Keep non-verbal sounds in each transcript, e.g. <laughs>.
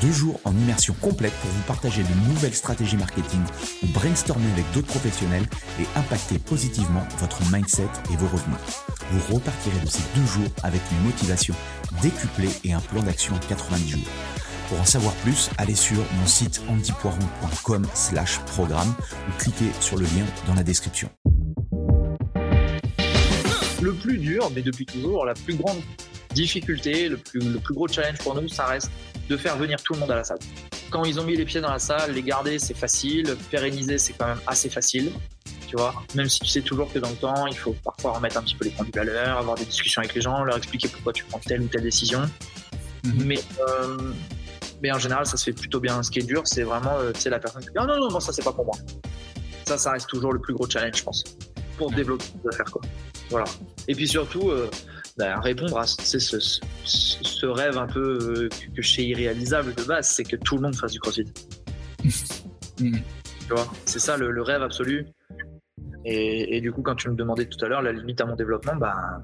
Deux jours en immersion complète pour vous partager de nouvelles stratégies marketing ou brainstormer avec d'autres professionnels et impacter positivement votre mindset et vos revenus. Vous repartirez de ces deux jours avec une motivation décuplée et un plan d'action en 90 jours. Pour en savoir plus, allez sur mon site antipoiron.com slash programme ou cliquez sur le lien dans la description. Le plus dur, mais depuis toujours, la plus grande difficulté, le plus, le plus gros challenge pour nous, ça reste de faire venir tout le monde à la salle. Quand ils ont mis les pieds dans la salle, les garder, c'est facile. Pérenniser, c'est quand même assez facile. Tu vois, même si tu sais toujours que dans le temps, il faut parfois remettre un petit peu les pendules à l'heure, avoir des discussions avec les gens, leur expliquer pourquoi tu prends telle ou telle décision. Mhm. Mais, euh, mais en général, ça se fait plutôt bien. Ce qui est dur, c'est vraiment, euh, la personne qui dit non, non, non, ça c'est pas pour moi. Ça, ça reste toujours le plus gros challenge, je pense, pour développer des affaires. Quoi. Voilà. Et puis surtout, euh, bah, répondre à ce, ce, rêve un peu euh, que je sais irréalisable de base, c'est que tout le monde fasse du crossfit. <laughs> Mm. tu vois, c'est ça le, rêve absolu. Et, du coup, quand tu me demandais tout à l'heure la limite à mon développement, bah,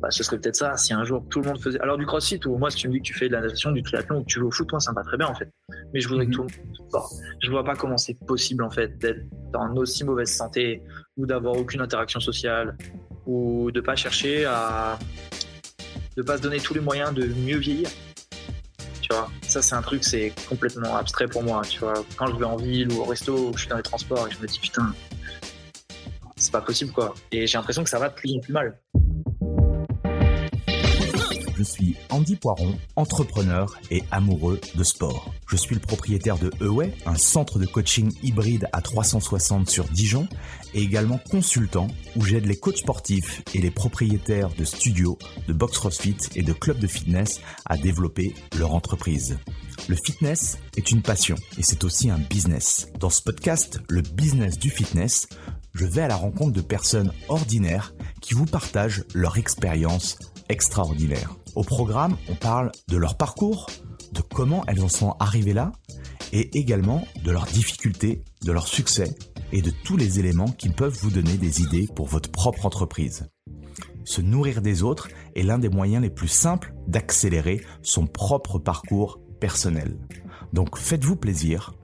bah, ce serait peut-être ça. Si un jour tout le monde faisait. Alors, du crossfit, ou moi, si tu me dis que tu fais de la natation, du triathlon, ou que tu joues au foot, moi, ça me va très bien en fait. Mais je voudrais que mm-hmm. tout le monde. je vois pas comment c'est possible en fait d'être dans aussi mauvaise santé ou d'avoir aucune interaction sociale ou de pas chercher à de pas se donner tous les moyens de mieux vieillir. Tu vois, ça c'est un truc, c'est complètement abstrait pour moi. Tu vois, quand je vais en ville ou au resto, je suis dans les transports et je me dis putain, c'est pas possible quoi. Et j'ai l'impression que ça va de plus en plus mal. Je suis Andy Poiron, entrepreneur et amoureux de sport. Je suis le propriétaire de Eway, un centre de coaching hybride à 360 sur Dijon, et également consultant où j'aide les coachs sportifs et les propriétaires de studios, de box CrossFit et de clubs de fitness à développer leur entreprise. Le fitness est une passion et c'est aussi un business. Dans ce podcast, le business du fitness, je vais à la rencontre de personnes ordinaires qui vous partagent leur expérience extraordinaire. Au programme, on parle de leur parcours, de comment elles en sont arrivées là, et également de leurs difficultés, de leurs succès et de tous les éléments qui peuvent vous donner des idées pour votre propre entreprise. Se nourrir des autres est l'un des moyens les plus simples d'accélérer son propre parcours personnel. Donc faites-vous plaisir,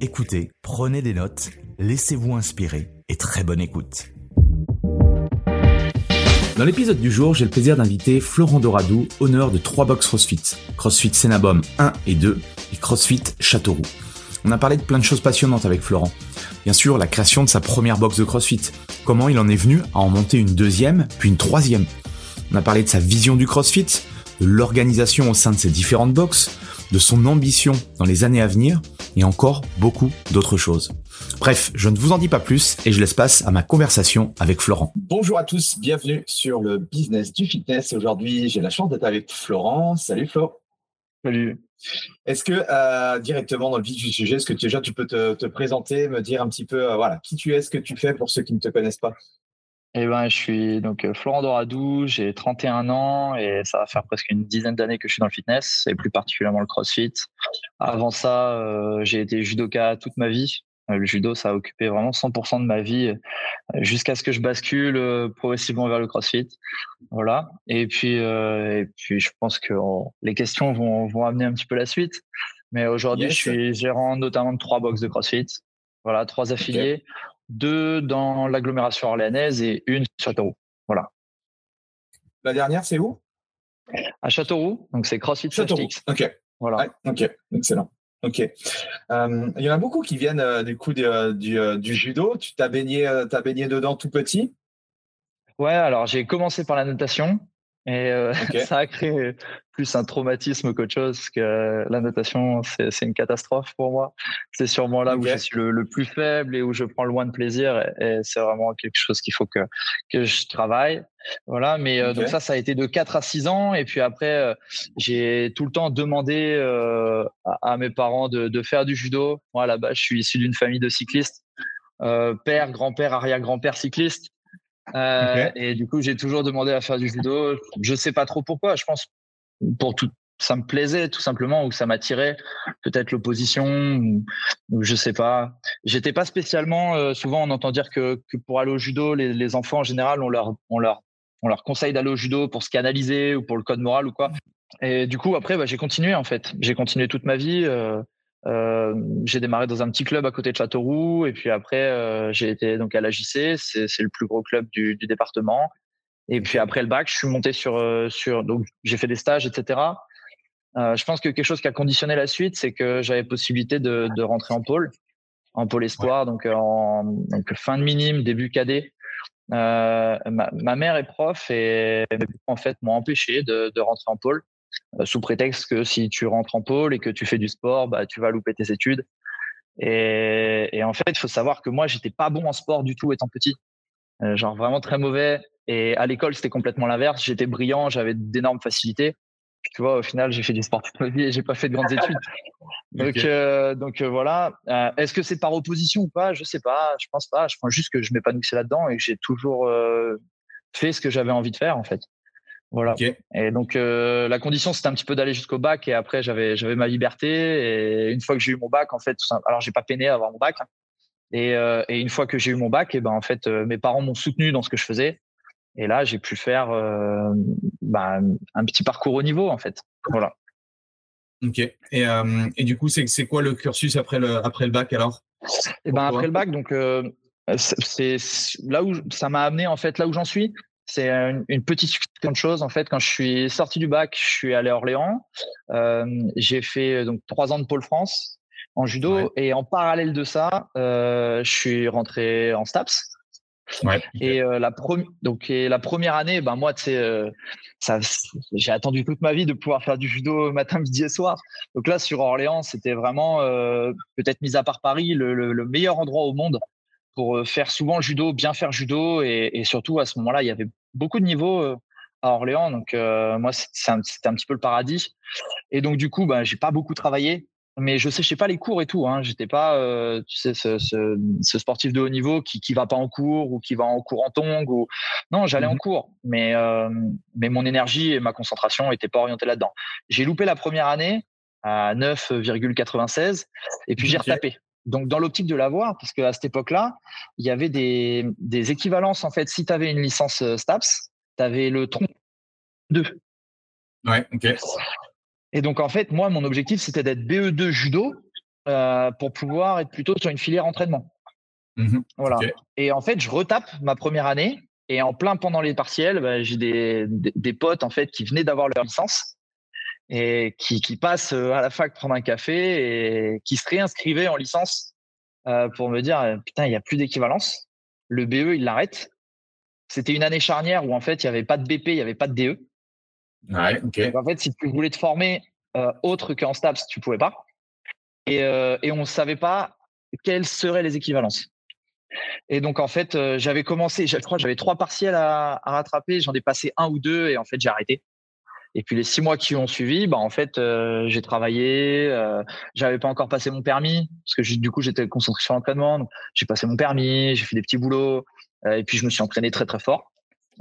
écoutez, prenez des notes, laissez-vous inspirer et très bonne écoute. Dans l'épisode du jour, j'ai le plaisir d'inviter Florent Doradou, honneur de trois box CrossFit. CrossFit Sénabom 1 et 2 et CrossFit Châteauroux. On a parlé de plein de choses passionnantes avec Florent. Bien sûr, la création de sa première box de CrossFit. Comment il en est venu à en monter une deuxième, puis une troisième? On a parlé de sa vision du CrossFit, de l'organisation au sein de ses différentes boxes, de son ambition dans les années à venir, et encore beaucoup d'autres choses. Bref, je ne vous en dis pas plus et je laisse place à ma conversation avec Florent. Bonjour à tous, bienvenue sur le business du fitness. Aujourd'hui, j'ai la chance d'être avec Florent. Salut Flo. Salut. Est-ce que euh, directement dans le vif du sujet, est-ce que déjà tu peux te, présenter, me dire un petit peu euh, voilà qui tu es, ce que tu fais pour ceux qui ne te connaissent pas? Eh ben, je suis donc euh, Florent Doradou, j'ai 31 ans et ça va faire presque une dizaine d'années que je suis dans le fitness et plus particulièrement le CrossFit. Avant ça, j'ai été judoka toute ma vie. Euh, le judo, ça a occupé vraiment 100% de ma vie jusqu'à ce que je bascule progressivement vers le CrossFit. Voilà. Et puis, et puis, je pense que les questions vont, vont amener un petit peu la suite. Mais aujourd'hui, je suis gérant notamment de trois box de CrossFit. Voilà, trois affiliés deux dans l'agglomération orléanaise et une sur Châteauroux. Voilà. La dernière, c'est où? À Châteauroux, donc c'est CrossFit Châteauroux. Ok. Voilà. ok, excellent. Ok. Euh, il y en a beaucoup qui viennent euh, du coup euh, du, judo. Tu t'as baigné, dedans tout petit? Ouais, alors j'ai commencé par la natation. Et euh, <laughs> ça a créé plus un traumatisme qu'autre chose, que la notation, c'est une catastrophe pour moi. C'est sûrement là où je suis le, plus faible et où je prends le moins de plaisir. Et, c'est vraiment quelque chose qu'il faut que, que je travaille. Voilà, mais euh, donc ça, ça a été de 4 à 6 ans. Et puis après, euh, j'ai tout le temps demandé à, mes parents de, de, faire du judo. Moi, là-bas, je suis issu d'une famille de cyclistes. père, grand-père, arrière-grand-père cycliste. Euh, et du coup, j'ai toujours demandé à faire du judo. Je sais pas trop pourquoi. Je pense pour tout, ça me plaisait tout simplement ou ça m'attirait peut-être l'opposition ou, je sais pas j'étais pas spécialement euh, souvent on entend dire que, pour aller au judo les, enfants en général on leur on leur on leur conseille d'aller au judo pour se canaliser ou pour le code moral ou quoi et du coup après bah, j'ai continué en fait j'ai continué toute ma vie euh, j'ai démarré dans un petit club à côté de Châteauroux et puis après euh, j'ai été donc à l'AJC c'est c'est le plus gros club du, du département. Et puis après le bac je suis monté sur euh, sur donc j'ai fait des stages etc euh, je pense que quelque chose qui a conditionné la suite, c'est que j'avais possibilité de, de, rentrer en pôle, en pôle espoir, donc, euh, en, donc fin de minime, début cadet. Euh, ma, ma, mère est prof et en fait m'ont empêché de, de, rentrer en pôle. euh, sous prétexte que si tu rentres en pôle et que tu fais du sport, bah, tu vas louper tes études. Et, et en fait, il faut savoir que moi, j'étais pas bon en sport du tout étant petit, euh, genre vraiment très mauvais. Et à l'école, c'était complètement l'inverse. J'étais brillant, j'avais d'énormes facilités tu vois, au final, j'ai fait du sport toute ma vie et j'ai pas fait de grandes <laughs> études. Donc, euh, donc euh, voilà. Euh, Est-ce que c'est par opposition ou pas? Je sais pas. Je pense pas. Je pense juste que je m'épanouissais là-dedans et que j'ai toujours euh, fait ce que j'avais envie de faire en fait. Voilà. Okay. Et donc euh, la condition c'était un petit peu d'aller jusqu'au bac et après j'avais j'avais ma liberté et une fois que j'ai eu mon bac en fait, alors j'ai pas peiné à avoir mon bac. Hein. Et, et, une fois que j'ai eu mon bac, et ben en fait mes parents m'ont soutenu dans ce que je faisais. Et là, j'ai pu faire euh, bah, un petit parcours au niveau, en fait. Voilà. Ok. Et, euh, et du coup, c'est quoi le cursus après le, après le bac alors? Et eh ben, Après le bac, donc, euh, c'est là où ça m'a amené, en fait, là où j'en suis. C'est une, une, petite succession de choses. En fait, quand je suis sorti du bac, je suis allé à Orléans. Euh, j'ai fait donc trois ans de Pôle France en judo. Ouais. Et en parallèle de ça, euh, je suis rentré en STAPS. Ouais, et euh, la première donc et la première année ben moi tu sais euh, ça j'ai attendu toute ma vie de pouvoir faire du judo <laughs> matin midi et soir donc là sur Orléans c'était vraiment euh, peut-être mis à part Paris le, le, le, meilleur endroit au monde pour euh, faire souvent le judo bien faire judo et, et surtout à ce moment-là il y avait beaucoup de niveaux euh, à Orléans donc moi c'était un, un, petit peu le paradis et donc du coup ben j'ai pas beaucoup travaillé mais je séchais pas les cours et tout. Hein. J'étais pas, euh, tu sais, ce, ce, ce, sportif de haut niveau qui qui va pas en cours ou qui va en cours en tong ou non, j'allais mmh. en cours, mais euh, mais mon énergie et ma concentration étaient pas orientées là-dedans. J'ai loupé la première année à 9,96 et puis j'ai retapé. Donc dans l'optique de l'avoir, parce qu'à cette époque-là, il y avait des des équivalences en fait. Si tu avais une licence euh, STAPS, tu avais le tronc 2. Ouais, ok. Et donc, en fait, moi, mon objectif, c'était d'être BE2 judo euh, pour pouvoir être plutôt sur une filière entraînement. Mmh voilà. Okay. Et en fait, je retape ma première année. Et en plein pendant les partiels, bah, j'ai des, des, des, potes en fait qui venaient d'avoir leur licence et qui, qui, passent euh, à la fac prendre un café et qui se réinscrivaient en licence euh, pour me dire putain, il n'y a plus d'équivalence. Le BE, il l'arrête. C'était une année charnière où en fait, il n'y avait pas de BP, il n'y avait pas de DE. Ouais, okay. Donc, en fait, si tu voulais te former euh, autre qu'en STAPS, tu pouvais pas. Et, euh, et on ne savait pas quelles seraient les équivalences. Et donc, en fait, euh, j'avais commencé, je crois que j'avais trois partiels à, à rattraper, j'en ai passé un ou deux et en fait, j'ai arrêté. Et puis les six mois qui ont suivi, bah en fait, euh, j'ai travaillé. Euh, j'avais pas encore passé mon permis parce que du coup j'étais concentré sur l'entraînement. J'ai passé mon permis, j'ai fait des petits boulots euh, et puis je me suis entraîné très très fort.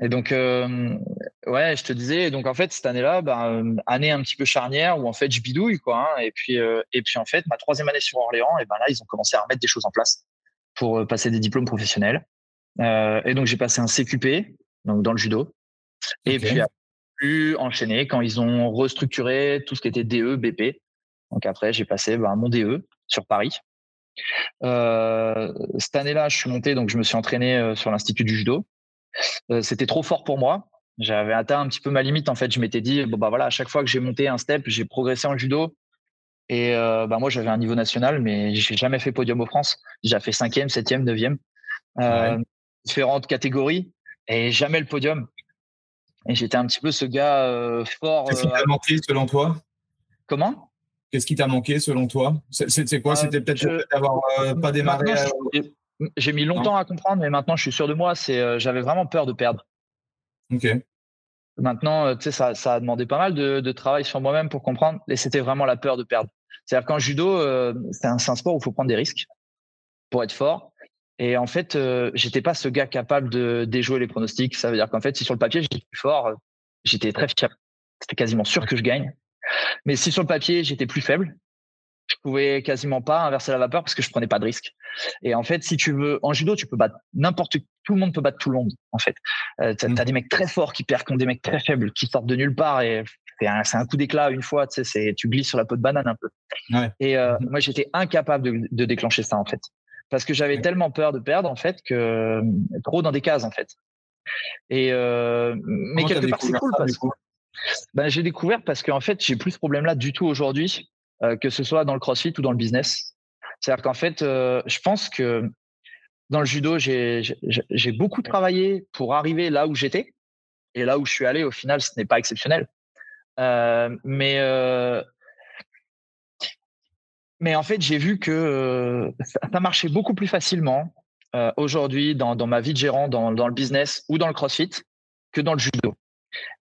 Et donc, euh, ouais, je te disais, donc en fait, cette année-là, ben, année un petit peu charnière où en fait, je bidouille, quoi. Hein, et puis, euh, et puis en fait, ma troisième année sur Orléans, et ben là, ils ont commencé à remettre des choses en place pour euh, passer des diplômes professionnels. Euh, et donc, j'ai passé un CQP, donc dans le judo. Et okay. puis, plus enchaîné quand ils ont restructuré tout ce qui était DE, BP. Donc après, j'ai passé ben, mon DE sur Paris. Euh, cette année-là, je suis monté, donc je me suis entraîné sur l'Institut du judo. Euh, c'était trop fort pour moi. J'avais atteint un petit peu ma limite. En fait, je m'étais dit, bon, bah voilà, à chaque fois que j'ai monté un step, j'ai progressé en judo. Et euh, bah, moi, j'avais un niveau national, mais j'ai jamais fait podium au France. J'ai fait cinquième, septième, neuvième, euh, différentes catégories, et jamais le podium. Et j'étais un petit peu ce gars euh, fort. Qu'est-ce qui t'a manqué selon toi? Comment? Qu'est-ce qui t'a manqué selon toi? C'est quoi? C'était peut-être d'avoir pas démarré. J'ai mis longtemps à comprendre, mais maintenant je suis sûr de moi. C'est, euh, j'avais vraiment peur de perdre. Ok. Maintenant, euh, tu sais, ça, ça a demandé pas mal de, de travail sur moi-même pour comprendre, et c'était vraiment la peur de perdre. C'est-à-dire qu'en judo, euh, c'est un, un, sport où il faut prendre des risques pour être fort. Et en fait, euh, j'étais pas ce gars capable de déjouer les pronostics. Ça veut dire qu'en fait, si sur le papier j'étais plus fort, j'étais très fiable. c'était quasiment sûr que je gagne. Mais si sur le papier, j'étais plus faible, je pouvais quasiment pas inverser la vapeur parce que je prenais pas de risque. Et en fait, si tu veux, en judo, tu peux battre n'importe tout le monde peut battre tout le monde. En fait, euh, t'as, mmh. as des mecs très forts qui perdent contre des mecs très faibles qui sortent de nulle part et c'est un, coup d'éclat une fois. Tu sais, tu glisses sur la peau de banane un peu. Et euh, mmh. moi, j'étais incapable de, de, déclencher ça en fait parce que j'avais tellement peur de perdre en fait que trop dans des cases en fait. Et euh, mais quelque part, c'est cool parce que ben, j'ai découvert parce qu'en fait, j'ai plus ce problème-là du tout aujourd'hui euh, que ce soit dans le crossfit ou dans le business. C'est-à-dire qu'en fait, euh, je pense que dans le judo, j'ai beaucoup travaillé pour arriver là où j'étais. Et là où je suis allé, au final, ce n'est pas exceptionnel. Euh, mais, mais en fait, j'ai vu que ça, marchait beaucoup plus facilement aujourd'hui dans, dans, ma vie de gérant, dans, dans, le business ou dans le crossfit que dans le judo.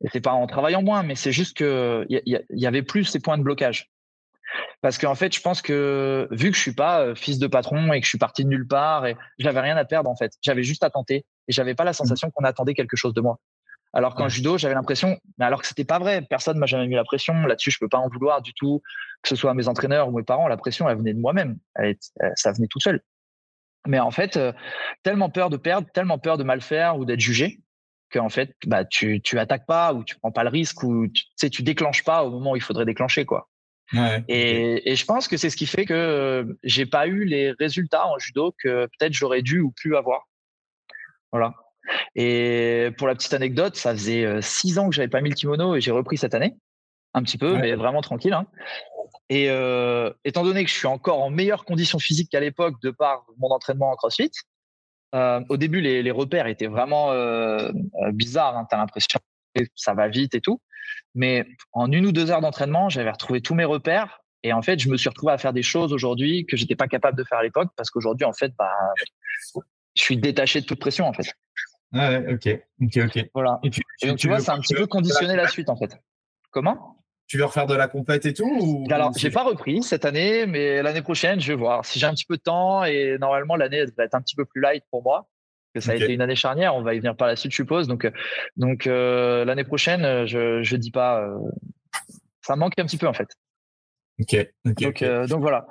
Et c'est pas en travaillant moins, mais c'est juste qu'il y, y, y, avait plus ces points de blocage. Parce qu'en fait, je pense que vu que je suis pas euh, fils de patron et que je suis parti de nulle part et j'avais rien à perdre en fait, j'avais juste à tenter et j'avais pas la mmh. sensation qu'on attendait quelque chose de moi. Alors qu'en judo, j'avais l'impression, mais alors que c'était pas vrai, personne m'a jamais mis la pression. Là-dessus, je peux pas en vouloir du tout, que ce soit mes entraîneurs ou mes parents. La pression, elle venait de moi-même, ça venait tout seul. Mais en fait, euh, tellement peur de perdre, tellement peur de mal faire ou d'être jugé, qu'en fait, bah, tu, tu attaques pas ou tu prends pas le risque ou tu sais, tu déclenches pas au moment où il faudrait déclencher, quoi et, je pense que c'est ce qui fait que euh, j'ai pas eu les résultats en judo que peut-être j'aurais dû ou pu avoir. Voilà. Et pour la petite anecdote, ça faisait euh, six ans que j'avais pas mis le kimono et j'ai repris cette année, un petit peu, mais vraiment tranquille. Hein. Et euh, étant donné que je suis encore en meilleure condition physique qu'à l'époque de par mon entraînement en CrossFit, au début les, repères étaient vraiment bizarres. Hein, tu as l'impression que ça va vite et tout. Mais en une ou deux heures d'entraînement, j'avais retrouvé tous mes repères. Et en fait, je me suis retrouvé à faire des choses aujourd'hui que j'étais pas capable de faire à l'époque parce qu'aujourd'hui, en fait, bah, je suis détaché de toute pression, en fait. Ouais, ok, ok, ok. Voilà. Et, tu, donc, tu, vois, c'est un petit peu conditionné la <laughs> suite, en fait. Comment? Tu veux refaire de la compète et tout ou... Alors, j'ai pas repris cette année, mais l'année prochaine, je vais voir. Si j'ai un petit peu de temps et normalement l'année va être un petit peu plus light pour moi, que ça a été une année charnière. On va y venir par la suite, je suppose. Donc, euh, donc euh, l'année prochaine, euh, je je dis pas. ça manque un petit peu en fait. Ok. donc, donc voilà.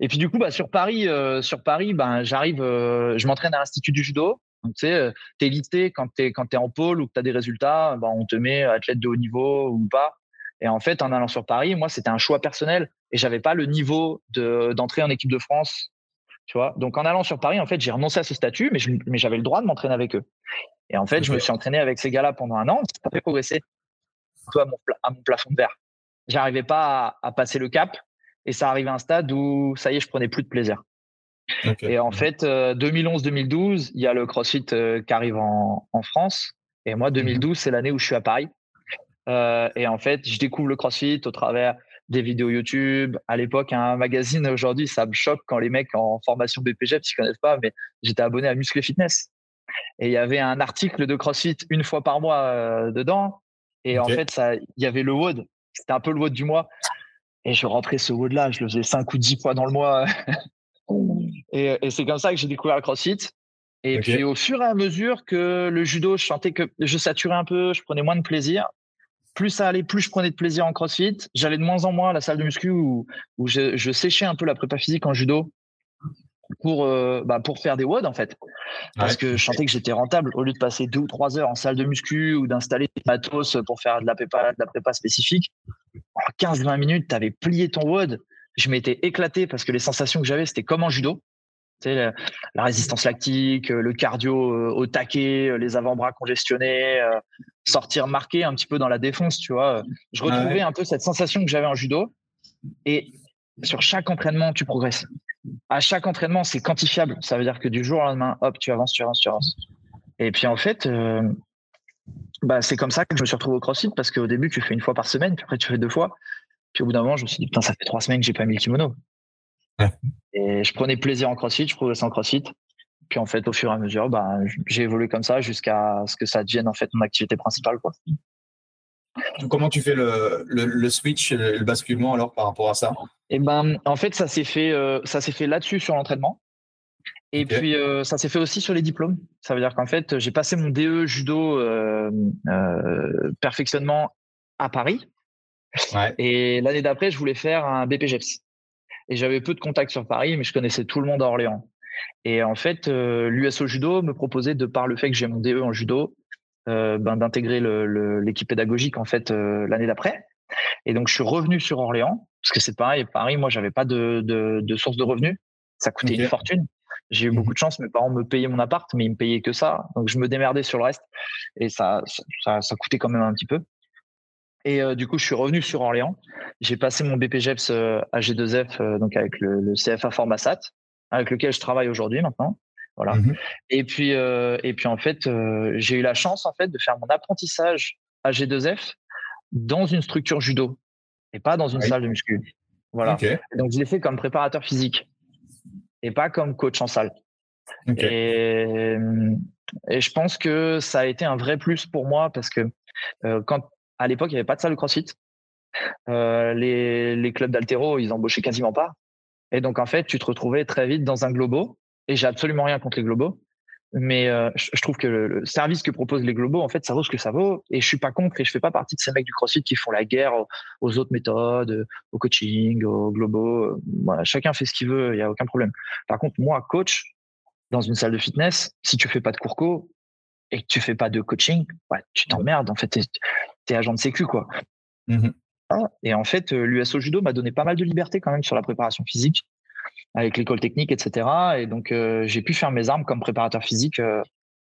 Et puis du coup, bah, sur Paris, sur Paris, ben j'arrive, je m'entraîne à l'Institut du judo. Donc, tu sais, t'es listé quand t'es quand es en pôle ou que t'as des résultats, ben, on te met athlète de haut niveau ou pas. Et en fait, en allant sur Paris, moi, c'était un choix personnel et j'avais pas le niveau de d'entrer en équipe de France tu vois? Donc en allant sur Paris, en fait, j'ai renoncé à ce statut, mais, mais j'avais le droit de m'entraîner avec eux. Et en fait, je me suis entraîné avec ces gars-là pendant un an. Ça fait progresser un peu à mon, à mon plafond de verre. J'arrivais pas à, passer le cap, et ça arrivait à un stade où ça y est, je prenais plus de plaisir. Et en fait, 2011-2012, euh, il y a le CrossFit euh, qui arrive en, en, France. Et moi, 2012, mhm. c'est l'année où je suis à Paris. Euh, et en fait, je découvre le CrossFit au travers des vidéos YouTube. À l'époque, un magazine, aujourd'hui, ça me choque quand les mecs en formation BPG, ils connaissent pas, mais j'étais abonné à Muscle Fitness. Et il y avait un article de CrossFit une fois par mois euh, dedans. Et en fait, ça, il y avait le WOD. C'était un peu le WOD du mois. Et je rentrais ce WOD-là, je le faisais 5 ou 10 fois dans le mois. <laughs> et, et c'est comme ça que j'ai découvert le CrossFit. Et puis au fur et à mesure que le judo, je sentais que je saturais un peu, je prenais moins de plaisir plus ça allait, plus je prenais de plaisir en crossfit. J'allais de moins en moins à la salle de muscu où, où je, séchais un peu la prépa physique en judo pour, euh, bah, pour faire des WOD en fait. Parce que je sentais que j'étais rentable au lieu de passer deux ou trois heures en salle de muscu ou d'installer des matos pour faire de la prépa, de la prépa spécifique. En 15-20 minutes, tu avais plié ton WOD. Je m'étais éclaté parce que les sensations que j'avais, c'était comme en judo la, résistance lactique, euh, le cardio euh, au taquet, euh, les avant-bras congestionnés, sortir marqué un petit peu dans la défense, tu vois. Je retrouvais un peu cette sensation que j'avais en judo. Et sur chaque entraînement, tu progresses. À chaque entraînement, c'est quantifiable. Ça veut dire que du jour au lendemain, hop, tu avances, tu avances, tu avances. Et puis en fait, bah, c'est comme ça que je me suis retrouvé au CrossFit parce qu'au début, tu fais une fois par semaine, puis après, tu fais deux fois. Puis au bout d'un moment, je me suis dit, putain, ça fait trois semaines que j'ai pas mis le kimono. Et je prenais plaisir en crossfit, je progressais en crossfit. Puis en fait, au fur et à mesure, bah, j'ai évolué comme ça jusqu'à ce que ça devienne en fait mon activité principale. Quoi. Comment tu fais le, le, switch, le, le, basculement alors par rapport à ça? Et eh ben, en fait, ça s'est fait, euh, ça s'est fait là-dessus sur l'entraînement. Et puis euh, ça s'est fait aussi sur les diplômes. Ça veut dire qu'en fait, j'ai passé mon DE judo euh, perfectionnement à Paris Et l'année d'après, je voulais faire un BPGEPS. Et j'avais peu de contacts sur Paris, mais je connaissais tout le monde à Orléans. Et en fait, euh, l'USO Judo me proposait, de par le fait que j'ai mon DE en judo, euh, ben, d'intégrer l'équipe pédagogique en fait euh, l'année d'après. Et donc, je suis revenu sur Orléans, parce que c'est pareil. Paris, moi, j'avais pas de, de, source de revenus. Ça coûtait une fortune. J'ai eu mmh beaucoup de chance. Mes parents me payaient mon appart, mais ils me payaient que ça. Donc, je me démerdais sur le reste. Et ça, ça, ça coûtait quand même un petit peu. Et du coup, je suis revenu sur Orléans. J'ai passé mon BPGEPS à G2F, donc avec le, le, CFA Formasat, avec lequel je travaille aujourd'hui maintenant. Voilà. Mmh et puis, et puis en fait, j'ai eu la chance en fait de faire mon apprentissage à G2F dans une structure judo et pas dans une salle de muscu. Voilà. Donc je l'ai fait comme préparateur physique et pas comme coach en salle. Et, et, je pense que ça a été un vrai plus pour moi parce que quand à l'époque, il n'y avait pas de salle de CrossFit. Euh, les, clubs d'altéro, ils embauchaient quasiment pas. Et donc, en fait, tu te retrouvais très vite dans un globo. Et j'ai absolument rien contre les globos. Mais euh, je, trouve que le, service que proposent les globos, en fait, ça vaut ce que ça vaut. Et je suis pas contre et je fais pas partie de ces mecs du CrossFit qui font la guerre aux, autres méthodes, au coaching, aux. Voilà, chacun fait ce qu'il veut, il y a aucun problème. Par contre, moi, coach, dans une salle de fitness, si tu fais pas de cours co et que tu fais pas de coaching, tu t'emmerdes. En fait, t'es agent de sécu, quoi. Mmh et en fait, euh, l'USO Judo m'a donné pas mal de liberté quand même sur la préparation physique, avec l'école technique, etc. Et donc, euh, j'ai pu faire mes armes comme préparateur physique euh,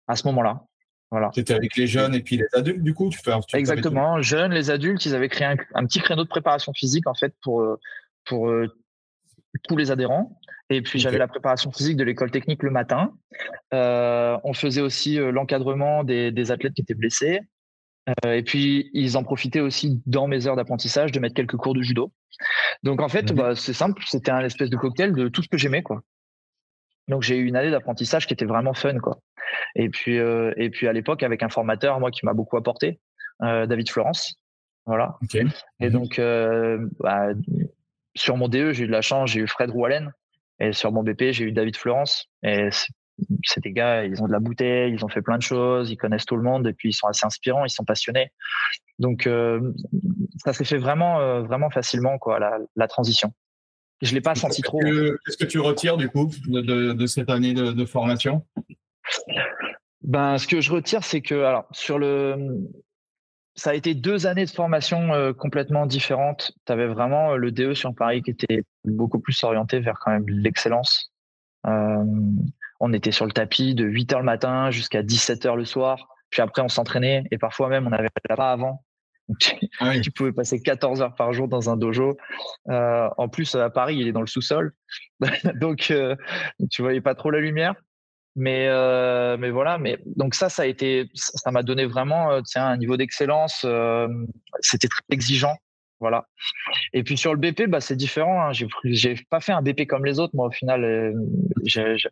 à ce moment-là. Voilà. C'était avec les jeunes et puis les adultes, du coup tu fais, Exactement, jeunes, les adultes, ils avaient créé un, petit créneau de préparation physique, en fait, pour, pour tous les adhérents. Et puis, j'avais la préparation physique de l'école technique le matin. on faisait aussi l'encadrement des, des, athlètes qui étaient blessés. Euh, et puis, ils en profitaient aussi dans mes heures d'apprentissage de mettre quelques cours de judo. Donc, en fait, mhm. bah, c'est simple, c'était un espèce de cocktail de tout ce que j'aimais, quoi. Donc, j'ai eu une année d'apprentissage qui était vraiment fun, quoi. Et puis, euh, et puis à l'époque, avec un formateur, moi, qui m'a beaucoup apporté, euh, David Florence. Voilà. Et mhm. donc, bah, sur mon DE, j'ai eu de la chance, j'ai eu Fred Roualen. Et sur mon BP, j'ai eu David Florence. Et c'est des gars, ils ont de la bouteille, ils ont fait plein de choses, ils connaissent tout le monde et puis ils sont assez inspirants, ils sont passionnés. Donc euh, ça s'est fait vraiment, euh, vraiment facilement quoi, la, transition. Je l'ai pas senti trop. Qu'est-ce que tu retires du coup de, cette année de, formation? Ben, ce que je retire, c'est que alors sur le, ça a été deux années de formation euh, complètement différentes. Tu avais vraiment le DE sur Paris qui était beaucoup plus orienté vers quand même l'excellence. On était sur le tapis de 8 h le matin jusqu'à 17 h le soir. Puis après, on s'entraînait et parfois même, on avait pas avant. Ah tu, pouvais passer 14 heures par jour dans un dojo. Euh, en plus, à Paris, il est dans le sous-sol. <laughs> donc, euh, tu voyais pas trop la lumière. Mais, euh, mais voilà. Mais donc ça, ça a été, ça m'a donné vraiment, un niveau d'excellence. C'était très exigeant. Voilà. Et puis sur le BP, bah, c'est différent. Hein. J'ai, pas fait un BP comme les autres. Moi, au final, euh,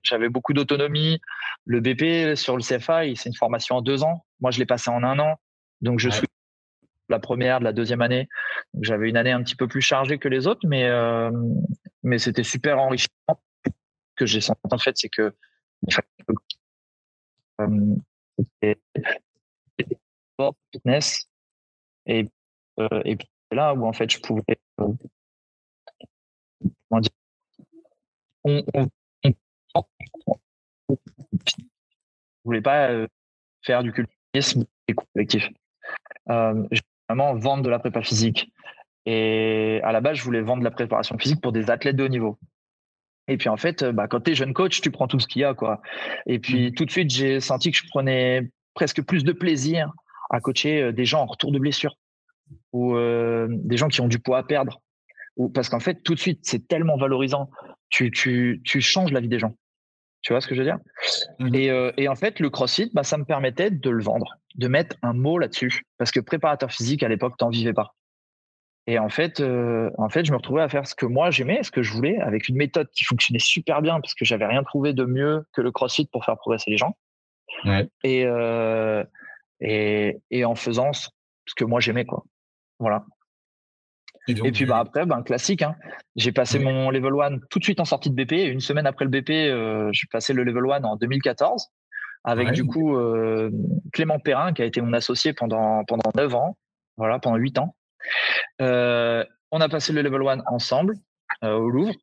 j'avais beaucoup d'autonomie. Le BP sur le CFA, c'est une formation en deux ans. Moi, je l'ai passé en un an. Donc, je suis la première, de la deuxième année. J'avais une année un petit peu plus chargée que les autres, mais, euh, mais c'était super enrichissant. Ce que j'ai senti, en fait, c'est que euh, fitness et, et puis là où en fait je pouvais euh, comment dire, on, voulais pas euh, faire du culturisme collectif. Euh, je voulais vraiment vendre de la prépa physique. Et à la base, je voulais vendre de la préparation physique pour des athlètes de haut niveau. Et puis en fait, bah, quand tu es jeune coach, tu prends tout ce qu'il y a. quoi. Et puis mmh. tout de suite, j'ai senti que je prenais presque plus de plaisir à coacher des gens en retour de blessure ou euh, des gens qui ont du poids à perdre. Ou, parce qu'en fait, tout de suite, c'est tellement valorisant. Tu, tu, tu changes la vie des gens. Tu vois ce que je veux dire? Mmh et, euh, et, en fait, le CrossFit, bah, ça me permettait de le vendre, de mettre un mot là-dessus. Parce que préparateur physique, à l'époque, t'en vivais pas. Et en fait, euh, en fait, je me retrouvais à faire ce que moi j'aimais, ce que je voulais, avec une méthode qui fonctionnait super bien, parce que j'avais rien trouvé de mieux que le CrossFit pour faire progresser les gens. Ouais. Et, et, et en faisant ce que moi j'aimais, quoi. Voilà. Et, puis bah, après, ben, classique. Hein. J'ai passé mon level 1 tout de suite en sortie de BP. une semaine après le BP, euh, j'ai passé le level 1 en 2014 avec du coup euh, Clément Perrin qui a été mon associé pendant pendant 9 ans, voilà, pendant 8 ans. on a passé le level 1 ensemble au Louvre.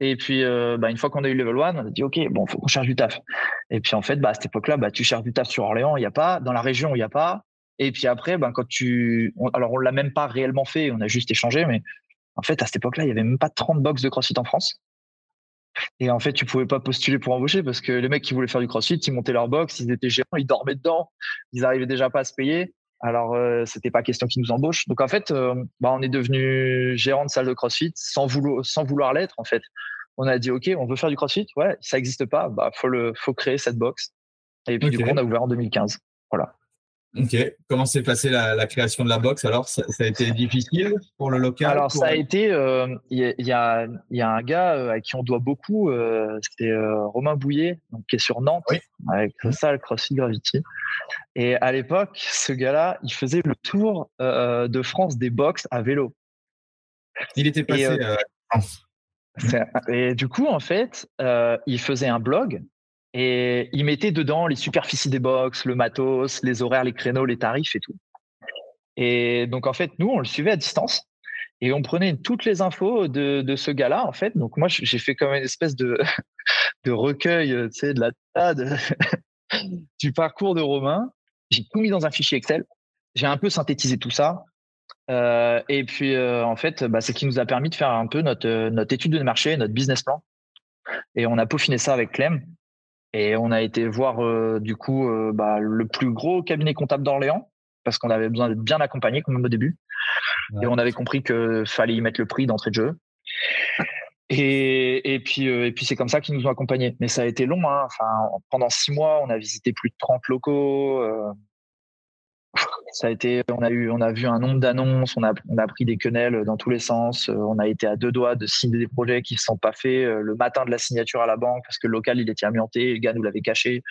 Et puis, bah, une fois qu'on a eu le level 1, on a dit, OK, bon, faut qu'on cherche du taf. Et puis, en fait, bah, à cette époque-là, bah, tu cherches du taf sur Orléans, il n'y a pas. Dans la région, il n'y a pas. Et puis après, ben, quand tu. alors, on l'a même pas réellement fait, on a juste échangé, mais en fait, à cette époque-là, il n'y avait même pas 30 box de CrossFit en France. Et en fait, tu pouvais pas postuler pour embaucher parce que les mecs qui voulaient faire du CrossFit, ils montaient leur box, ils étaient gérants, ils dormaient dedans, ils arrivaient déjà pas à se payer. Alors, euh, c'était pas question qu'ils nous embauchent. Donc, en fait, euh, bah, on est devenu gérant de salle de CrossFit sans vouloir, sans vouloir l'être, en fait. On a dit, OK, on veut faire du CrossFit. Ouais, ça n'existe pas. Bah, faut le, faut créer cette box. Et puis, du coup, on a ouvert en 2015. Voilà. Ok. Comment s'est passée la, création de la box Alors, ça, a été difficile pour le local Alors, ça a été. Euh, il y, a, un gars euh, à qui on doit beaucoup. euh, euh, Romain Bouillet, donc, qui est sur Nantes, avec ça, le CrossFit Gravity. Et à l'époque, ce gars-là, il faisait le tour de France des box à vélo. Il était passé. et du coup, en fait, il faisait un blog et il mettait dedans les superficies des box, le matos, les horaires, les créneaux, les tarifs et tout. Et donc, en fait, nous, on le suivait à distance et on prenait toutes les infos de, de ce gars-là, en fait. Donc, moi, j'ai fait comme une espèce de, <laughs> de recueil, tu sais, de la tas <laughs> du parcours de Romain. J'ai tout mis dans un fichier Excel. J'ai un peu synthétisé tout ça. Euh, et puis, euh, en fait, bah, c'est ce qui nous a permis de faire un peu notre, notre étude de marché, notre business plan. Et on a peaufiné ça avec Clem. Et on a été voir euh, du coup euh, bah, le plus gros cabinet comptable d'Orléans parce qu'on avait besoin d'être bien accompagné comme au début. Et on avait compris qu'il fallait y mettre le prix d'entrée de jeu. Et, et puis, euh, et puis c'est comme ça qu'ils nous ont accompagnés. Mais ça a été long. Hein. Enfin, pendant six mois, on a visité plus de 30 locaux ça a été, on a eu, on a vu un nombre d'annonces, on a, on a pris des quenelles dans tous les sens. Euh, on a été à deux doigts de signer des projets qui ne sont pas faits euh, le matin de la signature à la banque parce que le local il était amianté, le gars nous l'avait caché.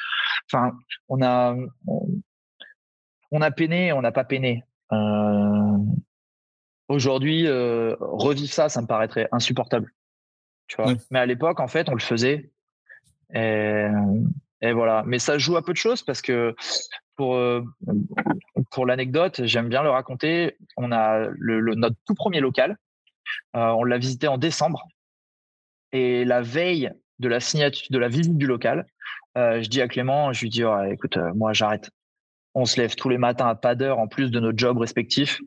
Enfin, on a, on, a peiné, on n'a pas peiné. Euh, aujourd'hui, revivre ça, ça me paraîtrait insupportable. Tu vois? Mais à l'époque, en fait, on le faisait. Et, et voilà. Mais ça joue à peu de choses parce que pour, euh, pour l'anecdote, j'aime bien le raconter. On a notre tout premier local. Euh, on l'a visité en décembre. Et la veille de la signature, de la visite du local, euh, je dis à Clément, je lui dis, écoute, moi j'arrête. On se lève tous les matins à pas d'heure en plus de nos jobs respectifs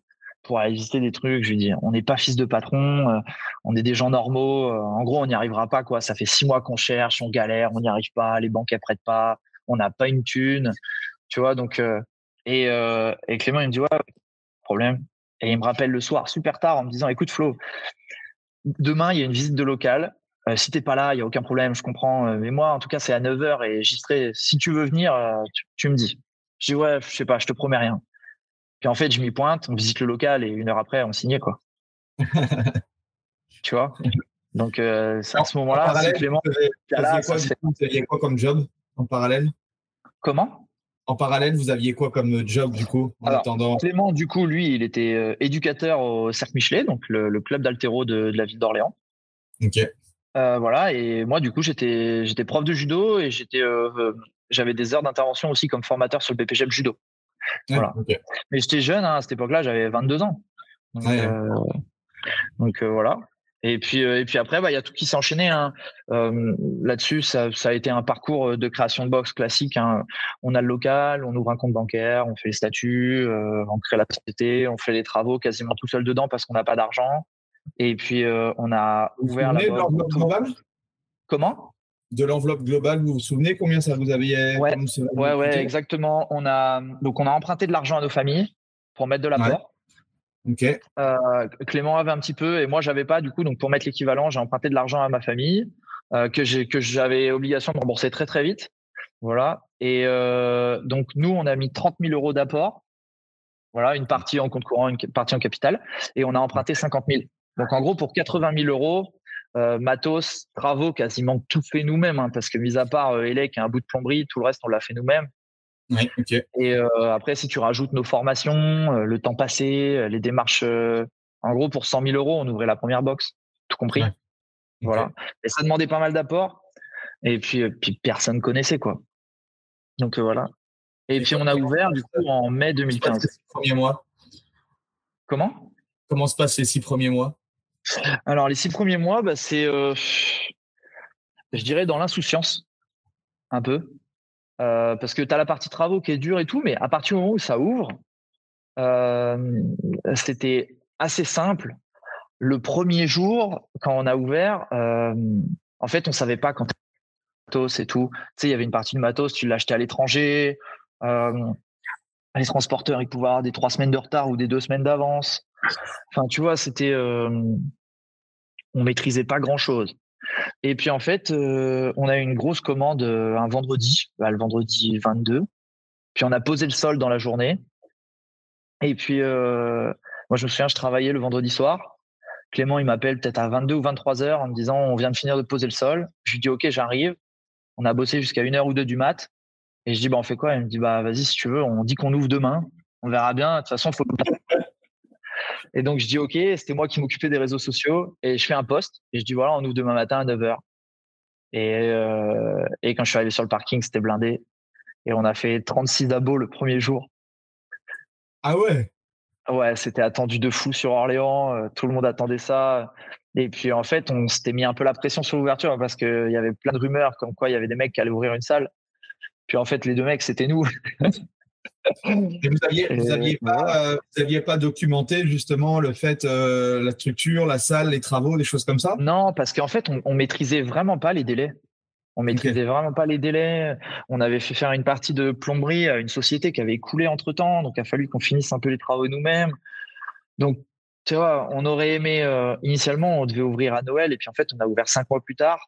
pour aller visiter des trucs. Je lui dis, on n'est pas fils de patron, on est des gens normaux. en gros, on n'y arrivera pas. Ça fait six mois qu'on cherche, on galère, on n'y arrive pas, les banques elles prêtent pas, on n'a pas une thune. Tu vois, donc, euh, et, euh, et, Clément, il me dit, ouais, problème. Et il me rappelle le soir, super tard, en me disant, écoute, Flo, demain, il y a une visite de local. Euh, si t'es pas là, il y a aucun problème, je comprends. mais moi, en tout cas, c'est à 9h et j'y serai. Si tu veux venir, tu, me dis. Je dis, ouais, je sais pas, je te promets rien. Puis en fait, je m'y pointe, on visite le local et une heure après, on signait, quoi. <laughs> tu vois? Donc, c'est à ce moment-là, Clément. Vous quoi comme job en parallèle? Comment? En parallèle, vous aviez quoi comme job du coup en attendant Clément, du coup, lui, il était euh, éducateur au Cercle Michelet, donc le, club d'altéro de, la ville d'Orléans. Ok. Euh, voilà, et moi, du coup, j'étais j'étais prof de judo et j'étais euh, j'avais des heures d'intervention aussi comme formateur sur le BPGEP judo. voilà. Mais j'étais jeune hein, à cette époque-là, j'avais 22 ans. donc voilà. Et puis, euh, et puis après, bah, il y a tout qui s'est enchaîné. Hein. Euh, là-dessus, ça, ça, a été un parcours de création de box classique. Hein. On a le local, on ouvre un compte bancaire, on fait les statuts, euh, on crée la société, on fait les travaux quasiment tout seul dedans parce qu'on n'a pas d'argent. Et puis, euh, on a ouvert la box. globale? Comment? De l'enveloppe globale, vous vous souvenez combien ça vous avait Ouais, ouais, ouais, exactement. On a donc on a emprunté de l'argent à nos familles pour mettre de l'apport. Euh, Clément avait un petit peu et moi j'avais pas du coup donc pour mettre l'équivalent j'ai emprunté de l'argent à ma famille euh, que j'avais obligation de rembourser très très vite. Voilà. Et euh, donc nous on a mis 30 000 euros d'apport. Voilà une partie en compte courant une partie en capital. Et on a emprunté 50 000 donc en gros pour 80 000 euros matos travaux quasiment tout fait nous-mêmes hein, parce que mis à part Elec un bout de plomberie tout le reste on l'a fait nous-mêmes et euh, après, si tu rajoutes nos formations, euh, le temps passé, euh, les démarches, en gros, pour 100 000 euros, on ouvrait la première box, tout compris? Voilà. Et ça demandait pas mal d'apports. Et puis, puis personne connaissait, quoi. Donc voilà. Et, puis on a ouvert, du coup, en mai 2015. Premier mois? Comment? Comment se passent les six premiers mois? Alors, les six premiers mois, bah, c'est, je dirais, dans l'insouciance, un peu. Parce que tu as la partie travaux qui est dure et tout, mais à partir du moment où ça ouvre, c'était assez simple. Le premier jour, quand on a ouvert, en fait, on savait pas quand matos et tout. Tu sais, il y avait une partie de matos, tu l'achetais à l'étranger. les transporteurs, ils pouvaient avoir des trois semaines de retard ou des deux semaines d'avance. Enfin, tu vois, c'était, on maîtrisait pas grand chose. Et puis en fait, on a eu une grosse commande un vendredi, bah, le vendredi 22. Puis on a posé le sol dans la journée. Et puis, euh, moi, je me souviens, je travaillais le vendredi soir. Clément, il m'appelle peut-être à 22 ou 23 heures en me disant on vient de finir de poser le sol. Je lui dis ok, j'arrive. On a bossé jusqu'à une heure ou deux du mat. Et je dis bah on fait quoi? Il me dit bah vas-y si tu veux, on dit qu'on ouvre demain. On verra bien. De toute façon, faut. Et donc je dis ok, c'était moi qui m'occupais des réseaux sociaux et je fais un post et je dis voilà on ouvre demain matin à 9 h Et, euh, et quand je suis arrivé sur le parking, c'était blindé. Et on a fait 36 abos le premier jour. Ah ouais? Ouais, c'était attendu de fou sur Orléans. Euh, tout le monde attendait ça. Et puis en fait, on s'était mis un peu la pression sur l'ouverture parce qu'il y avait plein de rumeurs comme quoi il y avait des mecs qui allaient ouvrir une salle. Puis en fait, les deux mecs, c'était nous. <laughs> Et vous n'aviez pas, euh, pas, documenté justement le fait, euh, la structure, la salle, les travaux, des choses comme ça? Non, parce qu'en fait, on, on maîtrisait vraiment pas les délais. On maîtrisait vraiment pas les délais. On avait fait faire une partie de plomberie à une société qui avait coulé entre temps, donc il a fallu qu'on finisse un peu les travaux nous-mêmes. Donc, tu vois, on aurait aimé euh, initialement, on devait ouvrir à Noël et puis en fait, on a ouvert cinq mois plus tard.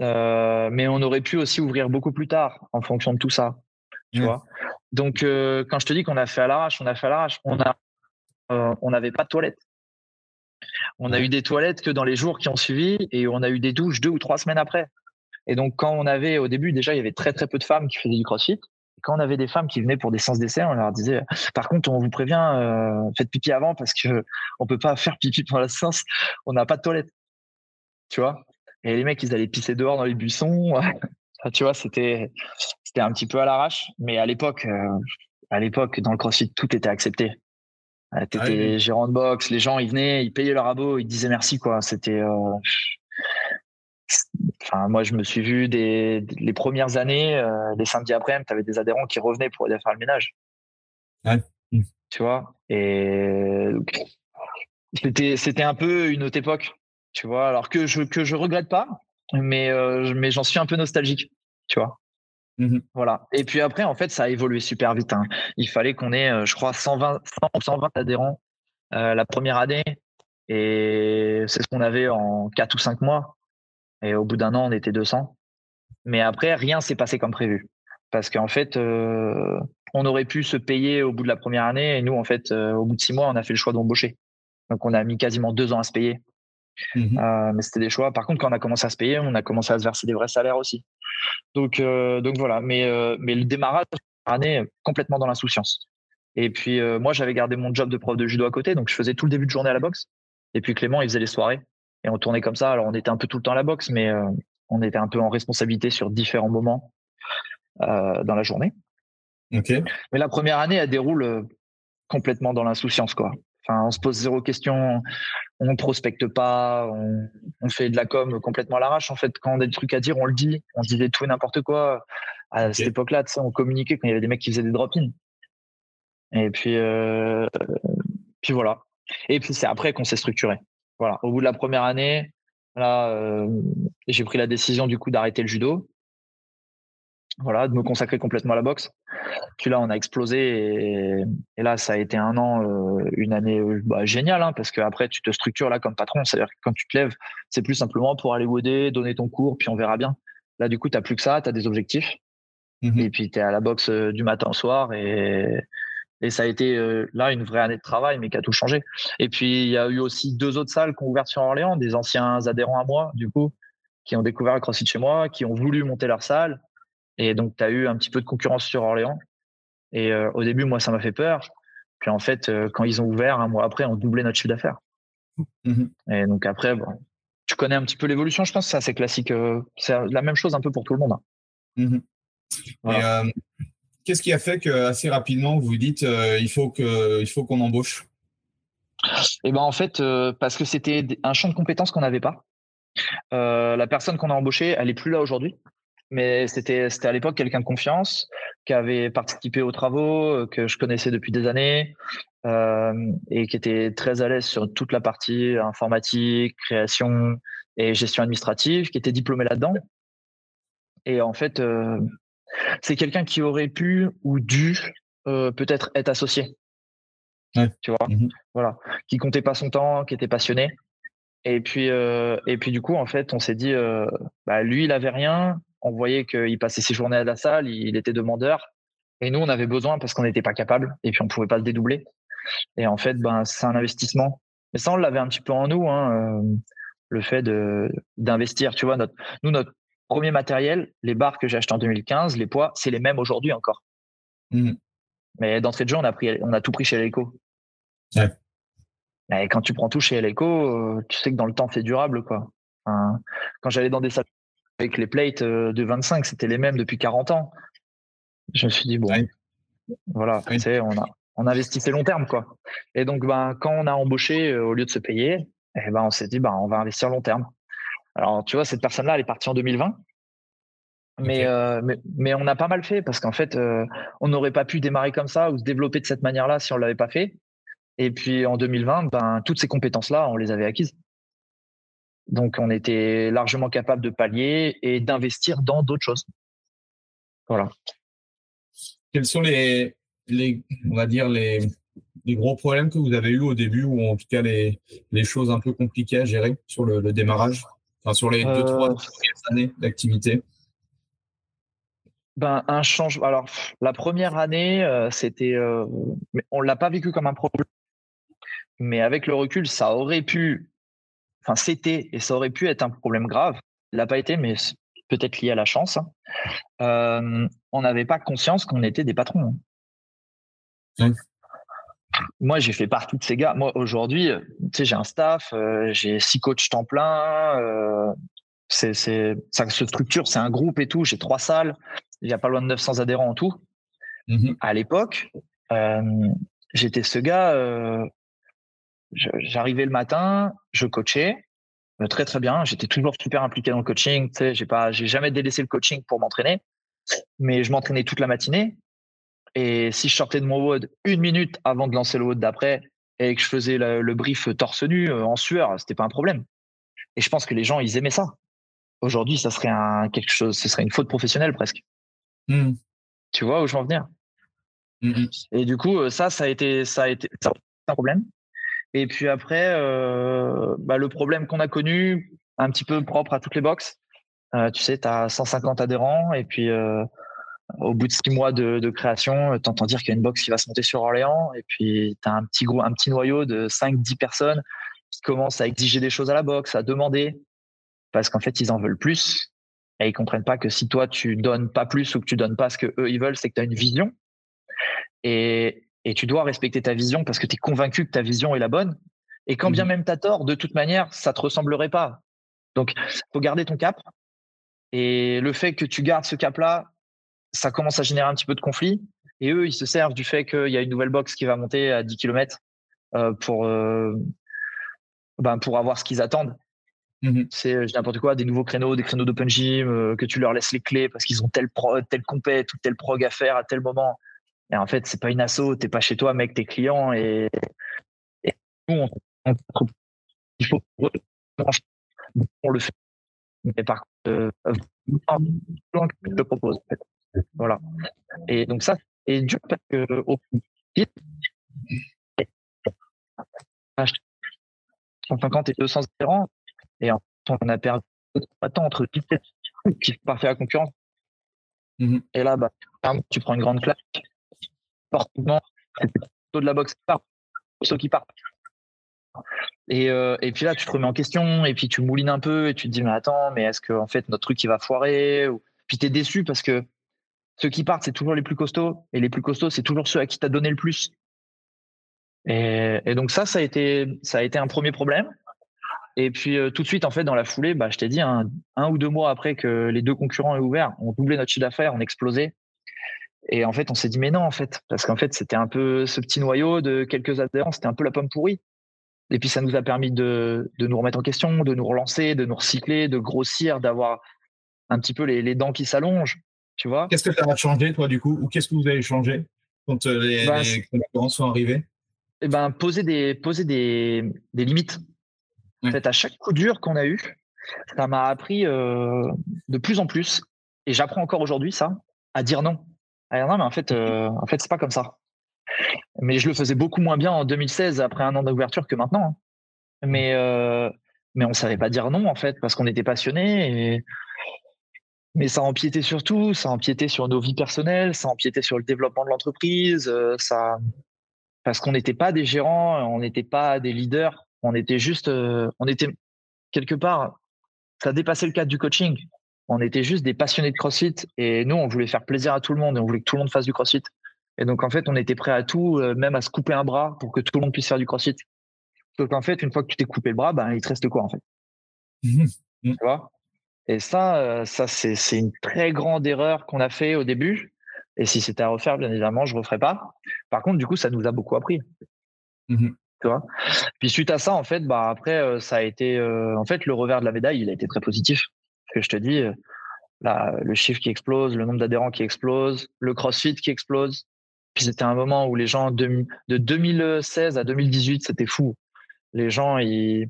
Euh, mais on aurait pu aussi ouvrir beaucoup plus tard en fonction de tout ça. Tu mmh. vois. Donc, euh, quand je te dis qu'on a fait à l'arrache, on a fait à l'arrache. On on n'avait pas de toilettes. On a eu des toilettes que dans les jours qui ont suivi et on a eu des douches deux ou trois semaines après. Et donc, quand on avait, au début, déjà, il y avait très, très peu de femmes qui faisaient du crossfit. quand on avait des femmes qui venaient pour des séances d'essai, on leur disait, par contre, on vous prévient, euh, faites pipi avant parce que <laughs> on peut pas faire pipi pendant la séance. On n'a pas de toilette. Tu vois? Et les mecs, ils allaient pisser dehors dans les buissons. <laughs> tu vois, c'était, c'était un petit peu à l'arrache. Mais à l'époque, euh, à l'époque, dans le crossfit, tout était accepté. Euh, tu étais ah gérant de boxe, les gens, ils venaient, ils payaient leur abo, ils disaient merci, quoi. C'était, Enfin, moi, je me suis vu des, les premières années, euh, les samedis après-midi, tu avais des adhérents qui revenaient pour aller faire le ménage. Tu vois? Et c'était, c'était un peu une autre époque, tu vois? Alors que je que je regrette pas, mais euh, mais j'en suis un peu nostalgique, tu vois. Mmh voilà. Et puis après, en fait, ça a évolué super vite. Hein. Il fallait qu'on ait, euh, je crois, 120, 120 adhérents la première année. Et c'est ce qu'on avait en 4 ou 5 mois. Et au bout d'un an, on était 200. Mais après, rien s'est passé comme prévu. Parce qu'en fait, euh, on aurait pu se payer au bout de la première année. Et nous, en fait, euh, au bout de six mois, on a fait le choix d'embaucher. Donc, on a mis quasiment deux ans à se payer. Mmh euh, mais c'était des choix. Par contre, quand on a commencé à se payer, on a commencé à se verser des vrais salaires aussi. Donc, donc voilà. Mais, mais le démarrage année complètement dans l'insouciance. Et puis moi, j'avais gardé mon job de prof de judo à côté, donc je faisais tout le début de journée à la boxe. Et puis Clément, il faisait les soirées et on tournait comme ça. Alors on était un peu tout le temps à la boxe, mais euh, on était un peu en responsabilité sur différents moments euh, dans la journée. Okay. Mais la première année, elle déroule euh, complètement dans l'insouciance, quoi. Enfin, on se pose zéro question, on prospecte pas, on, fait de la com complètement à l'arrache. En fait, quand on a des trucs à dire, on le dit. On disait tout et n'importe quoi. À cette époque-là, on communiquait quand il y avait des mecs qui faisaient des drop-in. Et puis, puis voilà. Et puis c'est après qu'on s'est structuré. Voilà, au bout de la première année, là, euh, j'ai pris la décision du coup d'arrêter le judo. Voilà, de me consacrer complètement à la boxe. Puis là, on a explosé et, là, ça a été un an, euh, une année euh, bah, géniale, hein, parce qu'après, tu te structures là comme patron. C'est-à-dire que quand tu te lèves, c'est plus simplement pour aller woder, donner ton cours, puis on verra bien. Là, du coup, tu n'as plus que ça, tu as des objectifs. Mmh et puis, tu es à la boxe du matin au soir et, et ça a été euh, là une vraie année de travail, mais qui a tout changé. Et puis, il y a eu aussi deux autres salles qui ont ouvert sur Orléans, des anciens adhérents à moi, du coup, qui ont découvert le CrossFit chez moi, qui ont voulu monter leur salle. Et donc, tu as eu un petit peu de concurrence sur Orléans. Et euh, au début, moi, ça m'a fait peur. Puis en fait, euh, quand ils ont ouvert, un mois après, on doublait notre chiffre d'affaires. Mmh et donc après, bon, tu connais un petit peu l'évolution, je pense, c'est assez classique. c'est la même chose un peu pour tout le monde. Hein. Mmh Qu'est-ce qui a fait que assez rapidement vous vous dites euh, il faut que il faut qu'on embauche? Et ben en fait, parce que c'était un champ de compétences qu'on n'avait pas. la personne qu'on a embauchée, elle est plus là aujourd'hui mais c'était c'était à l'époque quelqu'un de confiance qui avait participé aux travaux euh, que je connaissais depuis des années euh, et qui était très à l'aise sur toute la partie informatique, création et gestion administrative, qui était diplômé là-dedans. Et en fait, euh, c'est quelqu'un qui aurait pu ou dû peut-être être associé. Tu vois, mmh voilà, qui comptait pas son temps, qui était passionné. Et puis, et puis du coup, en fait, on s'est dit, bah, lui, il avait rien, on voyait qu'il passait ses journées à la salle, il était demandeur. Et nous, on avait besoin parce qu'on n'était pas capable et puis on pouvait pas le dédoubler. Et en fait, ben, c'est un investissement. Mais ça, on l'avait un petit peu en nous, hein, euh, le fait d'investir. Tu vois, notre, nous, notre premier matériel, les barres que j'ai achetées en 2015, les poids, c'est les mêmes aujourd'hui encore. Mmh. Mais d'entrée de jeu, on a, pris, on a tout pris chez Eleco. Ouais. quand tu prends tout chez Eleco, euh, tu sais que dans le temps, c'est durable. Quoi. quand j'allais dans des salles avec les plates euh, de 25, c'était les mêmes depuis 40 ans. Je me suis dit, bon, voilà, on, a, on investissait long terme. quoi. Et donc, ben, quand on a embauché, euh, au lieu de se payer, eh ben, on s'est dit, ben, on va investir long terme. Alors, tu vois, cette personne-là, elle est partie en 2020. Euh, mais, mais, on a pas mal fait parce qu'en fait, on n'aurait pas pu démarrer comme ça ou se développer de cette manière-là si on ne l'avait pas fait. Et puis en 2020, ben, toutes ces compétences-là, on les avait acquises. Donc, on était largement capable de pallier et d'investir dans d'autres choses. Voilà. Quels sont les, les on va dire, les, les, gros problèmes que vous avez eu au début ou en tout cas les, les choses un peu compliquées à gérer sur le, démarrage, enfin, sur les deux, trois euh, premières années d'activité? Ben, un changement. Alors, la première année, euh, c'était, euh, on l'a pas vécu comme un problème, mais avec le recul, ça aurait pu enfin c'était et ça aurait pu être un problème grave. Il n'a pas été, mais peut-être lié à la chance. Hein. Euh, on n'avait pas conscience qu'on était des patrons. Hein. Moi, j'ai fait partie de ces gars. Moi, aujourd'hui, tu sais, j'ai un staff, euh, j'ai six coachs temps plein. Euh, c'est, ça se structure, c'est un groupe et tout. J'ai trois salles. Il y a pas loin de 900 adhérents en tout. Mmh à l'époque, j'étais ce gars j'arrivais le matin, je coachais euh, très très bien. J'étais toujours super impliqué dans le coaching. Tu sais, j'ai pas, j'ai jamais délaissé le coaching pour m'entraîner, mais je m'entraînais toute la matinée. Et si je sortais de mon WOD une minute avant de lancer le WOD d'après et que je faisais le, brief torse nu euh, en sueur, c'était pas un problème. Et je pense que les gens ils aimaient ça. Aujourd'hui, ça serait un quelque chose, ce serait une faute professionnelle presque. Mmh. Tu vois où je veux en venir? Mmh Et du coup, euh, ça, ça a été, ça a été ça un problème. Et puis après, euh, bah, le problème qu'on a connu, un petit peu propre à toutes les boxes, euh, tu sais, tu as 150 adhérents et puis euh, au bout de six mois de, création, tu entends dire qu'il y a une box qui va se monter sur Orléans et puis tu as un petit, un petit noyau de 5-10 personnes qui commencent à exiger des choses à la boxe, à demander parce qu'en fait, ils en veulent plus et ils comprennent pas que si toi, tu donnes pas plus ou que tu donnes pas ce que eux ils veulent, c'est que tu as une vision. Et, et tu dois respecter ta vision parce que tu es convaincu que ta vision est la bonne. Et quand bien mmh même tu as tort, de toute manière, ça te ressemblerait pas. Donc, faut garder ton cap. Et le fait que tu gardes ce cap-là, ça commence à générer un petit peu de conflit. Et eux, ils se servent du fait qu'il y a une nouvelle box qui va monter à 10 km euh, pour, euh, ben pour avoir ce qu'ils attendent. Mmh C'est n'importe quoi, des nouveaux créneaux, des créneaux d'open gym, euh, que tu leur laisses les clés parce qu'ils ont tel, pro, tel compète ou tel prog à faire à tel moment. Et en fait, c'est pas une asso, t'es pas chez toi, mec, tes clients et, nous, on, il faut on le fait. Mais par contre, euh, je le propose. En fait. Voilà. Et donc ça, c'est dur parce que au plus 150 et 200 adhérents, et en on a perdu temps entre 17 qui partaient à la concurrence. Mmh et là, bah, tu prends une grande claque forcément, c'est plutôt de la boxe qui part, ceux qui partent. Et, euh, et, puis là, tu te remets en question, et puis tu moulines un peu, et tu te dis, mais attends, mais est-ce que en fait notre truc il va foirer. Puis tu es déçu parce que ceux qui partent, c'est toujours les plus costauds, et les plus costauds, c'est toujours ceux à qui tu as donné le plus. Et, et, donc ça, ça a été, ça a été un premier problème. Et puis euh, tout de suite, en fait, dans la foulée, bah, je t'ai dit, un, un, ou deux mois après que les deux concurrents aient ouvert, on doublé notre chiffre d'affaires, on explosait. Et en fait, on s'est dit, mais non, en fait, parce qu'en fait, c'était un peu ce petit noyau de quelques adhérents, c'était un peu la pomme pourrie. Et puis ça nous a permis de, de, nous remettre en question, de nous relancer, de nous recycler, de grossir, d'avoir un petit peu les, les dents qui s'allongent. Tu vois Qu'est-ce que ça a changé, toi, du coup? Ou qu'est-ce que vous avez changé quand euh, les, ben, les concurrents sont arrivés? Eh ben, poser des, poser des, des limites. En fait, à chaque coup dur qu'on a eu, ça m'a appris euh, de plus en plus, et j'apprends encore aujourd'hui ça, à dire non. Dire non, mais en fait, euh, en fait, c'est pas comme ça. Mais je le faisais beaucoup moins bien en 2016 après un an d'ouverture que maintenant. Hein. Mais euh, mais on savait pas dire non en fait parce qu'on était passionné. Et... Mais ça empiétait sur tout, ça empiétait sur nos vies personnelles, ça empiétait sur le développement de l'entreprise, euh, ça parce qu'on n'était pas des gérants, on n'était pas des leaders, on était juste, euh, on était quelque part, ça dépassait le cadre du coaching. On était juste des passionnés de CrossFit et nous, on voulait faire plaisir à tout le monde et on voulait que tout le monde fasse du CrossFit. Et donc, en fait, on était prêt à tout, euh, même à se couper un bras pour que tout le monde puisse faire du CrossFit. Donc, en fait, une fois que tu t'es coupé le bras, ben, il te reste quoi, en fait? Mmh mmh. Tu vois? Et ça, euh, ça c'est une très grande erreur qu'on a fait au début. Et si c'était à refaire, bien évidemment, je ne referais pas. Par contre, du coup, ça nous a beaucoup appris. Mmh tu vois? Puis suite à ça, en fait, bah après, euh, ça a été, en fait, le revers de la médaille, il a été très positif. Que je te dis, là, le chiffre qui explose, le nombre d'adhérents qui explose, le CrossFit qui explose. Puis c'était un moment où les gens de, 2016 à 2018, c'était fou. Les gens, ils,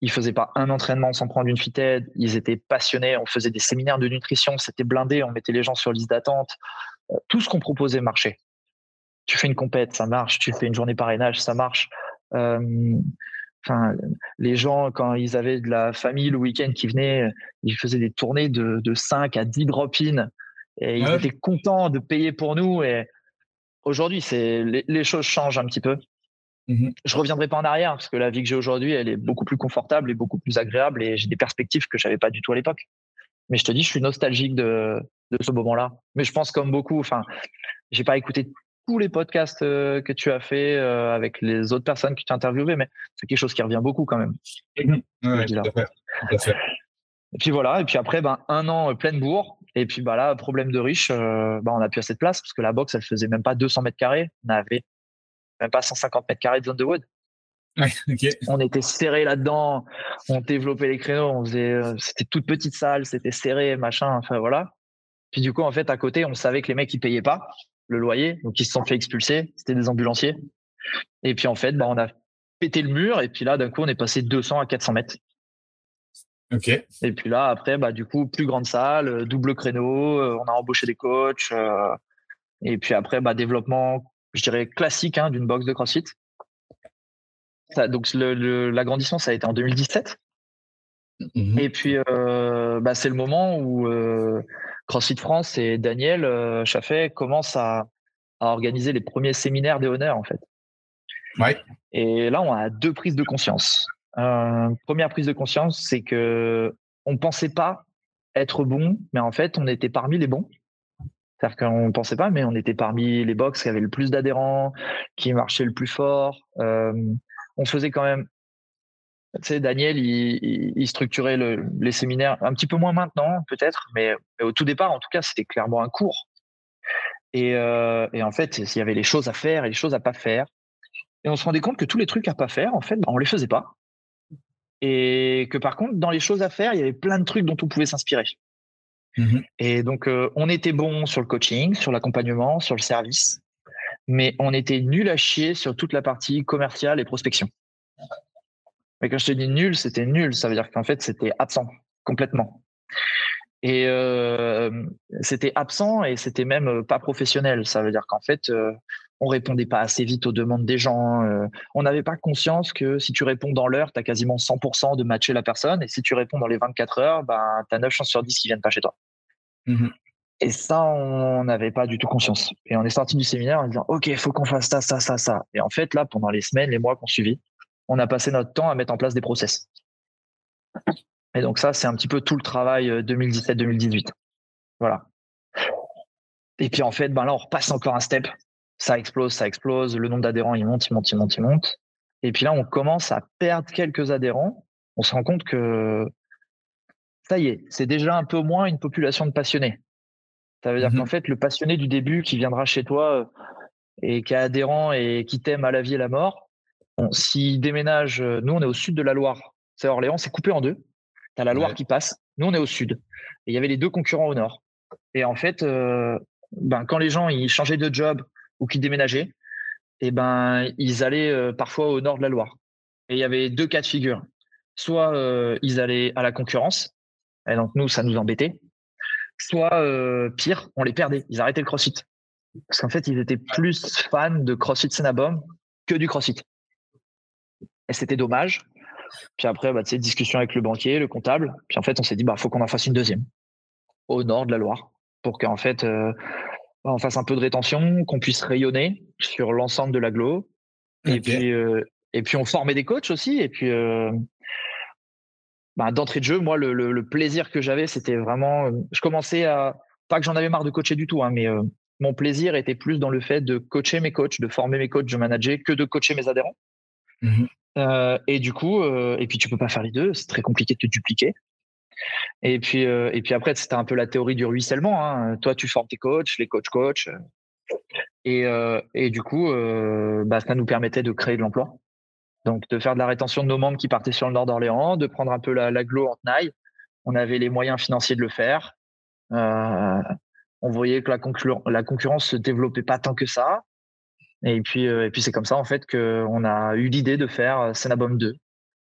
ils faisaient pas un entraînement sans prendre une fitted. Ils étaient passionnés. On faisait des séminaires de nutrition. C'était blindé. On mettait les gens sur liste d'attente. Euh, tout ce qu'on proposait marchait. Tu fais une compète, ça marche. Tu fais une journée parrainage, ça marche. Euh, enfin, les gens, quand ils avaient de la famille le week-end qui venait, ils faisaient des tournées de, de 5 à 10 drop-in. Et ils étaient contents de payer pour nous. Et Aujourd'hui, c'est les, choses changent un petit peu. Mmh je reviendrai pas en arrière parce que la vie que j'ai aujourd'hui, elle est beaucoup plus confortable et beaucoup plus agréable et j'ai des perspectives que j'avais pas du tout à l'époque. Mais je te dis, je suis nostalgique de, de ce moment-là. Mais je pense comme beaucoup. Enfin, j'ai pas écouté tous les podcasts euh, que tu as fait euh, avec les autres personnes qui t'ont interviewé, mais c'est quelque chose qui revient beaucoup quand même. Mmh et puis voilà. Et puis après, ben un an euh, pleine bourre. Et puis bah là, problème de riche, bah, on n'a plus assez de place parce que la box, elle faisait même pas 200 mètres carrés. On avait même pas 150 mètres carrés de zone de wood. On était serré là-dedans, on développait les créneaux, on faisait, c'était toute petite salle, c'était serré, machin, enfin voilà. Puis du coup, en fait, à côté, on savait que les mecs ils payaient pas le loyer, donc ils se sont fait expulser. C'était des ambulanciers. Et puis en fait, bah, on a pété le mur et puis là, d'un coup, on est passé de 200 à 400 mètres. Et puis là, après, bah, du coup, plus grande salle, euh, double créneau, euh, on a embauché des coachs. Euh, et puis après, bah, développement, je dirais, classique hein, d'une box de CrossFit. donc l'agrandissement, ça a été en 2017. Mmh et puis, bah, c'est le moment où CrossFit France et Daniel Chaffet commencent à, à, organiser les premiers séminaires des honneurs, en fait. Ouais. Et là, on a deux prises de conscience. Euh, première prise de conscience, c'est que on pensait pas être bon, mais en fait, on était parmi les bons. C'est-à-dire qu'on ne pensait pas, mais on était parmi les box qui avaient le plus d'adhérents, qui marchaient le plus fort. Euh, on faisait quand même. Tu sais, Daniel, il, structurait les séminaires un petit peu moins maintenant, peut-être, mais, au tout départ, en tout cas, c'était clairement un cours. Et, euh, et en fait, il y avait les choses à faire et les choses à pas faire. Et on se rendait compte que tous les trucs à pas faire, en fait, on les faisait pas. Et que par contre, dans les choses à faire, il y avait plein de trucs dont on pouvait s'inspirer. Mmh et donc, euh, on était bon sur le coaching, sur l'accompagnement, sur le service, mais on était nul à chier sur toute la partie commerciale et prospection. Mais quand je te dis nul, c'était nul. Ça veut dire qu'en fait, c'était absent complètement. Et euh, c'était absent et c'était même euh, pas professionnel. Ça veut dire qu'en fait, euh, on répondait pas assez vite aux demandes des gens. Euh, on n'avait pas conscience que si tu réponds dans l'heure, tu as quasiment 100% de matcher la personne. Et si tu réponds dans les 24 heures, ben, tu as 9 chances sur 10 qui viennent pas chez toi. Mmh et ça, on n'avait pas du tout conscience. Et on est sorti du séminaire en disant, OK, il faut qu'on fasse ça, ça, ça, ça. Et en fait, là, pendant les semaines, les mois qu'on suivit, on a passé notre temps à mettre en place des process. Et donc ça, c'est un petit peu tout le travail 2017-2018. Euh, voilà. Et puis en fait, ben là, on repasse encore un step ça explose, ça explose, le nombre d'adhérents, il monte, il monte, il monte, il monte. Et puis là, on commence à perdre quelques adhérents. On se rend compte que ça y est, c'est déjà un peu moins une population de passionnés. Ça veut dire mmh qu'en fait, le passionné du début qui viendra chez toi euh, et qui est adhérent et qui t'aime à la vie et la mort, s'ils déménagent, nous, on est au sud de la Loire. C'est Orléans, c'est coupé en deux. Tu as la Loire qui passe. Nous, on est au sud. Et il y avait les deux concurrents au nord. Et en fait, ben, quand les gens ils changeaient de job ou qu'ils déménageaient, et eh ben, ils allaient parfois au nord de la Loire. Et il y avait deux cas de figure. Soit ils allaient à la concurrence, et donc nous, ça nous embêtait. Soit pire, on les perdait. Ils arrêtaient le CrossFit. Parce qu'en fait, ils étaient plus fans de CrossFit Senabom que du CrossFit. Et c'était dommage. Puis après, bah, discussion avec le banquier, le comptable. Puis en fait, on s'est dit, bah, faut qu'on en fasse une deuxième au nord de la Loire pour qu'en fait, euh, on fasse un peu de rétention, qu'on puisse rayonner sur l'ensemble de l'agglo. Et puis, euh, et puis on formait des coachs aussi. Et puis, euh, bah, d'entrée de jeu, moi, le, plaisir que j'avais, c'était vraiment, je commençais à, pas que j'en avais marre de coacher du tout, hein, mais mon plaisir était plus dans le fait de coacher mes coachs, de former mes coachs, de manager, que de coacher mes adhérents. Mmh et du coup, et puis tu peux pas faire les deux, c'est très compliqué de te dupliquer. Et puis, euh, et puis après, c'était un peu la théorie du ruissellement. Hein. Toi, tu formes tes coachs, les coachs coachs. Et, euh, et du coup, euh, bah, ça nous permettait de créer de l'emploi. Donc, de faire de la rétention de nos membres qui partaient sur le nord d'Orléans, de prendre un peu la, la en tenaille. On avait les moyens financiers de le faire. on voyait que la, la concurrence se développait pas tant que ça. Et puis, et puis c'est comme ça en fait qu'on a eu l'idée de faire Senabom 2.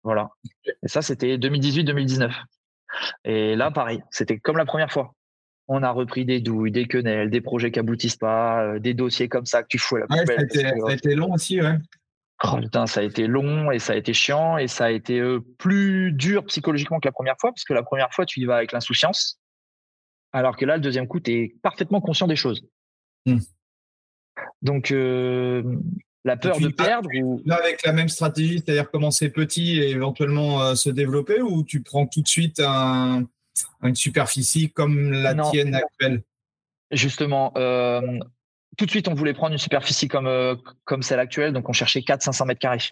Voilà. Et ça, c'était 2018-2019. Et là, pareil, c'était comme la première fois. On a repris des douilles, des quenelles, des projets qui aboutissent pas, euh, des dossiers comme ça que tu fous à la poubelle. ça, a été, long aussi, ouais. Oh, putain, ça a été long et ça a été chiant et ça a été euh, plus dur psychologiquement que la première fois parce que la première fois, tu y vas avec l'insouciance. Alors que là, le deuxième coup, tu es parfaitement conscient des choses. Hmm. Donc, euh, la peur de perdre ou... avec la même stratégie, c'est-à-dire commencer petit et éventuellement euh, se développer, ou tu prends tout de suite une superficie comme la tienne actuelle? Justement, euh, tout de suite, on voulait prendre une superficie comme, comme celle actuelle, donc on cherchait 400-500 mètres carrés.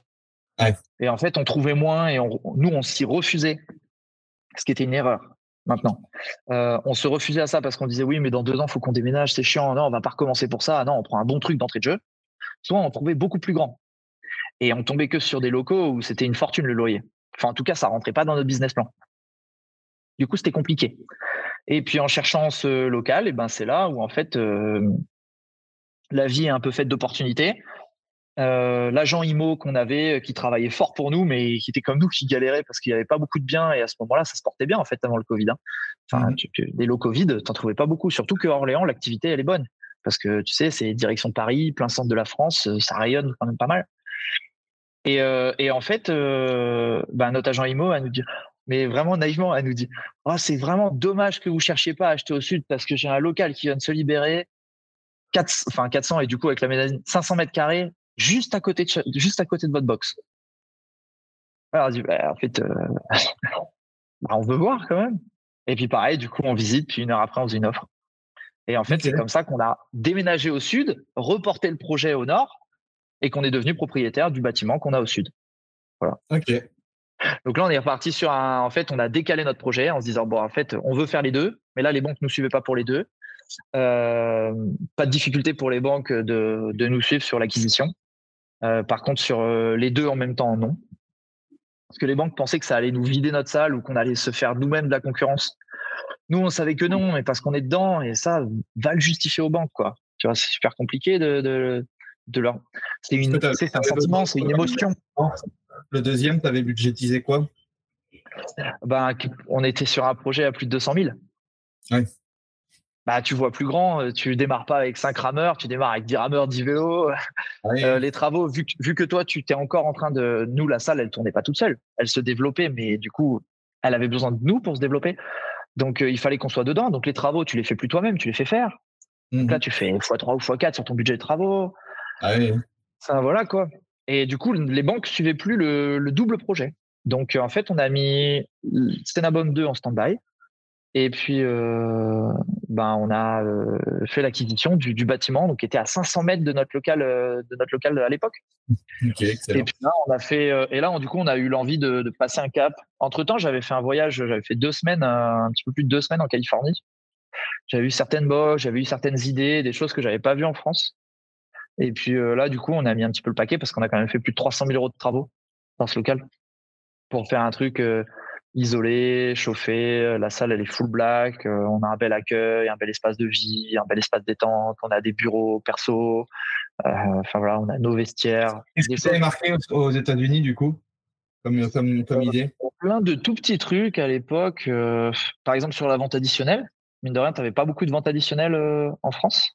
Et en fait, on trouvait moins et nous, on s'y refusait, ce qui était une erreur maintenant. on se refusait à ça parce qu'on disait oui, mais dans deux ans, faut qu'on déménage, c'est chiant, non, on va pas recommencer pour ça, non, on prend un bon truc d'entrée de jeu soit on trouvait beaucoup plus grand. Et on tombait que sur des locaux où c'était une fortune le loyer. Enfin, en tout cas, ça rentrait pas dans notre business plan. Du coup, c'était compliqué. Et puis en cherchant ce local, et eh ben c'est là où en fait euh, la vie est un peu faite d'opportunités. Euh, l'agent IMO qu'on avait, euh, qui travaillait fort pour nous, mais qui était comme nous, qui galérait parce qu'il n'y avait pas beaucoup de biens. Et à ce moment-là, ça se portait bien en fait avant le Covid. Hein. Enfin, mmh. des locaux vides, t'en trouvais pas beaucoup. Surtout que Orléans, l'activité elle est bonne parce que tu sais, c'est direction Paris, plein centre de la France, euh, ça rayonne quand même pas mal. Et, euh, et en fait, euh, bah, notre agent IMO, a nous dit, mais vraiment naïvement, elle nous dit oh, c'est vraiment dommage que vous cherchiez pas à acheter au sud parce que j'ai un local qui vient de se libérer, 4, enfin 400 et du coup avec la médaille 500 mètres carrés juste à côté de, juste à côté de votre box. Alors, dit, bah, en fait, <laughs> bah, on veut voir quand même. Et puis pareil, du coup, on visite, puis une heure après, on faisait une offre. Et en fait, c'est comme ça qu'on a déménagé au sud, reporté le projet au nord et qu'on est devenu propriétaire du bâtiment qu'on a au sud. Voilà. Ok. Donc là, on est reparti sur un. En fait, on a décalé notre projet en se disant bon, en fait, on veut faire les deux, mais là, les banques ne nous suivaient pas pour les deux. Euh, pas de difficulté pour les banques de, de nous suivre sur l'acquisition. Euh, par contre, sur euh, les deux en même temps, non. Parce que les banques pensaient que ça allait nous vider notre salle ou qu'on allait se faire nous-mêmes de la concurrence. Nous, on savait que non, mais parce qu'on est dedans, et ça va le justifier aux banques, quoi. Tu vois, c'est super compliqué de, de, de leur. C'est une, c'est un sentiment, c'est une émotion. Le deuxième, tu avais budgétisé quoi? Ben, on était sur un projet à plus de 200 000. Ouais. Bah, tu vois plus grand, euh, tu démarres pas avec 5 rameurs, tu démarres avec 10 rameurs, 10 vélos. Euh, les travaux, vu, vu que toi, tu t'es encore en train de. Nous, la salle, elle tournait pas toute seule. Elle se développait, mais du coup, elle avait besoin de nous pour se développer. Donc, euh, il fallait qu'on soit dedans. Donc, les travaux, tu les fais plus toi-même, tu les fais faire. Donc là, mmh tu fais x3 ou x4 sur ton budget de travaux. Ah oui. Ça, voilà quoi. Et du coup, les banques suivaient plus le, double projet. Donc, en fait, on a mis Stenabom 2 en stand-by. Et puis, euh, ben, on a euh, fait l'acquisition du, bâtiment, donc qui était à 500 mètres de notre local, de notre local à l'époque. et puis là, on a fait, et là, du coup, on a eu l'envie de, passer un cap. Entre temps, j'avais fait un voyage, j'avais fait deux semaines, un petit peu plus de deux semaines en Californie. J'avais eu certaines boches, j'avais eu certaines idées, des choses que j'avais pas vues en France. Et puis là, du coup, on a mis un petit peu le paquet parce qu'on a quand même fait plus de 300 000 euros de travaux dans ce local pour faire un truc isolé, chauffé. La salle, elle est full black. on a un bel accueil, un bel espace de vie, un bel espace détente. On a des bureaux perso. Enfin voilà, on a nos vestiaires. Qu'est-ce que ça marqué aux États-Unis du coup comme, comme, comme idée? Plein de tout petits trucs à l'époque. par exemple, sur la vente additionnelle mine de rien, tu n'avais pas beaucoup de ventes additionnelles euh, en France.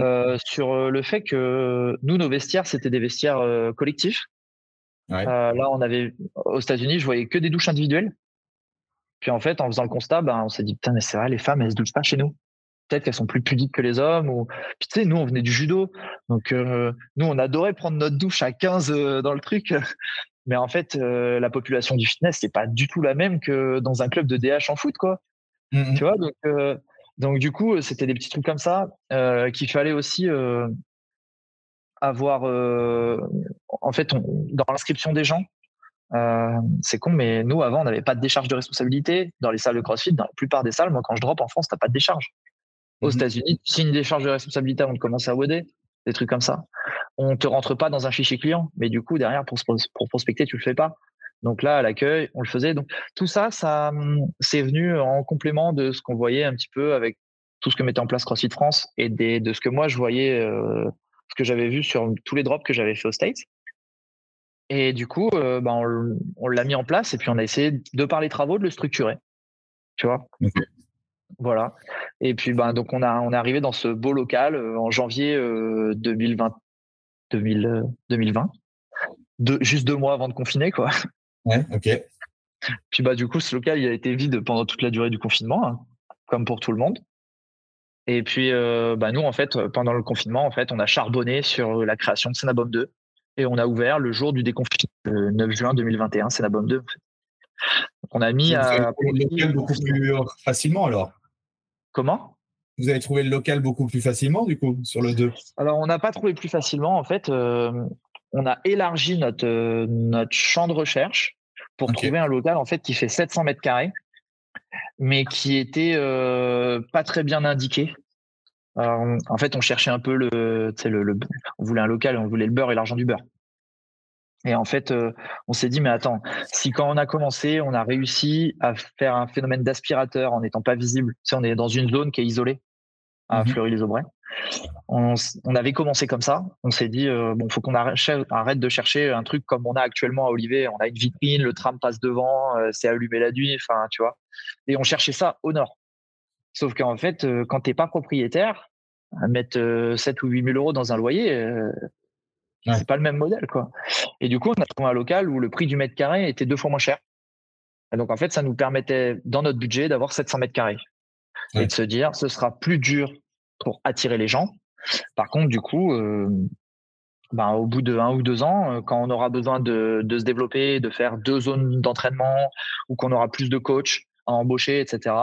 Euh, sur euh, le fait que nous, nos vestiaires, c'était des vestiaires collectifs. là, on avait aux États-Unis, je voyais que des douches individuelles. Puis en fait, en faisant le constat, ben, on s'est dit putain, mais c'est vrai, les femmes, elles se douchent pas chez nous. Peut-être qu'elles sont plus pudiques que les hommes. Ou... Puis tu sais, nous, on venait du judo. Donc, nous, on adorait prendre notre douche à 15 dans le truc. <laughs> Mais en fait, la population du fitness, c'est pas du tout la même que dans un club de DH en foot, quoi. Mmh tu vois, donc, euh, donc du coup, c'était des petits trucs comme ça euh, qu'il fallait aussi euh, avoir. en fait, dans l'inscription des gens, c'est con, mais nous, avant, on n'avait pas de décharge de responsabilité. Dans les salles de CrossFit, dans la plupart des salles, moi, quand je drop en France, tu n'as pas de décharge. Aux mmh États-Unis, tu signes une décharge de responsabilité avant de commencer à WOD, des trucs comme ça. On te rentre pas dans un fichier client, mais du coup, derrière, pour, pour prospecter, tu le fais pas. Donc là, à l'accueil, on le faisait. Donc tout ça, ça c'est venu en complément de ce qu'on voyait un petit peu avec tout ce que mettait en place CrossFit France et des, de ce que moi je voyais, euh, ce que j'avais vu sur tous les drops que j'avais fait aux States. Et du coup, euh, ben, on, l'a mis en place et puis on a essayé de par les travaux de le structurer. Tu vois? Voilà. Et puis ben donc on a on est arrivé dans ce beau local euh, en janvier 2020 2020. juste deux mois avant de confiner quoi. Ouais, ok. Puis bah du coup, ce local, il a été vide pendant toute la durée du confinement, hein, comme pour tout le monde. Et puis euh, bah, nous, en fait, pendant le confinement, en fait, on a charbonné sur la création de Senabom 2 et on a ouvert le jour du déconfinement, le 9 juin 2021, Senabom 2. on a mis à le local beaucoup plus facilement alors? Comment? Vous avez trouvé le local beaucoup plus facilement du coup sur le 2 Alors on n'a pas trouvé plus facilement en fait. Euh, on a élargi notre, euh, notre champ de recherche pour trouver un local en fait qui fait 700 mètres carrés, mais qui était euh, pas très bien indiqué. En fait, on cherchait un peu le, le, on voulait un local, on voulait le beurre et l'argent du beurre. Et en fait, euh, on s'est dit, mais attends, si quand on a commencé, on a réussi à faire un phénomène d'aspirateur en n'étant pas visible, tu on est dans une zone qui est isolée à mmh Fleury-les-Aubrais. On, avait commencé comme ça. On s'est dit, euh, bon, faut qu'on arrête de chercher un truc comme on a actuellement à Olivet. On a une vitrine, le tram passe devant, euh, c'est allumé la nuit, enfin, tu vois. Et on cherchait ça au nord. Sauf qu'en fait, quand t'es pas propriétaire, mettre 7 ou 8 000 euros dans un loyer, c'est pas le même modèle, quoi. Et du coup, on a trouvé un local où le prix du mètre carré était deux fois moins cher. Et donc, en fait, ça nous permettait, dans notre budget, d'avoir 700 mètres carrés. Et de se dire, ce sera plus dur pour attirer les gens. Par contre, du coup, euh, ben, au bout de un ou deux ans, quand on aura besoin de, se développer, de faire deux zones d'entraînement, ou qu'on aura plus de coachs à embaucher, etc.,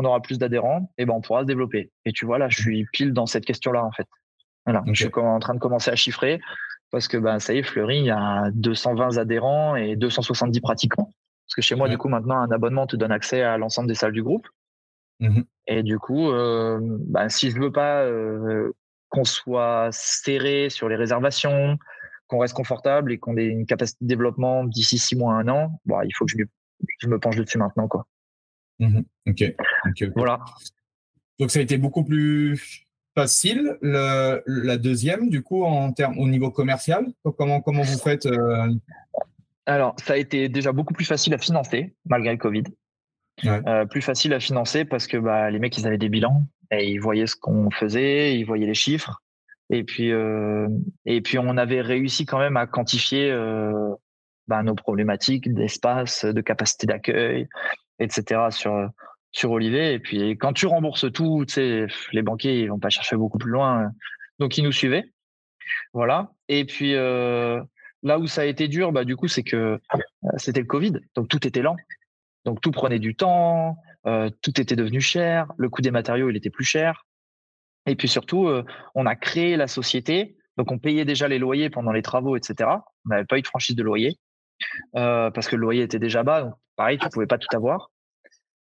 qu'on aura plus d'adhérents, et eh ben, on pourra se développer. Et tu vois, là, je suis pile dans cette question-là, en fait. Voilà. Je suis en train de commencer à chiffrer parce que ben, ça y est, Fleury, il y a 220 adhérents et 270 pratiquants. Parce que chez moi, du coup, maintenant, un abonnement te donne accès à l'ensemble des salles du groupe. Mmh et du coup, euh, bah, si je veux pas euh, qu'on soit serré sur les réservations, qu'on reste confortable et qu'on ait une capacité de développement d'ici six mois, un an, bah, il faut que je, je, me penche dessus maintenant. Quoi. Mmh ok. Voilà. Donc ça a été beaucoup plus facile. Le, la deuxième, du coup, en termes au niveau commercial, comment, comment vous faites euh? Alors, ça a été déjà beaucoup plus facile à financer malgré le Covid. Euh, plus facile à financer parce que bah, les mecs, ils avaient des bilans et ils voyaient ce qu'on faisait, ils voyaient les chiffres. Et puis, euh, et puis, on avait réussi quand même à quantifier bah, nos problématiques d'espace, de capacité d'accueil, etc. sur sur Olivier. Et puis, quand tu rembourses tout, les banquiers, ils vont pas chercher beaucoup plus loin. Donc, ils nous suivaient. Voilà. Et puis, là où ça a été dur, bah, du coup, c'est que c'était le Covid. Donc, tout était lent. Donc tout prenait du temps, euh, tout était devenu cher, le coût des matériaux il était plus cher. Et puis surtout, euh, on a créé la société, donc on payait déjà les loyers pendant les travaux, etc. On n'avait pas eu de franchise de loyer euh, parce que le loyer était déjà bas, donc pareil, tu pouvais pas tout avoir.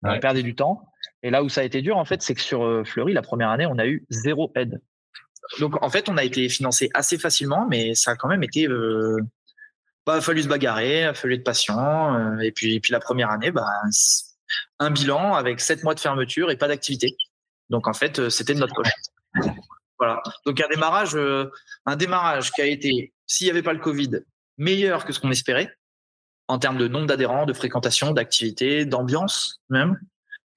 On perdait du temps. Et là où ça a été dur, en fait, c'est que sur Fleury, la première année, on a eu zéro aide. donc en fait, on a été financé assez facilement, mais ça a quand même été. Euh, bah, fallu se bagarrer, il a fallu être patient. et puis, puis la première année, bah, un bilan avec sept mois de fermeture et pas d'activité. Donc en fait, c'était de notre poche. Voilà. Donc un démarrage, un démarrage qui a été, s'il n'y avait pas le Covid, meilleur que ce qu'on espérait en termes de nombre d'adhérents, de fréquentation, d'activité, d'ambiance même.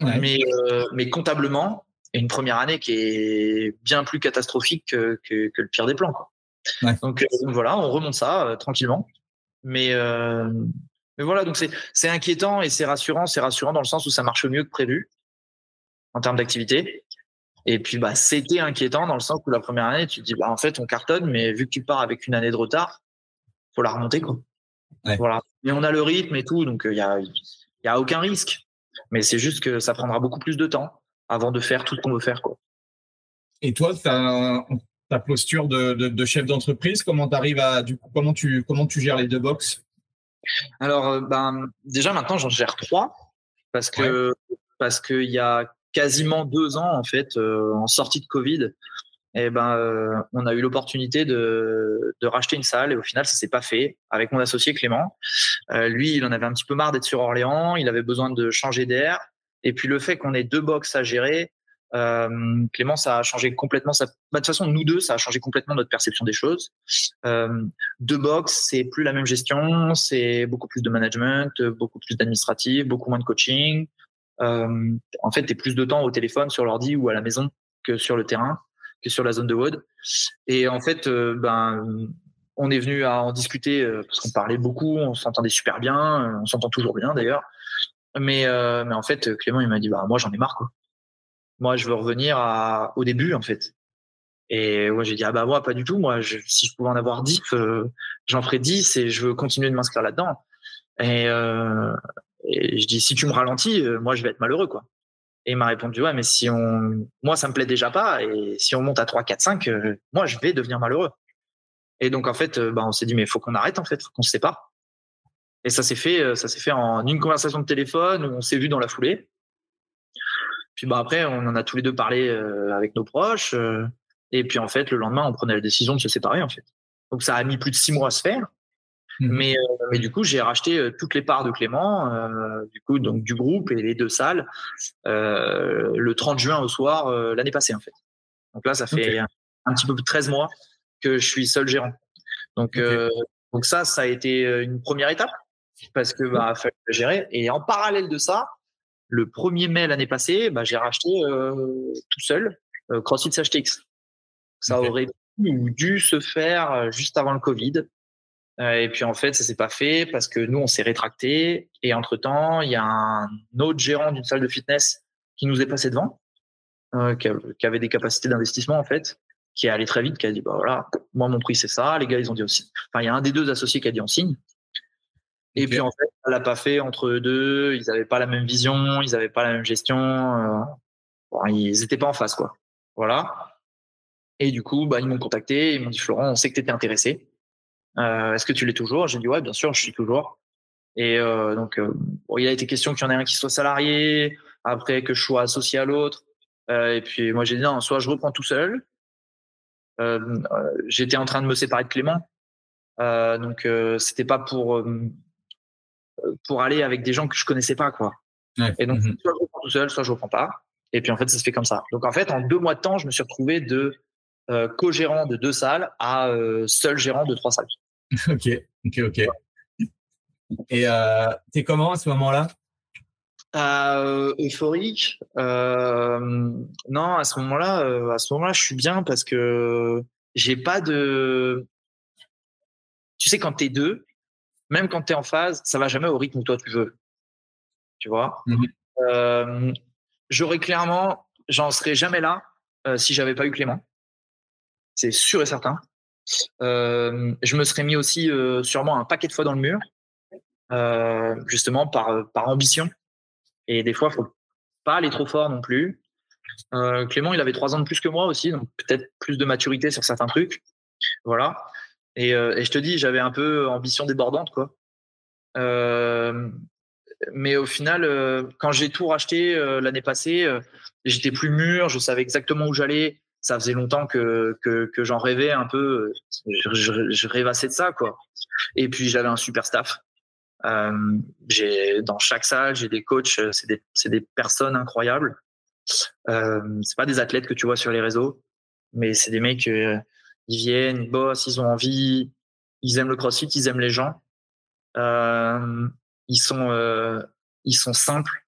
Mais, euh, mais comptablement, une première année qui est bien plus catastrophique que, que, le pire des plans. Quoi. Euh, donc, voilà, on remonte ça euh, tranquillement. Mais, mais voilà, donc c'est inquiétant et c'est rassurant. C'est rassurant dans le sens où ça marche mieux que prévu en termes d'activité. Et puis bah c'était inquiétant dans le sens où la première année tu te dis bah en fait on cartonne mais vu que tu pars avec une année de retard faut la remonter quoi. Voilà. Mais on a le rythme et tout, donc il euh, n'y a, y a aucun risque. Mais c'est juste que ça prendra beaucoup plus de temps avant de faire tout ce qu'on veut faire. Quoi. Et toi, ta posture de, de, chef d'entreprise, comment, arrives à, du coup, comment, tu, comment tu gères les deux box? Alors, euh, ben, déjà maintenant, j'en gère trois parce que parce qu'il y a quasiment deux ans, en fait, euh, en sortie de Covid, et eh ben, euh, on a eu l'opportunité de, de, racheter une salle et au final, ça s'est pas fait avec mon associé Clément. Euh, lui, il en avait un petit peu marre d'être sur Orléans, il avait besoin de changer d'air. Et puis le fait qu'on ait deux box à gérer, euh, Clément, ça a changé complètement. Ça... Bah, de toute façon, nous deux, ça a changé complètement notre perception des choses. Euh, deux box, c'est plus la même gestion, c'est beaucoup plus de management, beaucoup plus d'administratif, beaucoup moins de coaching. Euh, en fait, tu plus de temps au téléphone, sur l'ordi ou à la maison que sur le terrain sur la zone de WOD. Et en fait, euh, ben, on est venu à en discuter euh, parce qu'on parlait beaucoup, on s'entendait super bien, euh, on s'entend toujours bien d'ailleurs. Mais, mais en fait, Clément, il m'a dit, bah, moi, j'en ai marre, quoi. Moi, je veux revenir au début, en fait. Et moi, j'ai dit, ah bah, moi, pas du tout. Moi, si je pouvais en avoir 10, j'en ferais 10 et je veux continuer de m'inscrire là-dedans. Et, et, je dis, si tu me ralentis, moi, je vais être malheureux, quoi. Et il m'a répondu, ouais, mais si on, moi, ça me plaît déjà pas, et si on monte à 3, 4, 5, moi, je vais devenir malheureux. Et donc, en fait, euh, bah, on s'est dit, mais il faut qu'on arrête, en fait, qu'on se sépare. Et ça s'est fait, euh, ça s'est fait en une conversation de téléphone où on s'est vu dans la foulée. Puis, bah, après, on en a tous les deux parlé euh, avec nos proches. et puis, en fait, le lendemain, on prenait la décision de se séparer, en fait. Donc, ça a mis plus de six mois à se faire. Mmh. Mais, euh, mais du coup, j'ai racheté euh, toutes les parts de Clément, euh, du coup, donc du groupe et les deux salles, le 30 juin au soir l'année passée, en fait. Donc là, ça fait un, petit peu plus de 13 mois que je suis seul gérant. Donc, donc ça, ça a été une première étape parce que bah, fallait gérer. Et en parallèle de ça, le 1er mai l'année passée, bah, j'ai racheté tout seul CrossFit HTX. Ça aurait dû se faire juste avant le Covid. Euh, et puis en fait, ça s'est pas fait parce que nous, on s'est rétracté. Et entre temps, il y a un autre gérant d'une salle de fitness qui nous est passé devant, euh, qui, avait des capacités d'investissement en fait, qui est allé très vite, qui a dit bah voilà, moi mon prix c'est ça. Les gars, ils ont dit aussi. Enfin, il y a un des deux associés qui a dit on signe. Et puis en fait, ça l'a pas fait entre eux deux. Ils n'avaient pas la même vision, ils n'avaient pas la même gestion. Euh, ils étaient pas en face quoi. Voilà. Et du coup, bah, ils m'ont contacté, ils m'ont dit Florent, on sait que tu étais intéressé. Euh, est-ce que tu l'es toujours? J'ai dit ouais, bien sûr, je suis toujours. Et euh, donc, euh, il a été question qu'il y en ait un qui soit salarié, après que je sois associé à l'autre. et puis moi, j'ai dit non, soit je reprends tout seul. J'étais en train de me séparer de Clément, donc c'était pas pour pour aller avec des gens que je connaissais pas, quoi. Et donc, mhm. soit je reprends tout seul, soit je reprends pas. Et puis en fait, ça se fait comme ça. Donc en fait, en deux mois de temps, je me suis retrouvé de co-gérant de deux salles à seul gérant de trois salles. <laughs> ok, ok, ok. Et euh, t'es comment à ce moment-là? Euh, Euphorique. Euh, non, à ce moment-là, euh, à ce moment-là, je suis bien parce que j'ai pas de. Tu sais, quand t'es deux, même quand t'es en phase, ça va jamais au rythme où toi tu veux. Tu vois? Mhm. Euh, j'aurais clairement, j'en serais jamais là si j'avais pas eu Clément. C'est sûr et certain. Je me serais mis aussi sûrement un paquet de fois dans le mur, justement par, par ambition. Et des fois, il faut pas aller trop fort non plus. Clément, il avait trois ans de plus que moi aussi, donc peut-être plus de maturité sur certains trucs. Voilà. Et, et je te dis, j'avais un peu ambition débordante, quoi. mais au final, quand j'ai tout racheté l'année passée, j'étais plus mûr, je savais exactement où j'allais, ça faisait longtemps que, que, que j'en rêvais un peu. Je, je, je, rêvassais de ça, quoi. Et puis j'avais un super staff. Euh, j'ai dans chaque salle, j'ai des coachs, c'est des, des personnes incroyables. Euh, c'est pas des athlètes que tu vois sur les réseaux, mais c'est des mecs, euh, ils viennent, ils bossent, ils ont envie, ils aiment le CrossFit, ils aiment les gens. Euh, ils sont, euh, ils sont simples.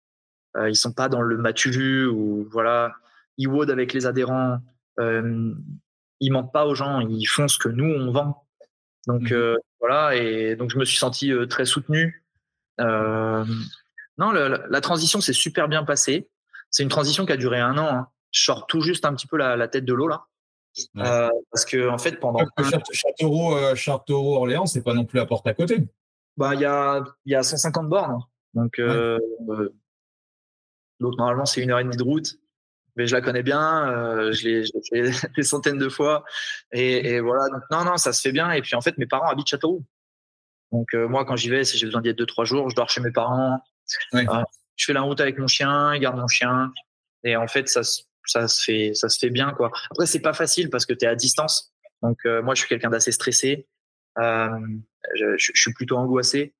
Euh, ils sont pas dans le matu ou voilà. Ils avec les adhérents. Euh, ils mentent pas aux gens. Ils font ce que nous on vend. Donc mmh. euh, voilà. Et donc je me suis senti euh, très soutenu. non, le, la transition s'est super bien passée. C'est une transition qui a duré un an. Hein. Je sors tout juste un petit peu la, la tête de l'eau là. Ouais. Euh, parce que en fait pendant Châteauroux, euh, Châteauroux Orléans c'est pas non plus à porte à côté bah il y a y a 150 bornes donc ouais. l'autre normalement c'est une heure et demie de route mais je la connais bien euh, je l'ai fait <laughs> des centaines de fois. Et, et, voilà donc non non ça se fait bien. Et puis en fait mes parents habitent Châteauroux. Donc euh, moi quand j'y vais si j'ai besoin d'y être deux trois jours je dors chez mes parents. Ouais. je fais la route avec mon chien ils gardent mon chien. Et en fait ça se ça se fait ça se fait bien quoi. Après c'est pas facile parce que tu es à distance. Donc euh, moi je suis quelqu'un d'assez stressé. Euh, je, je, suis plutôt angoissé.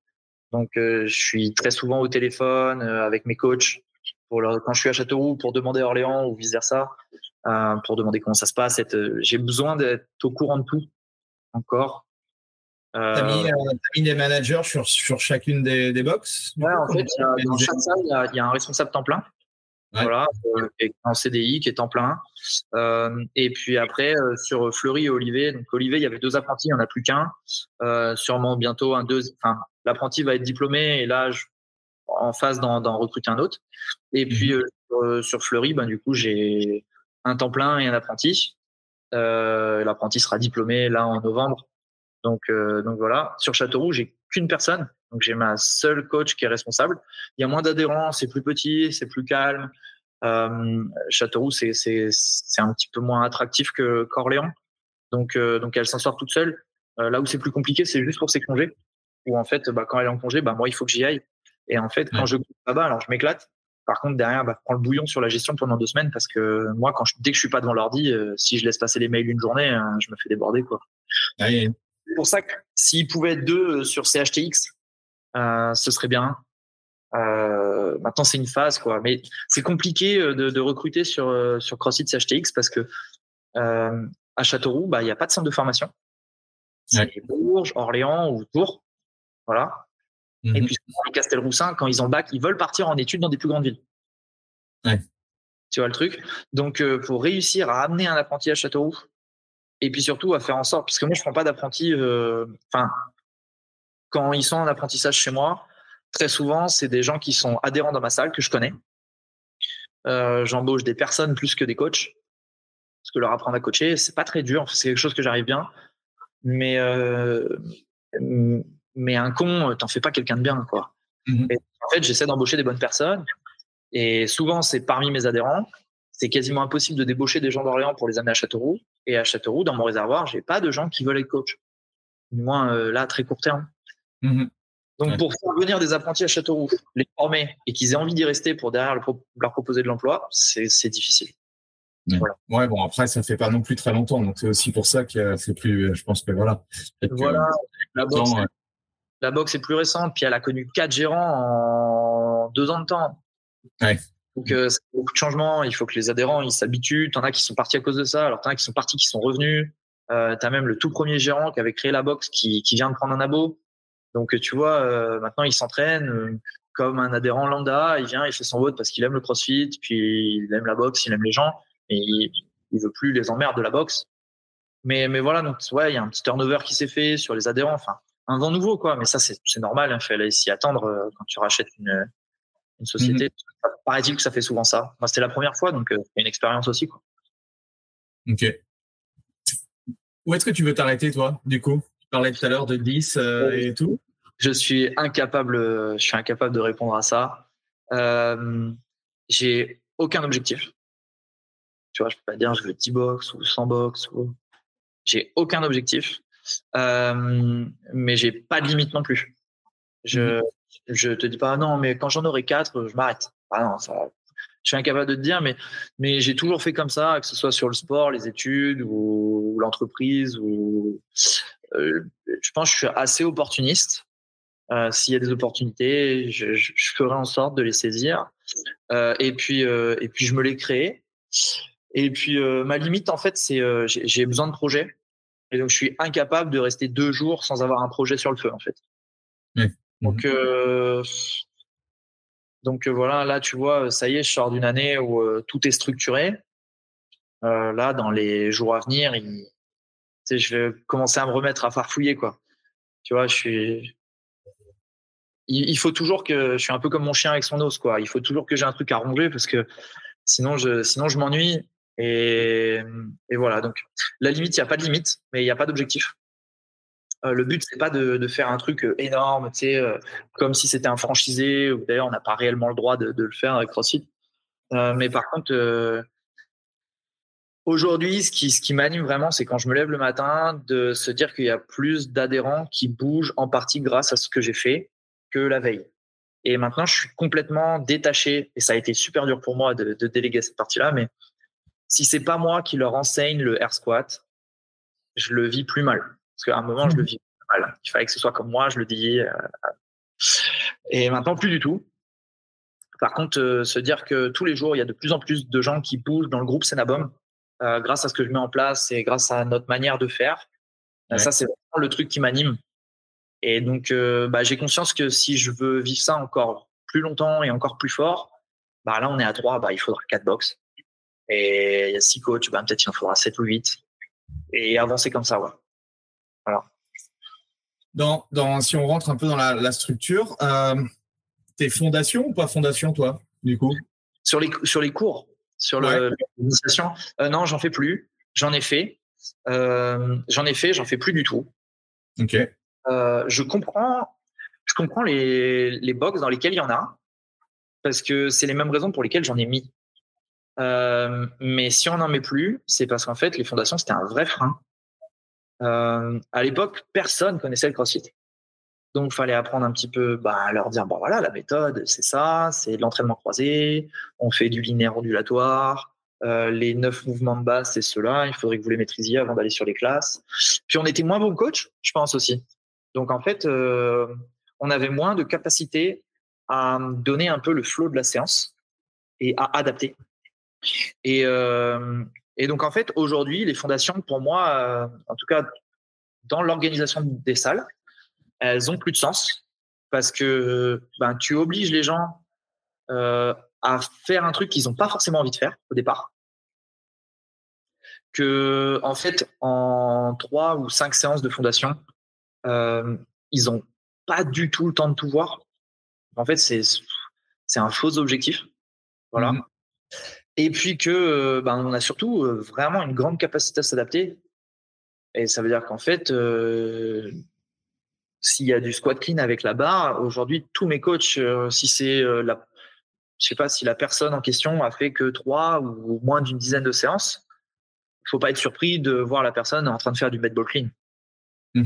Donc euh, je suis très souvent au téléphone euh, avec mes coachs pour leur, quand je suis à Châteauroux pour demander à Orléans ou vice versa euh, pour demander comment ça se passe j'ai besoin d'être au courant de tout encore T'as mis, euh, mis, des managers sur, sur chacune des, des box Ouais, en fait, y a, dans chaque salle, il y, a, il y a un responsable temps plein Ouais. Voilà, euh, en CDI qui est en plein. Euh, et puis après euh, sur Fleury et Olivier, donc Olivier, il y avait deux apprentis, il n'y en a plus qu'un. Euh, sûrement bientôt un deux. Enfin, l'apprenti va être diplômé et là, je, en phase d'en recruter un autre. Et puis mmh. sur, sur, Fleury, ben du coup j'ai un temps plein et un apprenti. L'apprenti sera diplômé là en novembre. Donc donc voilà. Sur Châteauroux, j'ai qu'une personne donc j'ai ma seule coach qui est responsable. Il y a moins d'adhérents, c'est plus petit, c'est plus calme. Euh, Châteauroux, c'est c'est c'est un petit peu moins attractif que qu'Orléans. Donc euh, donc elle s'en sort toute seule. Euh, là où c'est plus compliqué, c'est juste pour ses congés. Où en fait, bah, quand elle est en congé, bah moi il faut que j'y aille. Et en fait, quand je là-bas, alors je m'éclate. Par contre, derrière, bah, je prends le bouillon sur la gestion pendant deux semaines parce que moi, quand je, dès que je suis pas devant l'ordi, euh, si je laisse passer les mails une journée, euh, je me fais déborder quoi. Ouais. C'est pour ça que s'il pouvait être deux sur CHTX, euh, ce serait bien. Euh, maintenant, c'est une phase, quoi. Mais c'est compliqué de, de, recruter sur, sur CrossFit CHTX parce que euh, à Châteauroux, bah, il n'y a pas de centre de formation. C'est ouais. Bourges, Orléans ou Tours. Voilà. Et puis, Castelroussin, quand ils ont bac, ils veulent partir en études dans des plus grandes villes. Ouais. Tu vois le truc? Donc, euh, pour réussir à amener un apprenti à Châteauroux, et puis surtout à faire en sorte, parce que moi, je ne prends pas d'apprenti, enfin, quand ils sont en apprentissage chez moi, très souvent, c'est des gens qui sont adhérents dans ma salle, que je connais. Euh, J'embauche des personnes plus que des coachs. Parce que leur apprendre à coacher, c'est pas très dur. C'est quelque chose que j'arrive bien. Mais, euh, mais un con, t'en fais pas quelqu'un de bien, quoi. Mm -hmm. Et en fait, j'essaie d'embaucher des bonnes personnes. Et souvent, c'est parmi mes adhérents. C'est quasiment impossible de débaucher des gens d'Orléans pour les amener à Châteauroux. Et à Châteauroux, dans mon réservoir, j'ai pas de gens qui veulent être coach. Du moins, euh, là, à très court terme. Mmh. Donc, ouais. pour faire venir des apprentis à Châteauroux, les former et qu'ils aient envie d'y rester pour derrière leur proposer de l'emploi, c'est difficile. Ouais. Voilà. ouais. bon, après, ça fait pas non plus très longtemps. Donc, c'est aussi pour ça que c'est plus, je pense que voilà. Voilà. Que, ouais. La boxe est plus récente, puis elle a connu quatre gérants en deux ans de temps. Ouais. Donc, euh, beaucoup de changements. Il faut que les adhérents, ils s'habituent. T'en as qui sont partis à cause de ça. Alors, t'en as qui sont partis, qui sont revenus. Euh, t'as même le tout premier gérant qui avait créé la boxe qui, qui vient de prendre un abo. Donc, tu vois, euh, maintenant, il s'entraîne euh, comme un adhérent lambda. Il vient, il fait son vote parce qu'il aime le crossfit, puis il aime la boxe, il aime les gens, et il, il veut plus les emmerdes de la boxe. Mais, mais voilà, donc, ouais, il y a un petit turnover qui s'est fait sur les adhérents. Enfin, un vent nouveau, quoi. Mais ça, c'est normal. Il hein, fallait s'y attendre euh, quand tu rachètes une, une société. -hmm. Paraît-il que ça fait souvent ça. Moi, c'était la première fois, donc euh, une expérience aussi, quoi. Ok. Où est-ce que tu veux t'arrêter, toi, du coup? Tu parlais tout à l'heure de 10 euh, et tout. Je suis incapable, je suis incapable de répondre à ça. Euh, j'ai aucun objectif. Tu vois, je peux pas dire je veux 10 box ou 100 box. Ou... J'ai aucun objectif, euh, mais j'ai pas de limite non plus. Je, mmh. je te dis pas non, mais quand j'en aurai quatre, je m'arrête. Ah non, ça. je suis incapable de te dire, mais, mais j'ai toujours fait comme ça, que ce soit sur le sport, les études ou, l'entreprise. Ou, euh, je pense que je suis assez opportuniste. Euh, s'il y a des opportunités, je, je, ferai en sorte de les saisir. Euh, et puis, et puis je me les crée. Et puis ma limite, en fait, c'est j'ai besoin de projets. Et donc je suis incapable de rester deux jours sans avoir un projet sur le feu, en fait. Donc donc voilà, là tu vois, ça y est, je sors d'une année où tout est structuré. là, dans les jours à venir, il, je vais commencer à me remettre à farfouiller quoi. Tu vois, je suis il, faut toujours que je suis un peu comme mon chien avec son os quoi. Il faut toujours que j'ai un truc à ronger parce que sinon je sinon je m'ennuie et, voilà. Donc la limite, il n'y a pas de limite, mais il n'y a pas d'objectif. Euh, le but c'est pas de, faire un truc euh, énorme, tu euh, comme si c'était un franchisé. Ou d'ailleurs, on n'a pas réellement le droit de, le faire avec CrossFit. Mais par contre, aujourd'hui, ce qui, ce qui m'anime vraiment, c'est quand je me lève le matin, de se dire qu'il y a plus d'adhérents qui bougent en partie grâce à ce que j'ai fait que la veille. Et maintenant, je suis complètement détaché. Et ça a été super dur pour moi de, de déléguer cette partie-là. Mais si c'est pas moi qui leur enseigne le air squat, je le vis plus mal. Parce qu'à un moment, je le mmh. vis plus mal. Il fallait que ce soit comme moi, je le dis. Euh, et maintenant, plus du tout. Par contre, euh, se dire que tous les jours, il y a de plus en plus de gens qui bougent dans le groupe Senabom euh, grâce à ce que je mets en place et grâce à notre manière de faire. Ouais. Ça, c'est vraiment le truc qui m'anime. Et donc, euh, bah, j'ai conscience que si je veux vivre ça encore plus longtemps et encore plus fort, bah, là, on est à trois, bah, il faudra quatre box. Et il y a six coachs, bah, peut-être il en faudra sept ou huit. Et avancer comme ça, ouais. Voilà. Dans, dans, si on rentre un peu dans la, la structure, euh, t'es fondation ou pas fondation, toi, du coup? Sur les, sur les cours, sur ouais. euh, non, j'en fais plus. J'en ai fait. Euh, j'en ai fait, j'en fais plus du tout. Ok. Je comprends, je comprends les, les box dans lesquels il y en a, parce que c'est les mêmes raisons pour lesquelles j'en ai mis. Euh, mais si on n'en met plus, c'est parce qu'en fait, les fondations, c'était un vrai frein. Euh, à l'époque, personne connaissait le CrossFit. Donc, il fallait apprendre un petit peu, bah, leur dire, bon voilà, la méthode, c'est ça, c'est de l'entraînement croisé, on fait du linéaire ondulatoire, euh, les neuf mouvements de base, c'est cela, il faudrait que vous les maîtrisiez avant d'aller sur les classes. Puis, on était moins bons coach, je pense aussi. Donc en fait, euh, on avait moins de capacité à donner un peu le flow de la séance et à adapter. Et, euh, et donc en fait, aujourd'hui, les fondations, pour moi, euh, en tout cas dans l'organisation des salles, elles ont plus de sens parce que ben, tu obliges les gens euh, à faire un truc qu'ils n'ont pas forcément envie de faire au départ. Que en fait, en trois ou cinq séances de fondation, ils ont pas du tout le temps de tout voir. En fait, c'est c'est un faux objectif. Voilà. Mmh. Et puis que ben, on a surtout euh, vraiment une grande capacité à s'adapter. Et ça veut dire qu'en fait, euh, s'il y a du squat clean avec la barre, aujourd'hui, tous mes coachs, euh, si c'est euh, la, je sais pas si la personne en question a fait que trois ou moins d'une dizaine de séances, il faut pas être surpris de voir la personne en train de faire du med ball clean. Mmh.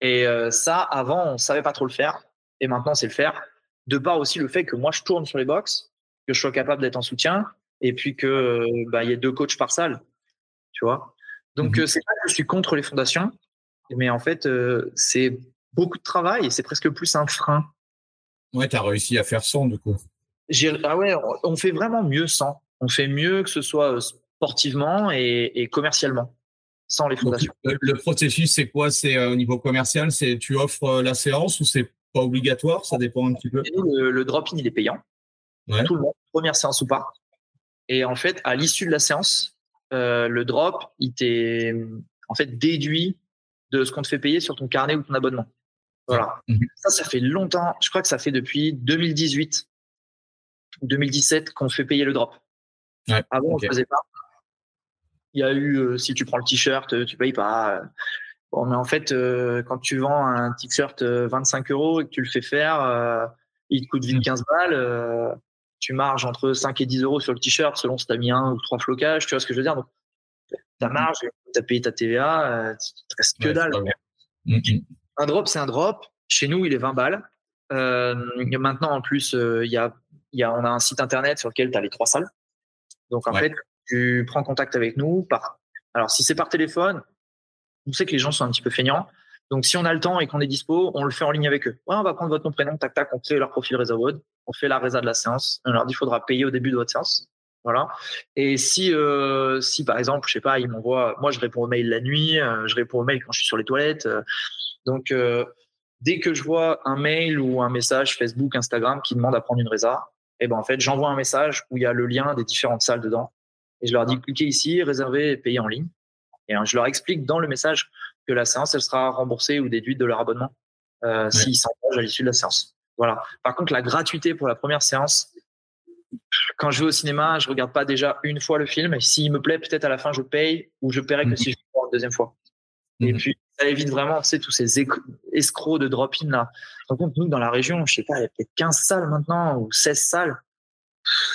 Et euh, ça, avant, on savait pas trop le faire. Et maintenant, c'est le faire. De part aussi le fait que moi, je tourne sur les box, que je sois capable d'être en soutien, et puis que euh, bah, y ait deux coachs par salle. Tu vois Donc, mmh. euh, c'est pas que je suis contre les fondations, mais en fait, euh, c'est beaucoup de travail et c'est presque plus un frein. Ouais, tu as réussi à faire sans, du coup. Ah ouais, on fait vraiment mieux sans. On fait mieux que ce soit sportivement et, et commercialement sans les fondations. Donc, le, le, processus, c'est quoi? C'est euh, au niveau commercial, c'est tu offres euh, la séance ou c'est pas obligatoire? Ça dépend un petit peu. Le, le drop-in, il est payant. Ouais. Tout le monde, première séance ou pas. Et en fait, à l'issue de la séance, euh, le drop, il t'est en fait déduit de ce qu'on te fait payer sur ton carnet ou ton abonnement. Voilà. Mmh. Ça, ça fait longtemps. Je crois que ça fait depuis 2018, 2017 qu'on fait payer le drop. Ouais. Avant, okay. on ne faisait pas il y a eu euh, si tu prends le t-shirt, euh, tu payes pas. Bon, mais en fait, euh, quand tu vends un t-shirt 25 euros et que tu le fais faire, il te coûte vite 15 balles. Tu marges entre 5 et 10 euros sur le t-shirt selon si tu as mis un ou trois flocages. Tu vois ce que je veux dire? Donc, ta marge, tu as payé ta TVA, tu te reste que ouais, dalle. Un drop, c'est un drop. Chez nous, il est 20 balles. Euh, maintenant, en plus, il y a y a, on a un site internet sur lequel tu as les trois salles. Donc, en fait, tu prends contact avec nous par. Alors, si c'est par téléphone, on sait que les gens sont un petit peu feignants. Donc, si on a le temps et qu'on est dispo, on le fait en ligne avec eux. Ouais, on va prendre votre nom, prénom, tac, tac, on crée leur profil Reservoir, on fait la résa de la séance. On leur dit, il faudra payer au début de votre séance. Voilà. Et si, euh, si par exemple, je sais pas, ils m'envoient, moi je réponds aux mails la nuit, euh, je réponds aux mails quand je suis sur les toilettes. Euh, donc, dès que je vois un mail ou un message Facebook, Instagram qui demande à prendre une résa, et eh ben en fait, j'envoie un message où il y a le lien des différentes salles dedans. Et je leur dis, cliquez ici, réservez et payez en ligne. Et je leur explique dans le message que la séance, elle sera remboursée ou déduite de leur abonnement s'ils s'engagent à l'issue de la séance. Voilà. Par contre, la gratuité pour la première séance, quand je vais au cinéma, je regarde pas déjà une fois le film. Et s'il me plaît, peut-être à la fin, je paye ou je paierai que mhm. si je le vois une deuxième fois. Et mhm. puis, ça évite vraiment, tu sais, tous ces escrocs de drop-in là. Par nous, dans la région, je sais pas, il y a peut-être 15 salles maintenant ou 16 salles.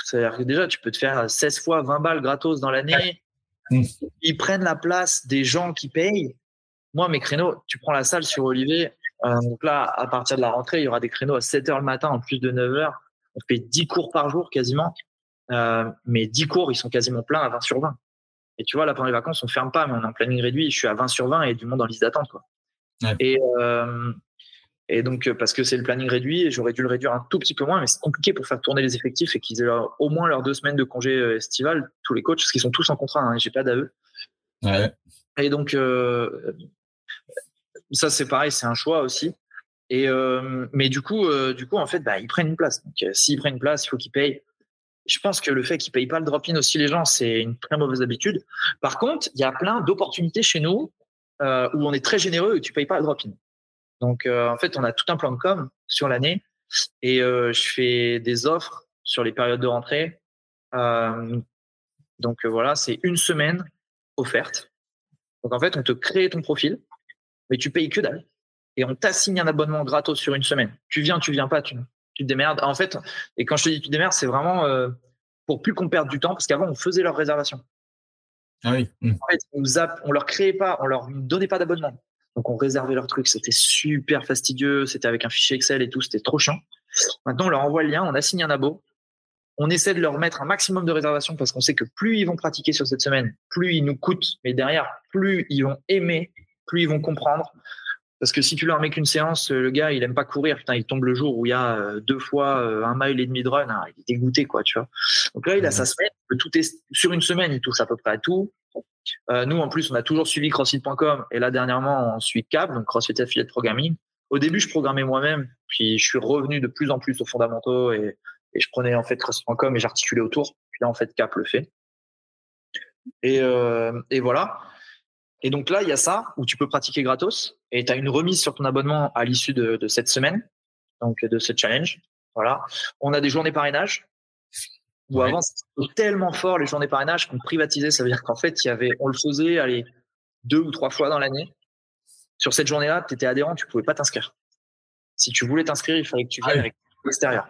C'est-à-dire que déjà, tu peux te faire 16 fois 20 balles gratos dans l'année. Ils prennent la place des gens qui payent. Moi, mes créneaux, tu prends la salle sur Olivier. Euh, donc là, à partir de la rentrée, il y aura des créneaux à 7 h le matin en plus de 9 h on fait 10 cours par jour quasiment. Euh, mais 10 cours, ils sont quasiment pleins à 20 sur 20. Et tu vois, là, pendant les vacances, on ferme pas, mais on est en planning réduit. Je suis à 20 sur 20 et du monde en liste d'attente. Quoi. Et, euh, et donc, parce que c'est le planning réduit, j'aurais dû le réduire un tout petit peu moins, mais c'est compliqué pour faire tourner les effectifs et qu'ils aient au moins leurs deux semaines de congé estival, tous les coachs, parce qu'ils sont tous en contrat, hein, j'ai pas d'AE. Ouais. Et donc, ça, c'est pareil, c'est un choix aussi. Et euh, mais du coup, euh, du coup, en fait, bah, ils prennent une place. Donc, euh, s'ils prennent une place, il faut qu'ils payent. Je pense que le fait qu'ils payent pas le drop-in aussi les gens, c'est une très mauvaise habitude. Par contre, il y a plein d'opportunités chez nous où on est très généreux et tu payes pas le drop-in. Donc, en fait, on a tout un plan de com sur l'année et je fais des offres sur les périodes de rentrée. donc voilà, c'est une semaine offerte. Donc en fait, on te crée ton profil, mais tu payes que dalle et on t'assigne un abonnement gratos sur une semaine. Tu viens, tu viens pas, tu, tu te démerdes. En fait, et quand je te dis tu te démerdes, c'est vraiment euh, pour plus qu'on perde du temps, parce qu'avant, on faisait leur réservation. Ah oui. Mmh. En fait, on, on leur créait pas, on leur donnait pas d'abonnement. Donc, on réservait leur truc. C'était super fastidieux. C'était avec un fichier Excel et tout. C'était trop chiant. Maintenant, on leur envoie le lien, on assigne un abo. On essaie de leur mettre un maximum de réservations parce qu'on sait que plus ils vont pratiquer sur cette semaine, plus ils nous coûtent. Mais derrière, plus ils vont aimer, plus ils vont comprendre. Parce que si tu leur mets qu'une séance, le gars, il aime pas courir. Putain, il tombe le jour où il y a euh, deux fois euh, un mile et demi de run. Hein, il est dégoûté, quoi, tu vois. Donc là, il a sa semaine. Tout est sur une semaine, il touche à peu près à tout. Euh, nous, en plus, on a toujours suivi CrossFit.com et là, dernièrement, on suit CAP, donc CrossFit Affiliate Programming. Au début, je programmais moi-même, puis je suis revenu de plus en plus aux fondamentaux et, et je prenais en fait CrossFit.com et j'articulais autour. Puis là, en fait, CAP le fait. Et, euh, et voilà. Et donc là, il y a ça où tu peux pratiquer gratos et tu as une remise sur ton abonnement à l'issue de, cette semaine, donc de ce challenge. Voilà. On a des journées parrainage où avant c'était tellement fort les journées parrainage qu'on privatisait. Ça veut dire qu'en fait, il y avait, on le faisait allez, deux ou trois fois dans l'année. Sur cette journée-là, tu étais adhérent, tu pouvais pas t'inscrire. Si tu voulais t'inscrire, il fallait que tu viennes ah avec l'extérieur.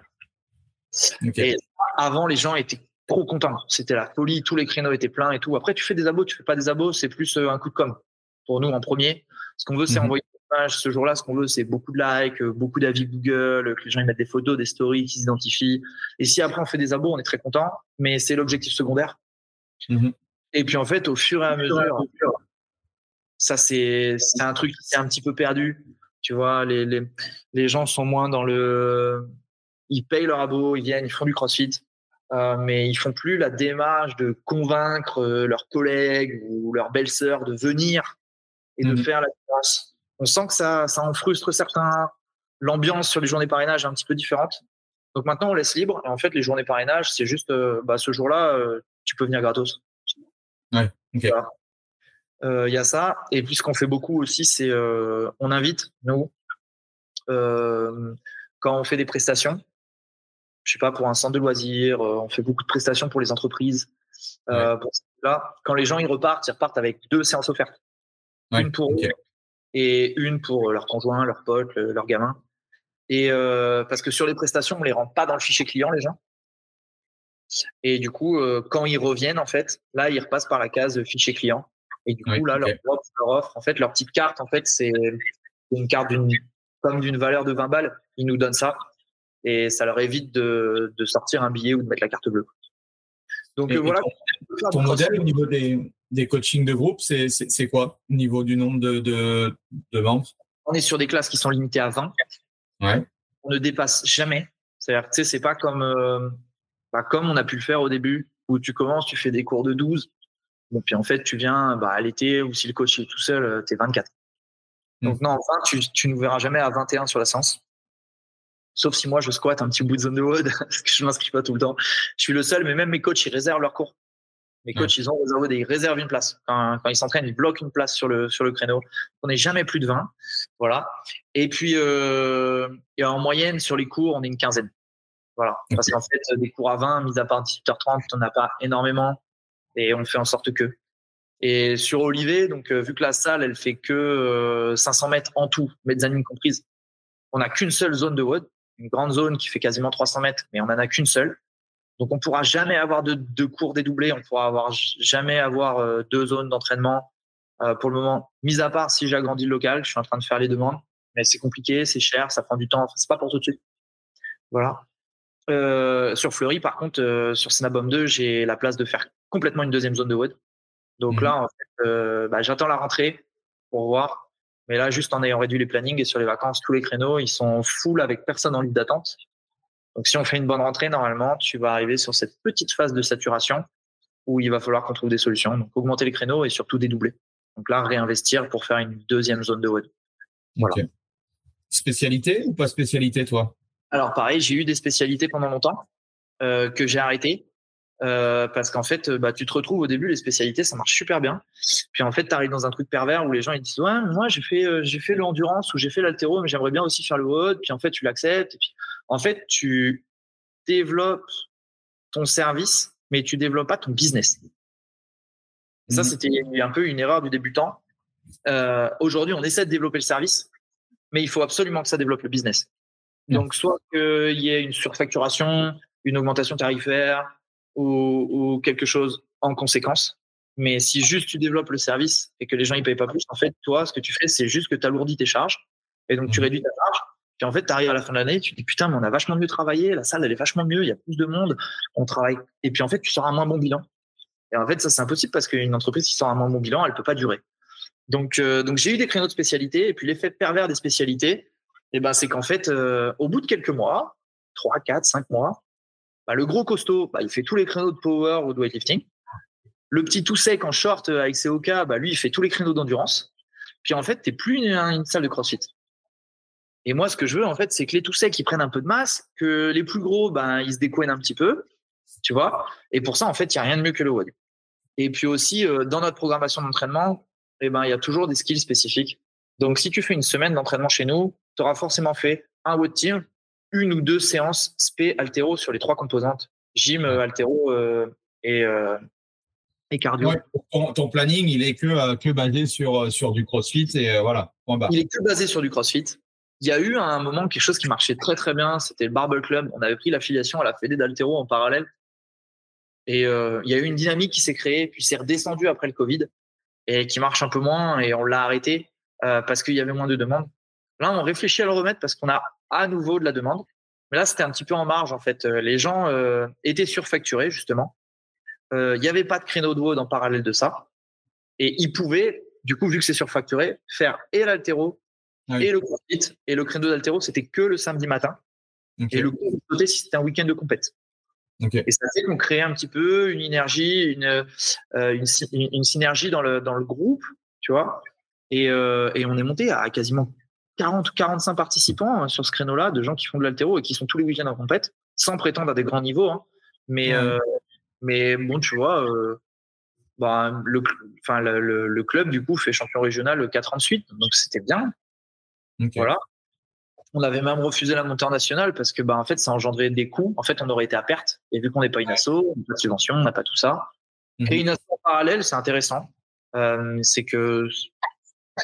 Et avant, les gens étaient trop content. C'était la folie, tous les créneaux étaient pleins et tout. Après, tu fais des abos, tu fais pas des abos, c'est plus euh, un coup de com. Pour nous, en premier, ce qu'on veut, c'est mhm. envoyer des images. Ce jour-là, ce qu'on veut, c'est beaucoup de likes, euh, beaucoup d'avis Google, que les gens ils mettent des photos, des stories, qui s'identifient. Et si après on fait des abos, on est très content, mais c'est l'objectif secondaire. Mhm. Et puis en fait, au fur et à mesure, ça c'est un truc qui s'est un petit peu perdu. Tu vois, les, les, les gens sont moins dans le, ils payent leur abo, ils viennent, ils font du CrossFit euh, mais ils font plus la démarche de convaincre euh, leurs collègues ou leurs belles-sœurs de venir et de mmh. faire la différence. On sent que ça, ça en frustre certains. L'ambiance sur les journées parrainage est un petit peu différente. Donc maintenant, on laisse libre. Et en fait, les journées parrainage, c'est juste, euh, bah, ce jour-là, tu peux venir gratos. Ouais, ok. Il y a ça. Et puis, ce qu'on fait beaucoup aussi, c'est on invite, nous, quand on fait des prestations, je sais pas, pour un centre de loisirs, euh, on fait beaucoup de prestations pour les entreprises. Euh, là, quand les gens ils repartent, ils repartent avec deux séances offertes. une pour eux et une pour leurs conjoints, leurs potes, leurs gamins. Et euh, parce que sur les prestations, on les rend pas dans le fichier client, les gens. Et du coup, quand ils reviennent, en fait, là, ils repassent par la case fichier client. Et du coup, là, leur, offre, en fait, leur petite carte, en fait, c'est une carte d'une comme d'une valeur de 20 balles. Ils nous donnent ça. Et ça leur évite de, de sortir un billet ou de mettre la carte bleue. Donc voilà. Ton, modèle au niveau des, des coachings de groupe, c'est quoi au niveau du nombre de, de, de membres? On est sur des classes qui sont limitées à 20. Ouais. On ne dépasse jamais. C'est-à-dire que c'est pas comme, euh, pas comme on a pu le faire au début, où tu commences, tu fais des cours de 12. Bon, puis en fait, tu viens bah, à l'été, ou si le coach est tout seul, tu es 24. Donc, non, enfin, tu, tu nous verras jamais à 21 sur la séance. Sauf si moi, je squatte un petit bout de zone de WOD, <laughs> parce que je m'inscris pas tout le temps. Je suis le seul, mais même mes coachs, ils réservent leur cours. Mes coachs, ils ont réservé, ils réservent une place. Quand, ils s'entraînent, ils bloquent une place sur le, sur le créneau. On n'est jamais plus de 20. Voilà. Et puis, euh, et en moyenne, sur les cours, on est une quinzaine. Voilà. Parce qu'en fait, des cours à 20, mis à part 18h30, on n'a pas énormément. Et on fait en sorte que. Et sur Olivet, donc, euh, vu que la salle, elle fait que 500 euh, mètres en tout, mezzanine comprise, on n'a qu'une seule zone de WOD une grande zone qui fait quasiment 300 mètres, mais on n'en a qu'une seule. Donc on pourra jamais avoir de, cours dédoublés, on pourra avoir jamais avoir euh, deux zones d'entraînement. Euh, pour le moment, mis à part si j'agrandis le local, je suis en train de faire les demandes, mais c'est compliqué, c'est cher, ça prend du temps. Enfin, c'est pas pour tout de suite. Voilà. Euh, sur Fleury, par contre, sur Snabom 2, j'ai la place de faire complètement une deuxième zone de WOD. Donc mhm. là, en fait, bah, j'attends la rentrée pour voir mais là, juste en ayant réduit les plannings et sur les vacances, tous les créneaux, ils sont full avec personne en ligne d'attente. Donc, si on fait une bonne rentrée, normalement, tu vas arriver sur cette petite phase de saturation où il va falloir qu'on trouve des solutions. Donc, augmenter les créneaux et surtout dédoubler. Donc là, réinvestir pour faire une deuxième zone de web. Voilà. Spécialité ou pas spécialité, toi? Alors, pareil, j'ai eu des spécialités pendant longtemps euh, que j'ai arrêtées euh, parce qu'en fait, bah, tu te retrouves au début, les spécialités, ça marche super bien. Puis en fait, tu arrives dans un truc pervers où les gens ils disent ouais, moi j'ai fait euh, j'ai fait l'endurance ou j'ai fait l'altéro, mais j'aimerais bien aussi faire le WOD. Puis en fait, tu l'acceptes. Et puis en fait, tu développes ton service, mais tu développes pas ton business. ça, mmh. c'était un peu une erreur du débutant. Euh, Aujourd'hui, on essaie de développer le service, mais il faut absolument que ça développe le business. Mmh. Donc, soit qu'il y ait une surfacturation, une augmentation tarifaire, ou, quelque chose en conséquence. Mais si juste tu développes le service et que les gens ne payent pas plus, en fait, toi, ce que tu fais, c'est juste que tu alourdis tes charges et donc tu mmh. réduis ta charge. Puis en fait, tu arrives à la fin de l'année, tu te dis putain, mais on a vachement mieux travaillé, la salle, elle est vachement mieux, il y a plus de monde, on travaille. Et puis en fait, tu sors un moins bon bilan. Et en fait, ça, c'est impossible parce qu'une entreprise qui sort un moins bon bilan, elle peut pas durer. Donc, euh, donc j'ai eu des créneaux de spécialité et puis l'effet pervers des spécialités, eh ben, c'est qu'en fait, euh, au bout de quelques mois, 3, 4, 5 mois, bah, le gros costaud, bah, il fait tous les créneaux de power ou de weightlifting. Le petit tout sec en short euh, avec ses OK, bah, lui, il fait tous les créneaux d'endurance. Puis en fait, tu n'es plus une, salle de crossfit. Et moi, ce que je veux, en fait, c'est que les tout secs, ils prennent un peu de masse, que les plus gros, ben, ils se décoignent un petit peu, tu vois. Et pour ça, en fait, il n'y a rien de mieux que le WOD. Et puis aussi, euh, dans notre programmation d'entraînement, eh ben, il y a toujours des skills spécifiques. Donc, si tu fais une semaine d'entraînement chez nous, tu auras forcément fait un WOD team, une ou deux séances spé altéro sur les trois composantes, gym, euh, altéro euh, et, euh, et cardio. ton, planning, il est que, que basé sur, sur du crossfit et voilà. Il est que basé sur du crossfit. Il y a eu à un moment quelque chose qui marchait très très bien, c'était le Barbell Club. On avait pris l'affiliation à la Fédé d'altéro en parallèle. Et il y a eu une dynamique qui s'est créée, puis c'est redescendu après le Covid et qui marche un peu moins et on l'a arrêté parce qu'il y avait moins de demandes. Là, on réfléchit à le remettre parce qu'on a à nouveau de la demande. Mais là, c'était un petit peu en marge, en fait. Euh, les gens euh, étaient surfacturés, justement. Euh, il n'y avait pas de créneau de WOD en parallèle de ça. Et ils pouvaient, du coup, vu que c'est surfacturé, faire et l'altéro ah et le crossfit. Et le créneau d'altéro, c'était que le samedi matin. Et le côté si c'était un week-end de compète. Et ça fait qu'on crée un petit peu une énergie, une, une, synergie dans le, dans le groupe, tu vois. Et, et on est monté à quasiment 40 ou 45 participants hein, sur ce créneau-là, de gens qui font de l'altéro et qui sont tous les week-ends en compète, sans prétendre à des grands niveaux. Hein. Mais, euh, mais bon, tu vois, euh, bah, le, enfin, le, le, club, du coup, fait champion régional 4 ans de suite. Donc, c'était bien. Voilà. On avait même refusé la montée en nationale parce que, bah, en fait, ça engendrait des coûts. En fait, on aurait été à perte. Et vu qu'on n'est pas une asso, on n'a pas de subvention, on n'a pas tout ça. Mhm. Et une asso parallèle, c'est intéressant. Euh, c'est que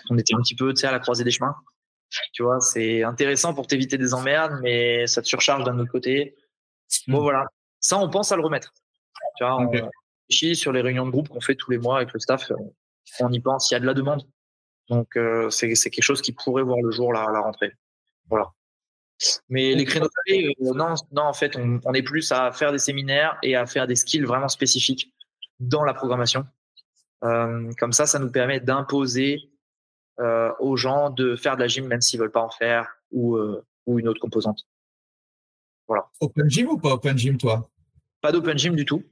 on était un petit peu à la croisée des chemins. Tu vois, c'est intéressant pour t'éviter des emmerdes, mais ça te surcharge d'un autre côté. Bon, hmm. voilà. Ça, on pense à le remettre. Tu vois, on réfléchit sur les réunions de groupe qu'on fait tous les mois avec le staff. On y pense, il y a de la demande. Donc, euh, c'est quelque chose qui pourrait voir le jour la, la rentrée. Voilà. Mais les créneaux euh, non, non, en fait, on, on, est plus à faire des séminaires et à faire des skills vraiment spécifiques dans la programmation. Euh, comme ça, ça nous permet d'imposer euh, aux gens de faire de la gym même s'ils veulent pas en faire ou, euh, ou une autre composante. Voilà. Open gym ou pas open gym, toi? Pas d'open gym du tout.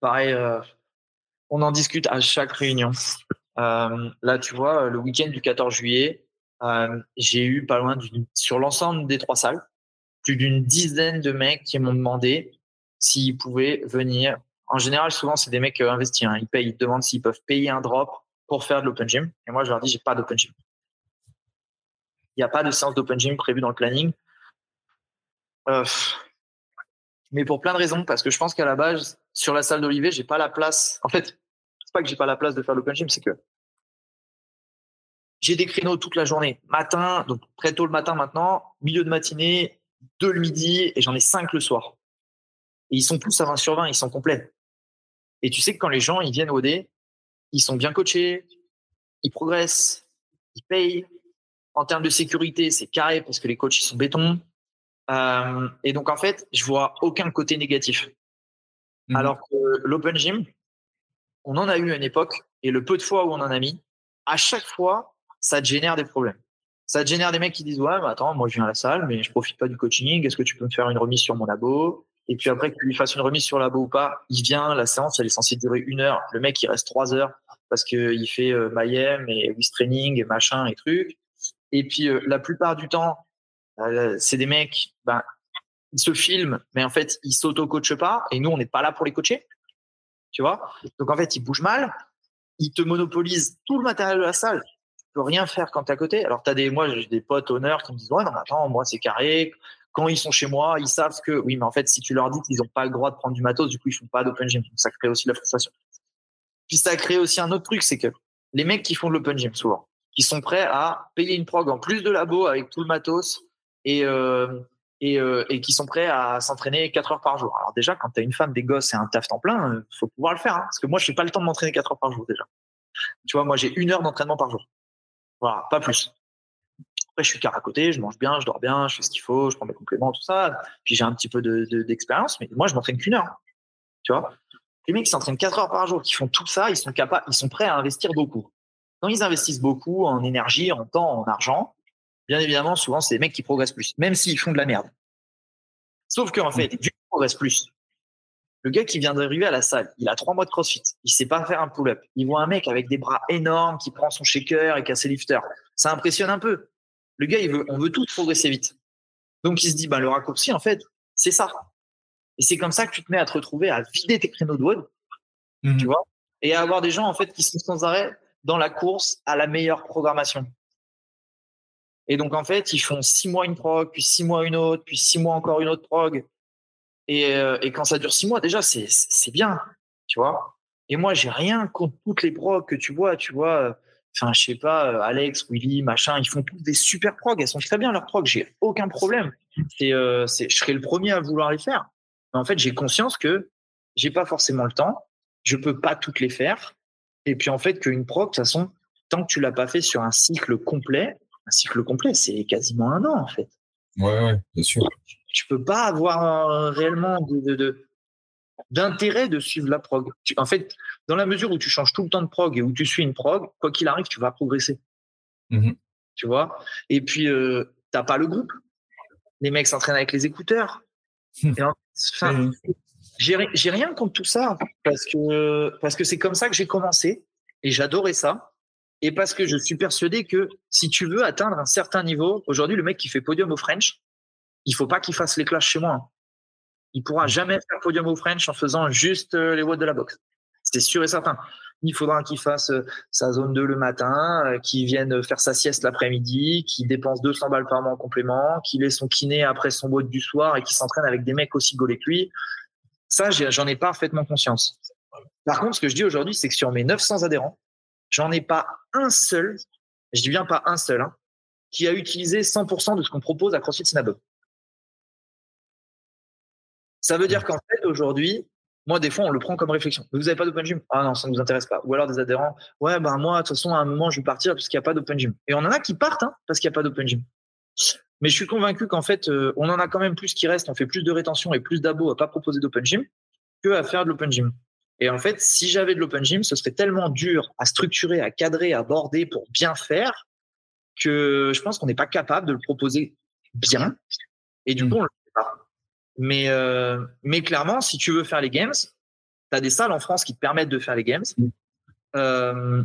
Pareil, euh, on en discute à chaque réunion. Là, tu vois, le week-end du 14 juillet, j'ai eu pas loin d'une, sur l'ensemble des trois salles, plus d'une dizaine de mecs qui m'ont demandé s'ils pouvaient venir. En général, souvent, c'est des mecs investis. Hein. Ils payent, ils demandent s'ils peuvent payer un drop pour faire de l'open gym. Et moi, je leur dis, j'ai pas d'open gym. Il n'y a pas de séance d'open gym prévue dans le planning. Euh, mais pour plein de raisons, parce que je pense qu'à la base, sur la salle d'Olivier, j'ai pas la place. En fait, c'est pas que j'ai pas la place de faire l'open gym, c'est que j'ai des créneaux toute la journée, matin, donc très tôt le matin maintenant, milieu de matinée, deux le midi, et j'en ai cinq le soir. Et ils sont tous à 20 sur 20, ils sont complets. Et tu sais que quand les gens ils viennent au dé, ils sont bien coachés, ils progressent, ils payent. En termes de sécurité, c'est carré parce que les coachs ils sont béton. Euh, et donc en fait, je vois aucun côté négatif. Mmh. Alors que l'open gym, on en a eu à une époque, et le peu de fois où on en a mis, à chaque fois, ça te génère des problèmes. Ça te génère des mecs qui disent ouais, mais attends, moi je viens à la salle, mais je profite pas du coaching. Est-ce que tu peux me faire une remise sur mon labo? Et puis après que tu lui fasses une remise sur le labo ou pas, il vient, la séance elle est censée durer une heure. Le mec il reste trois heures parce que il fait euh, Mayhem et Wiz Training et machin et trucs. Et puis euh, la plupart du temps, euh, c'est des mecs, ben ils se filment, mais en fait ils s'auto-coachent pas. Et nous on n'est pas là pour les coacher, tu vois? Donc en fait ils bougent mal, ils te monopolisent tout le matériel de la salle peux rien faire quand tu es à côté. Alors, tu as des, moi, j'ai des potes honneurs qui me disent Ouais, non, attends, moi, c'est carré. Quand ils sont chez moi, ils savent que, oui, mais en fait, si tu leur dis qu'ils n'ont pas le droit de prendre du matos, du coup, ils font pas d'open gym. Ça crée aussi la frustration. Puis, ça crée aussi un autre truc, c'est que les mecs qui font de l'open gym, souvent, qui sont prêts à payer une prog en plus de labo avec tout le matos et, euh, euh, et, qui sont prêts à s'entraîner 4 heures par jour. Alors, déjà, quand tu as une femme, des gosses et un taf temps plein, euh, faut pouvoir le faire. Hein, parce que moi, je n'ai pas le temps de m'entraîner 4 heures par jour, déjà. Tu vois, moi, j'ai une heure d'entraînement par jour. Voilà, pas plus. Après, je suis car à côté, je mange bien, je dors bien, je fais ce qu'il faut, je prends mes compléments, tout ça. Puis j'ai un petit peu d'expérience, de, mais moi, je m'entraîne qu'une heure. Tu vois? Les mecs qui s'entraînent 4 heures par jour, qui font tout ça, ils sont capables, ils sont prêts à investir beaucoup. Quand ils investissent beaucoup en énergie, en temps, en argent, bien évidemment, souvent, c'est des mecs qui progressent plus, même s'ils font de la merde. Sauf qu'en fait, du coup, progressent plus. Le gars qui vient d'arriver à la salle, il a trois mois de crossfit, il sait pas faire un pull-up. Il voit un mec avec des bras énormes qui prend son shaker et qui a ses lifters. Ça impressionne un peu. Le gars, il veut, on veut tous progresser vite. Donc il se dit, bah, le raccourci, en fait, c'est ça. Et c'est comme ça que tu te mets à te retrouver à vider tes créneaux de web, tu mmh vois, et à avoir des gens, en fait, qui sont sans arrêt dans la course à la meilleure programmation. Et donc, en fait, ils font six mois une prog, puis six mois une autre, puis six mois encore une autre prog. Et, euh, et, quand ça dure six mois, déjà, c'est, c'est bien, tu vois. Et moi, j'ai rien contre toutes les progs que tu vois, tu vois. Euh, enfin, je sais pas, euh, Alex, Willy, machin, ils font tous des super progs. Elles sont très bien leurs progs. J'ai aucun problème. C'est, euh, je serais le premier à vouloir les faire. Mais en fait, j'ai conscience que j'ai pas forcément le temps. Je peux pas toutes les faire. Et puis, en fait, qu'une prog, de toute façon, tant que tu l'as pas fait sur un cycle complet, un cycle complet, c'est quasiment un an, en fait. Ouais, ouais, bien sûr tu peux pas avoir réellement de, d'intérêt de suivre la prog. en fait, dans la mesure où tu changes tout le temps de prog et où tu suis une prog, quoi qu'il arrive, tu vas progresser. Mmh tu vois? Et puis, euh, t'as pas le groupe. Les mecs s'entraînent avec les écouteurs. Enfin, j'ai rien contre tout ça parce que parce que c'est comme ça que j'ai commencé et j'adorais ça. Et parce que je suis persuadé que si tu veux atteindre un certain niveau, aujourd'hui, le mec qui fait podium au French, il faut pas qu'il fasse les clashes chez moi. Il pourra mmh. jamais faire podium au French en faisant juste euh, les watts de la boxe. C'est sûr et certain. Il faudra qu'il fasse euh, sa zone 2 le matin, euh, qu'il vienne faire sa sieste l'après-midi, qu'il dépense 200 balles par mois en complément, qu'il ait son kiné après son watt du soir et qu'il s'entraîne avec des mecs aussi gaulés que lui. Ça, j'en ai parfaitement conscience. Par contre, ce que je dis aujourd'hui, c'est que sur mes 900 adhérents, j'en ai pas un seul, je dis bien pas un seul, hein, qui a utilisé 100% de ce qu'on propose à CrossFit Synagogue. Ça veut dire qu'en fait, aujourd'hui, moi, des fois, on le prend comme réflexion. Vous n'avez pas d'open gym Ah non, ça ne nous intéresse pas. Ou alors des adhérents, ouais, ben moi, de toute façon, à un moment, je vais partir parce qu'il n'y a pas d'open gym. Et on en a qui partent hein, parce qu'il n'y a pas d'open gym. Mais je suis convaincu qu'en fait, euh, on en a quand même plus qui reste. On fait plus de rétention et plus d'abos à pas proposer d'open gym que à faire de l'open gym. Et en fait, si j'avais de l'open gym, ce serait tellement dur à structurer, à cadrer, à border pour bien faire que je pense qu'on n'est pas capable de le proposer bien. Et du mmh. coup, on le. Mais, euh, mais clairement, si tu veux faire les games, tu as des salles en France qui te permettent de faire les games. Mmh. Euh,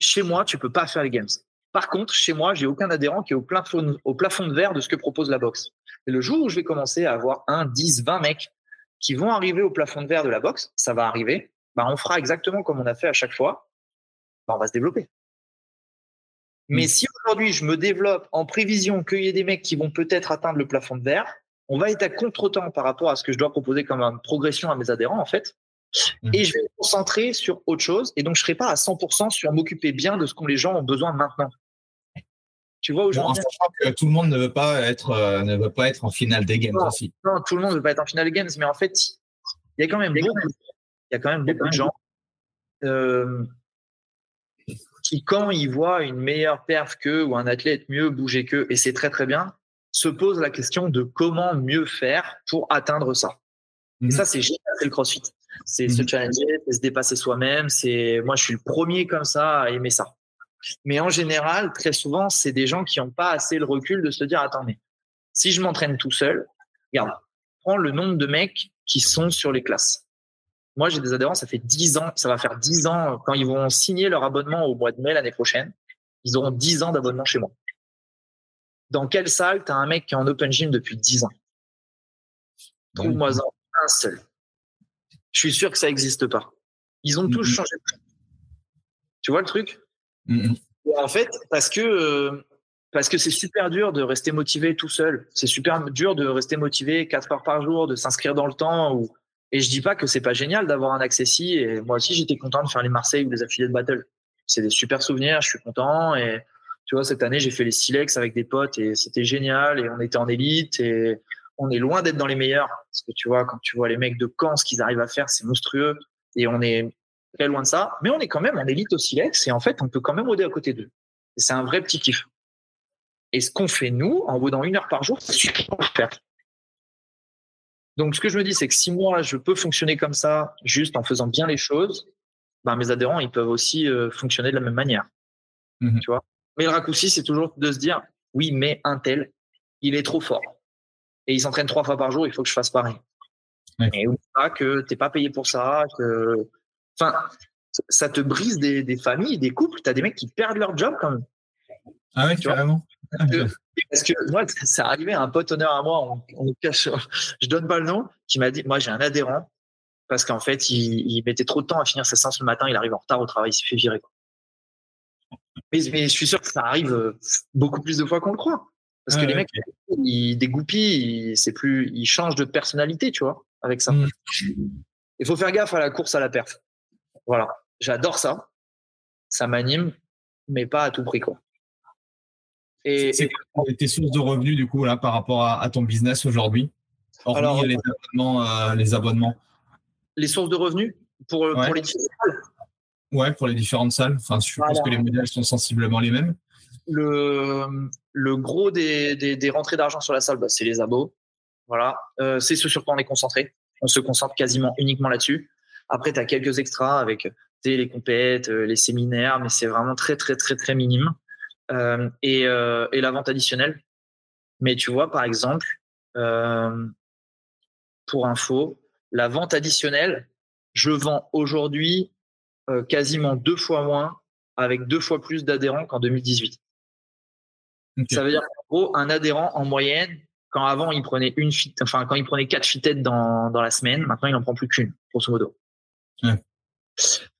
chez moi, tu peux pas faire les games. Par contre, chez moi, j'ai aucun adhérent qui est au plafond, au plafond de verre de ce que propose la boxe. Et le jour où je vais commencer à avoir un, 10, 20 mecs qui vont arriver au plafond de verre de la boxe, ça va arriver, bah, on fera exactement comme on a fait à chaque fois, bah, on va se développer. Mais mmh. si aujourd'hui je me développe en prévision qu'il y ait des mecs qui vont peut-être atteindre le plafond de verre, on va être à contre-temps par rapport à ce que je dois proposer comme une progression à mes adhérents en fait. Mmh. Et je vais me concentrer sur autre chose. Et donc je ne serai pas à 100% sur m'occuper bien de ce que les gens ont besoin maintenant. Tu vois aujourd'hui. que tout le monde ne veut pas être, euh, ne veut pas être en finale des games aussi. Non, tout le monde ne veut pas être en finale des games, mais en fait, il y a quand même beaucoup, il y a quand même beaucoup de gens euh, qui, quand ils voient une meilleure perf qu'eux ou un athlète mieux bouger qu'eux, et c'est très très bien, se posent la question de comment mieux faire pour atteindre ça. Et mhm. ça, c'est génial, c'est le CrossFit. C'est se mhm. challenger, c'est se dépasser soi-même. C'est moi, je suis le premier comme ça à aimer ça. Mais en général, très souvent, c'est des gens qui n'ont pas assez le recul de se dire attendez, si je m'entraîne tout seul, regarde, prends le nombre de mecs qui sont sur les classes. Moi, j'ai des adhérents, ça fait 10 ans, ça va faire 10 ans quand ils vont signer leur abonnement au mois de mai l'année prochaine, ils auront 10 ans d'abonnement chez moi. Dans quelle salle tu as un mec qui est en open gym depuis 10 ans? Trouve-moi un seul. Je suis sûr que ça n'existe pas. Ils ont tous changé. Tu vois le truc? En fait, parce que euh, parce que c'est super dur de rester motivé tout seul. C'est super dur de rester motivé 4 heures par jour, de s'inscrire dans le temps. Ou... Et je dis pas que c'est pas génial d'avoir un accès si. Et moi aussi, j'étais content de faire les Marseille ou les affiliés de battle. C'est des super souvenirs. Je suis content. Et tu vois, cette année, j'ai fait les Silex avec des potes et c'était génial. Et on était en élite et on est loin d'être dans les meilleurs. Parce que tu vois, quand tu vois les mecs de Caen, ce qu'ils arrivent à faire, c'est monstrueux. Et on est très loin de ça, mais on est quand même en élite au silex et en fait, on peut quand même rôder à côté d'eux. C'est un vrai petit kiff. Et ce qu'on fait nous, en vaudant une heure par jour, c'est super faire. Donc, ce que je me dis, c'est que si moi, je peux fonctionner comme ça, juste en faisant bien les choses, ben, mes adhérents, ils peuvent aussi euh, fonctionner de la même manière. Mmh tu vois? Mais le raccourci, c'est toujours de se dire, oui, mais un tel, il est trop fort. Et il s'entraîne trois fois par jour, il faut que je fasse pareil. Et ou pas que t'es pas payé pour ça, que Enfin, ça te brise des, familles, des couples. Tu as des mecs qui perdent leur job quand même. Ah ouais, carrément. <laughs> Parce que, moi, ça arrivé à un pote honneur à moi, on, cache, <laughs> je donne pas le nom, qui m'a dit, moi j'ai un adhérent, parce qu'en fait, il, mettait trop de temps à finir sa séance le matin, il arrive en retard au travail, il s'est fait virer. Mais, je suis sûr que ça arrive euh, beaucoup plus de fois qu'on le croit. Parce que les mecs, ils dégoupillent, c'est plus, ils changent de personnalité, tu vois, avec ça. Mm. Il faut faire gaffe à la course à la perf. Voilà, j'adore ça. Ça m'anime, mais pas à tout prix. Quoi. Et, c'est tes sources de revenus du coup là par rapport à, ton business aujourd'hui? Hormis les abonnements, euh, les abonnements. Les sources de revenus pour, euh, pour les salles Ouais, pour les différentes salles. Enfin, je suppose que les modèles sont sensiblement les mêmes. Le, le gros des, des, rentrées d'argent sur la salle, bah, c'est les abos. Voilà. Euh, c'est ce sur quoi on est concentré. On se concentre quasiment uniquement là-dessus. Après, tu as quelques extras avec les compètes, euh, les séminaires, mais c'est vraiment très, très, très, très minime. Euh, et, euh, et, la vente additionnelle. Mais tu vois, par exemple, pour info, la vente additionnelle, je vends aujourd'hui quasiment deux fois moins avec deux fois plus d'adhérents qu'en 2018. Ça veut dire qu'en gros, un adhérent en moyenne, quand avant il prenait une fit, enfin quand il prenait quatre fitettes dans, dans la semaine, maintenant il n'en prend plus qu'une, grosso modo.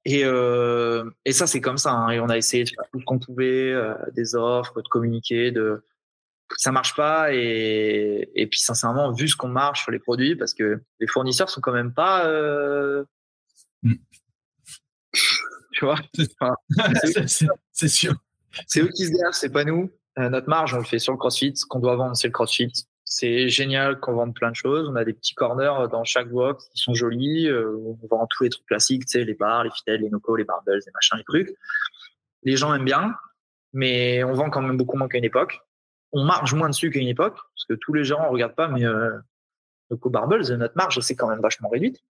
Et, euh, et ça, c'est comme ça. Hein. Et on a essayé de faire tout ce qu'on pouvait, euh, des offres, de communiquer, de ça marche pas. Et, et puis, sincèrement, vu ce qu'on marche sur les produits, parce que les fournisseurs sont quand même pas. Euh... Tu vois <laughs> <laughs> C'est sûr. C'est eux qui se gardent, c'est pas nous. Euh, notre marge, on le fait sur le CrossFit. Ce qu'on doit vendre, c'est le CrossFit. C'est génial qu'on vende plein de choses. On a des petits corners dans chaque box qui sont jolis. Euh, on vend tous les trucs classiques, tu sais, les bars, les fidèles, les nocos, les barbells, les machins, les trucs. Les gens aiment bien, mais on vend quand même beaucoup moins qu'à une époque. on marge moins dessus qu'à une époque, parce que tous les gens ne regardent pas, mais euh, le co-barbles, notre marge, c'est quand même vachement réduite.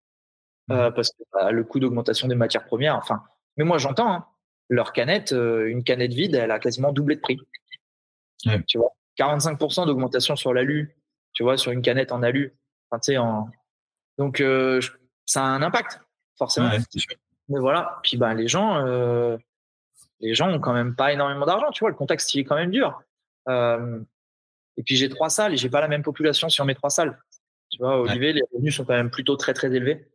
Euh, parce que bah, le coût d'augmentation des matières premières, enfin. Mais moi, j'entends, hein, leur canette, euh, une canette vide, elle a quasiment doublé de prix. Tu vois, 45% d'augmentation sur l'alu, tu vois, sur une canette en alu. Enfin, tu sais, en... Donc, euh, ça a un impact, forcément. Mais voilà. Puis, bah, les gens, les gens ont quand même pas énormément d'argent, tu vois. Le contexte, il est quand même dur. et puis, j'ai trois salles et j'ai pas la même population sur mes trois salles. Tu vois, Olivier, les revenus sont quand même plutôt très, très élevés.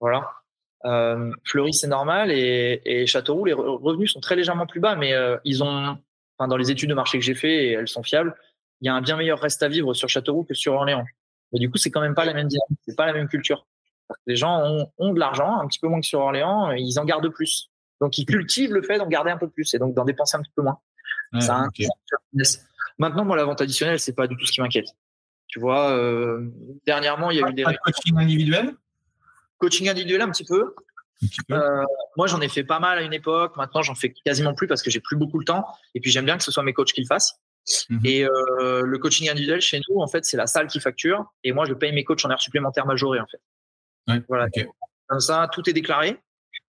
Voilà. Euh, Fleury, c'est normal. Et, et, Châteauroux, les revenus sont très légèrement plus bas, mais euh, ils ont, enfin, dans les études de marché que j'ai fait, et elles sont fiables, il y a un bien meilleur reste à vivre sur Châteauroux que sur Orléans. Mais du coup, c'est quand même pas la même dynamique, c'est pas la même culture. Les gens ont, ont, de l'argent, un petit peu moins que sur Orléans, et ils en gardent plus. Donc, ils cultivent le fait d'en garder un peu plus et donc d'en dépenser un petit peu moins. ça Maintenant, moi, la vente additionnelle, c'est pas du tout ce qui m'inquiète. Tu vois, euh, dernièrement, il y a eu des. coaching individuel? Coaching individuel un petit peu. Euh, moi, j'en ai fait pas mal à une époque. Maintenant, j'en fais quasiment plus parce que j'ai plus beaucoup le temps. Et puis, j'aime bien que ce soit mes coachs qui le fassent. Mhm. Et euh, le coaching individuel chez nous, en fait, c'est la salle qui facture. Et moi, je paye mes coachs en heures supplémentaires majorées, en fait. voilà. Comme ça, tout est déclaré.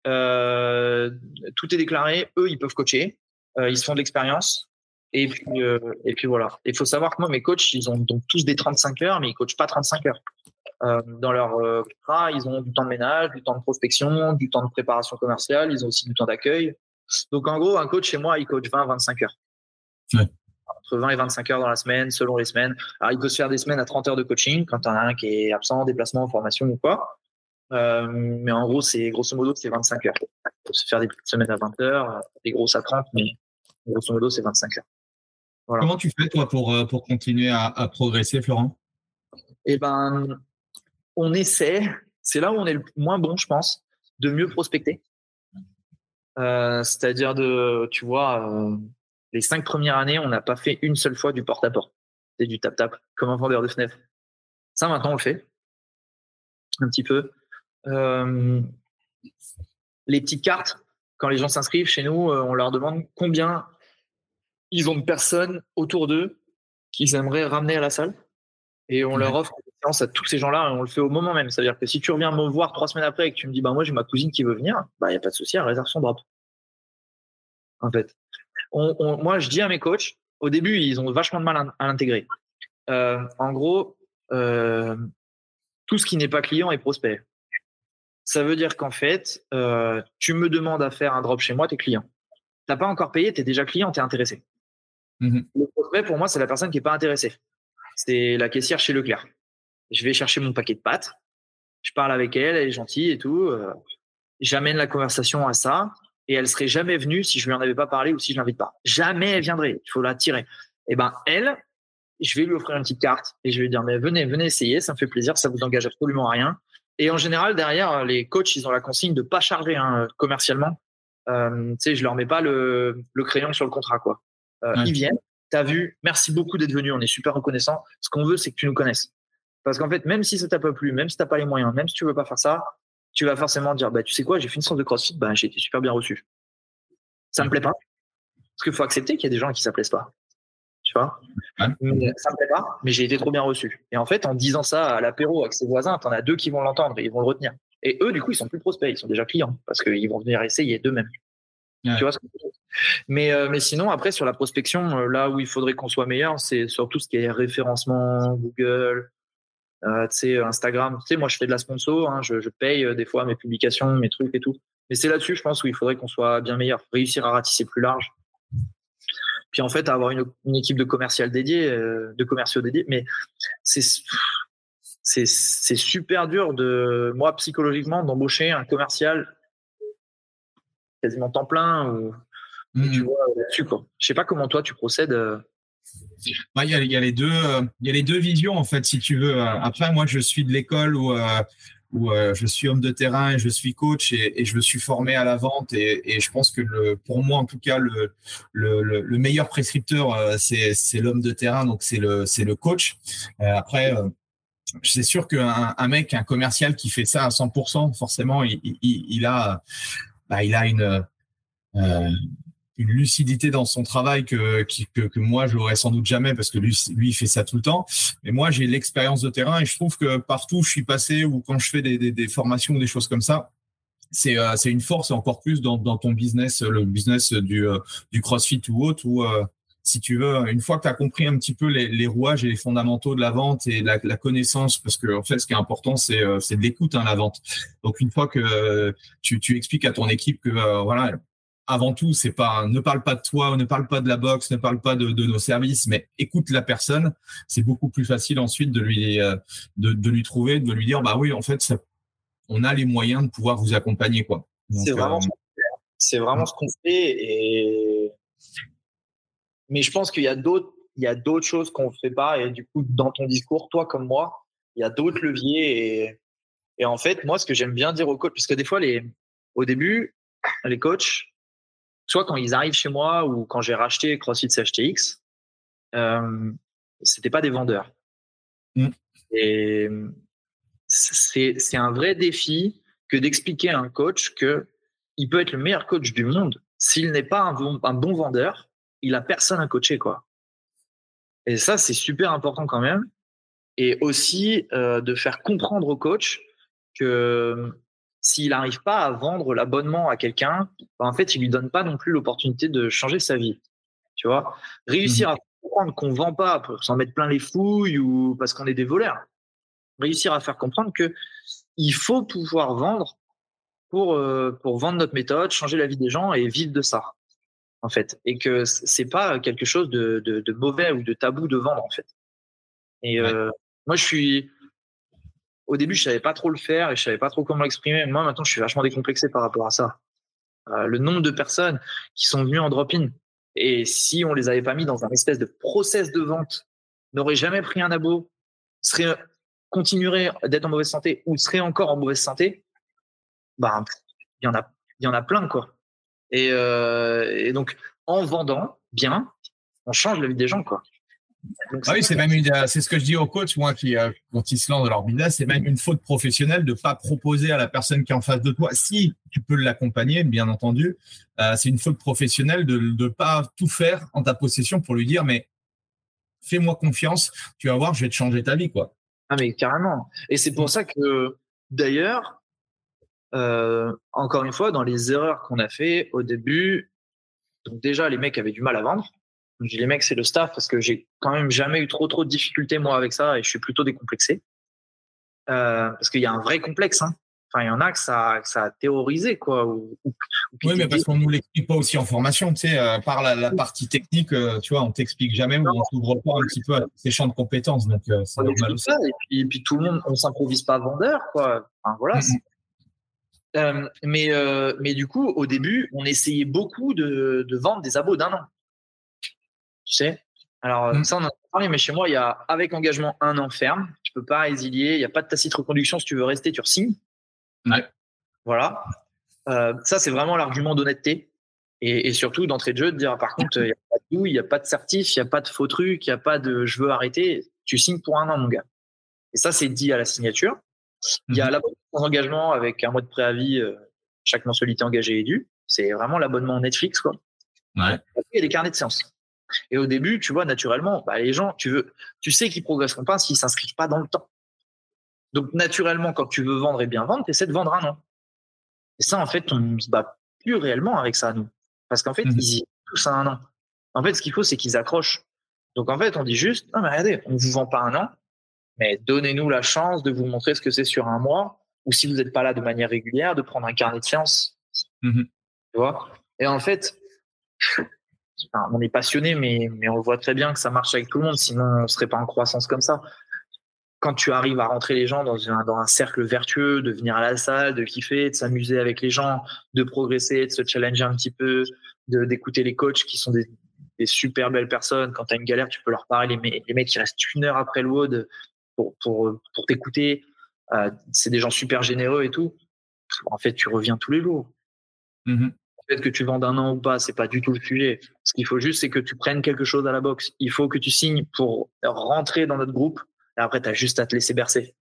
Euh, tout est déclaré. Eux, ils peuvent coacher. Ils se font de l'expérience. Et puis, et puis voilà. Il faut savoir que moi, mes coachs, ils ont donc tous des 35 heures, mais ils coachent pas 35 heures. Euh, dans leur euh, contrat, ils ont du temps de ménage, du temps de prospection, du temps de préparation commerciale, ils ont aussi du temps d'accueil. Donc en gros, un coach chez moi, il coach 20-25 heures. Entre 20 et 25 heures dans la semaine, selon les semaines. Alors il peut se faire des semaines à 30 heures de coaching quand on a un qui est absent, déplacement, formation ou quoi. Euh, mais en gros, c'est grosso modo, c'est 25 heures. Il peut se faire des petites semaines à 20 heures, des grosses à 30, mais grosso modo, c'est 25 heures. Comment tu fais, toi, pour, pour continuer à, à progresser, Florent? Eh ben, on essaie, c'est là où on est le moins bon, je pense, de mieux prospecter. Euh, c'est-à-dire de, tu vois, euh, les cinq premières années, on n'a pas fait une seule fois du porte-à-porte. C'est du tap-tap, comme un vendeur de fenêtre. Ça, maintenant, on le fait. Un petit peu. Euh, les petites cartes, quand les gens s'inscrivent chez nous, on leur demande combien ils ont de personnes autour d'eux qu'ils aimeraient ramener à la salle. Et on leur offre à tous ces gens-là et on le fait au moment même. C'est-à-dire que si tu reviens me voir trois semaines après et que tu me dis, bah, moi, j'ai ma cousine qui veut venir, bah, il n'y a pas de souci, elle réserve son drop. En fait. moi, je dis à mes coachs, au début, ils ont vachement de mal à, l'intégrer. Euh, en gros, euh, tout ce qui n'est pas client est prospect. Ça veut dire qu'en fait, euh, tu me demandes à faire un drop chez moi, tu es client. Tu n'as pas encore payé, tu es déjà client, tu es intéressé. Mm-hmm. Le prospect, pour moi, c'est la personne qui n'est pas intéressée c'est la caissière chez Leclerc. Je vais chercher mon paquet de pâtes. Je parle avec elle, elle est gentille et tout. Euh, j'amène la conversation à ça et elle serait jamais venue si je lui en avais pas parlé ou si je l'invite pas. Jamais elle viendrait. Il faut la tirer. Et eh ben elle, je vais lui offrir une petite carte et je vais lui dire mais venez, venez essayer, ça me fait plaisir, ça vous engage absolument à rien. Et en général derrière les coachs ils ont la consigne de pas charger hein, commercialement. Euh, tu sais, je leur mets pas le, crayon sur le contrat quoi. Euh, ils viennent, t'as vu, merci beaucoup d'être venu, on est super reconnaissant. Ce qu'on veut, c'est que tu nous connaisses. Parce qu'en fait, même si ça t'a pas plu, même si t'as pas les moyens, même si tu veux pas faire ça, tu vas forcément dire, bah, tu sais quoi, j'ai fait une séance de crossfit, bah, j'ai été super bien reçu. Ça me plaît pas. Parce qu'il faut accepter qu'il y a des gens qui ça plaise pas. Tu vois? ça me plaît pas, mais j'ai été trop bien reçu. Et en fait, en disant ça à l'apéro avec ses voisins, t'en as deux qui vont l'entendre et ils vont le retenir. Et eux, du coup, ils sont plus prospects, ils sont déjà clients parce qu'ils vont venir essayer d'eux-mêmes. Tu vois ce que mais, euh, mais sinon, après, sur la prospection, euh, là où il faudrait qu'on soit meilleur, c'est sur tout ce qui est référencement, Google, euh, Instagram. Tu sais, moi, je fais de la sponsor, hein, je, je, paye euh, des fois mes publications, mes trucs et tout. Mais c'est là-dessus, je pense, où il faudrait qu'on soit bien meilleur, réussir à ratisser plus large. Puis en fait, avoir une, une équipe de commercial dédiés, de commerciaux dédiés. Mais c'est c'est super dur de moi psychologiquement d'embaucher un commercial quasiment temps plein ou mmh. tu vois là-dessus quoi. Je sais pas comment toi tu procèdes. Euh. Bah, il y, a, les deux, il y a les deux visions en fait, si tu veux. Après, moi, je suis de l'école où, euh, euh, je suis homme de terrain et je suis coach et, je me suis formé à la vente et, je pense que pour moi, en tout cas, le, le, le meilleur prescripteur, c'est, l'homme de terrain, donc c'est le, coach. après, c'est sûr qu'un un mec, un commercial qui fait ça à 100%, forcément, il, a bah, il a une, euh, une lucidité dans son travail que, que, que moi, je l'aurais sans doute jamais parce que lui, lui, il fait ça tout le temps. Mais moi, j'ai l'expérience de terrain et je trouve que partout où je suis passé ou quand je fais des, des, des formations ou des choses comme ça, c'est euh, une force encore plus dans, dans ton business, le business du, euh, du CrossFit ou autre, où euh, si tu veux, une fois que tu as compris un petit peu les, les, rouages et les fondamentaux de la vente et la, la connaissance, parce que en fait, ce qui est important, c'est euh, de l'écoute, hein, la vente. Donc, une fois que tu, tu expliques à ton équipe que voilà, avant tout, c'est pas ne parle pas de toi, ne parle pas de la boxe, ne parle pas de, de nos services, mais écoute la personne. C'est beaucoup plus facile ensuite de lui de, de, lui trouver, de lui dire bah oui, en fait, ça, on a les moyens de pouvoir vous accompagner quoi. C'est vraiment, euh, c'est vraiment ce qu'on fait et mais je pense qu'il y a d'autres il y a d'autres choses qu'on ne fait pas et du coup dans ton discours, toi comme moi, il y a d'autres leviers et et en fait moi ce que j'aime bien dire aux coachs, parce que des fois les au début les coachs soit quand ils arrivent chez moi ou quand j'ai racheté CrossFit CHTX, euh, c'était pas des vendeurs. Mm. Et c'est un vrai défi que d'expliquer à un coach que il peut être le meilleur coach du monde s'il n'est pas un bon, un bon, vendeur, il a personne à coacher quoi. Et ça c'est super important quand même. Et aussi euh, de faire comprendre au coach que s'il n'arrive pas à vendre l'abonnement à quelqu'un, ben, en fait, il lui donne pas non plus l'opportunité de changer sa vie. Tu vois, réussir mmh à comprendre qu'on vend pas pour s'en mettre plein les fouilles ou parce qu'on est des voleurs. Réussir à faire comprendre que il faut pouvoir vendre pour euh, pour vendre notre méthode, changer la vie des gens et vivre de ça, en fait, et que c'est pas quelque chose de, de, de, mauvais ou de tabou de vendre, en fait. Et euh, moi, je suis au début, je savais pas trop le faire et je savais pas trop comment l'exprimer. Moi, maintenant, je suis vachement décomplexé par rapport à ça. Euh, le nombre de personnes qui sont venues en drop-in et si on les avait pas mis dans un espèce de process de vente, n'auraient jamais pris un abo, serait continuerait d'être en mauvaise santé ou serait encore en mauvaise santé, bah, il y en a, y en a plein quoi. Et, euh, et donc, en vendant bien, on change la vie des gens quoi ah oui, c'est même c'est ce que je dis aux coachs, moi, qui, euh, quand ils se lancent dans leur business, c'est même une faute professionnelle de pas proposer à la personne qui est en face de toi, si tu peux l'accompagner, bien entendu, euh, c'est une faute professionnelle de ne pas tout faire en ta possession pour lui dire, mais fais-moi confiance, tu vas voir, je vais te changer ta vie, quoi. Ah, mais carrément. Et c'est pour ça que, d'ailleurs, euh, encore une fois, dans les erreurs qu'on a fait au début, donc déjà, les mecs avaient du mal à vendre je dis les mecs, c'est le staff parce que j'ai quand même jamais eu trop trop de difficultés moi avec ça et je suis plutôt décomplexé. Euh, parce qu'il y a un vrai complexe. Hein. Enfin, il y en a que ça, que ça a théorisé quoi. Ou, oui, mais parce qu'on nous l'explique pas aussi en formation, tu sais, euh, par la, la, partie technique, euh, tu vois, on t'explique jamais ou on t'ouvre pas un petit peu à ces champs de compétences, donc euh, c'est normal aussi. Et, puis, et puis tout le monde, on s'improvise pas vendeur, quoi. Enfin, voilà. Mais mais du coup, au début, on essayait beaucoup de, de vendre des abos d'un an tu sais. Alors, mmh. ça, on en a parlé, mais chez moi, il y a avec engagement un an ferme. Tu peux pas résilier. Il n'y a pas de tacite reconduction. Si tu veux rester, tu signes. Ouais. Voilà. Euh, ça, c'est vraiment l'argument d'honnêteté. Et, et, surtout, d'entrée de jeu, de dire, par contre, il n'y a pas de douille, il n'y a pas de certif, il n'y a pas de faux truc, il n'y a pas de je veux arrêter. Tu signes pour un an, mon gars. Et ça, c'est dit à la signature. Il y a mmh. l'abonnement engagement avec un mois de préavis. Euh, chaque mensualité engagée est due. C'est vraiment l'abonnement Netflix, quoi. Ouais. il y a des carnets de séances. Et au début, tu vois, naturellement, bah, les gens, tu veux, tu sais qu'ils progresseront pas s'ils s'inscrivent pas dans le temps. Donc, naturellement, quand tu veux vendre et bien vendre, tu essaies de vendre un an. Et ça, en fait, on ne se bat plus réellement avec ça, nous. Parce qu'en fait, mmh ils y tous à un an. En fait, ce qu'il faut, c'est qu'ils accrochent. Donc, en fait, on dit juste, non, mais regardez, on ne vous vend pas un an, mais donnez-nous la chance de vous montrer ce que c'est sur un mois, ou si vous n'êtes pas là de manière régulière, de prendre un carnet de séance. Mmh tu vois? Et en fait, on est passionné, mais, on voit très bien que ça marche avec tout le monde, sinon on serait pas en croissance comme ça. Quand tu arrives à rentrer les gens dans un, cercle vertueux, de venir à la salle, de kiffer, de s'amuser avec les gens, de progresser, de se challenger un petit peu, d'écouter les coachs qui sont des, des, super belles personnes. Quand tu as une galère, tu peux leur parler. Les, mecs qui restent une heure après le WOD pour, t'écouter. Euh, c'est des gens super généreux et tout. En fait, tu reviens tous les jours. Que tu vends un an ou pas, c'est pas du tout le sujet. Ce qu'il faut juste, c'est que tu prennes quelque chose à la boxe. Il faut que tu signes pour rentrer dans notre groupe. Et après, tu as juste à te laisser bercer.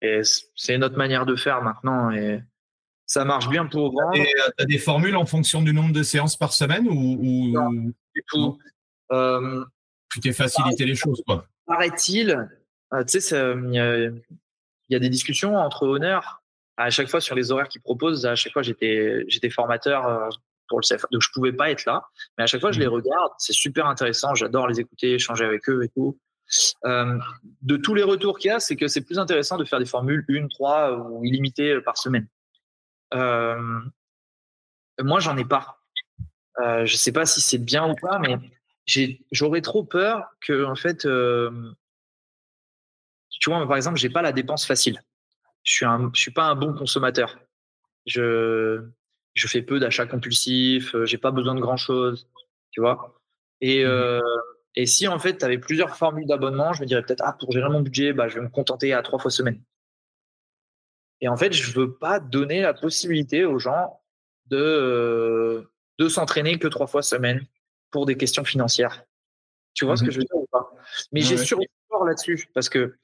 Et c'est notre manière de faire maintenant. Et Ça marche bien pour vendre. Tu as des formules en fonction du nombre de séances par semaine ou, Non, du tout. Euh, tu t'es facilité les choses, quoi. Paraît-il, euh, tu sais, il y, a des discussions entre honneurs à chaque fois sur les horaires qu'ils proposent. À chaque fois, j'étais j'étais formateur euh, pour le CF, donc je pouvais pas être là. Mais à chaque fois, je les mmh. regarde. C'est super intéressant. J'adore les écouter, échanger avec eux et tout. Euh, de tous les retours qu'il y a, c'est que c'est plus intéressant de faire des formules 1, 3 ou illimitées par semaine. Euh, moi, j'en ai pas. Euh, je sais pas si c'est bien ou pas, mais j'aurais trop peur que, en fait, euh, tu vois, par exemple, j'ai pas la dépense facile. Je suis un, je suis pas un bon consommateur. Je, je fais peu d'achats compulsifs. J'ai pas besoin de grand chose, tu vois. Et mmh euh, et si en fait tu avais plusieurs formules d'abonnement, je me dirais peut-être ah pour gérer mon budget, bah, je vais me contenter à trois fois semaine. Et en fait, je veux pas donner la possibilité aux gens de euh, de s'entraîner que trois fois semaine pour des questions financières. Tu vois ce que mmh je veux dire ou pas? Mais j'ai surtout peur là-dessus parce que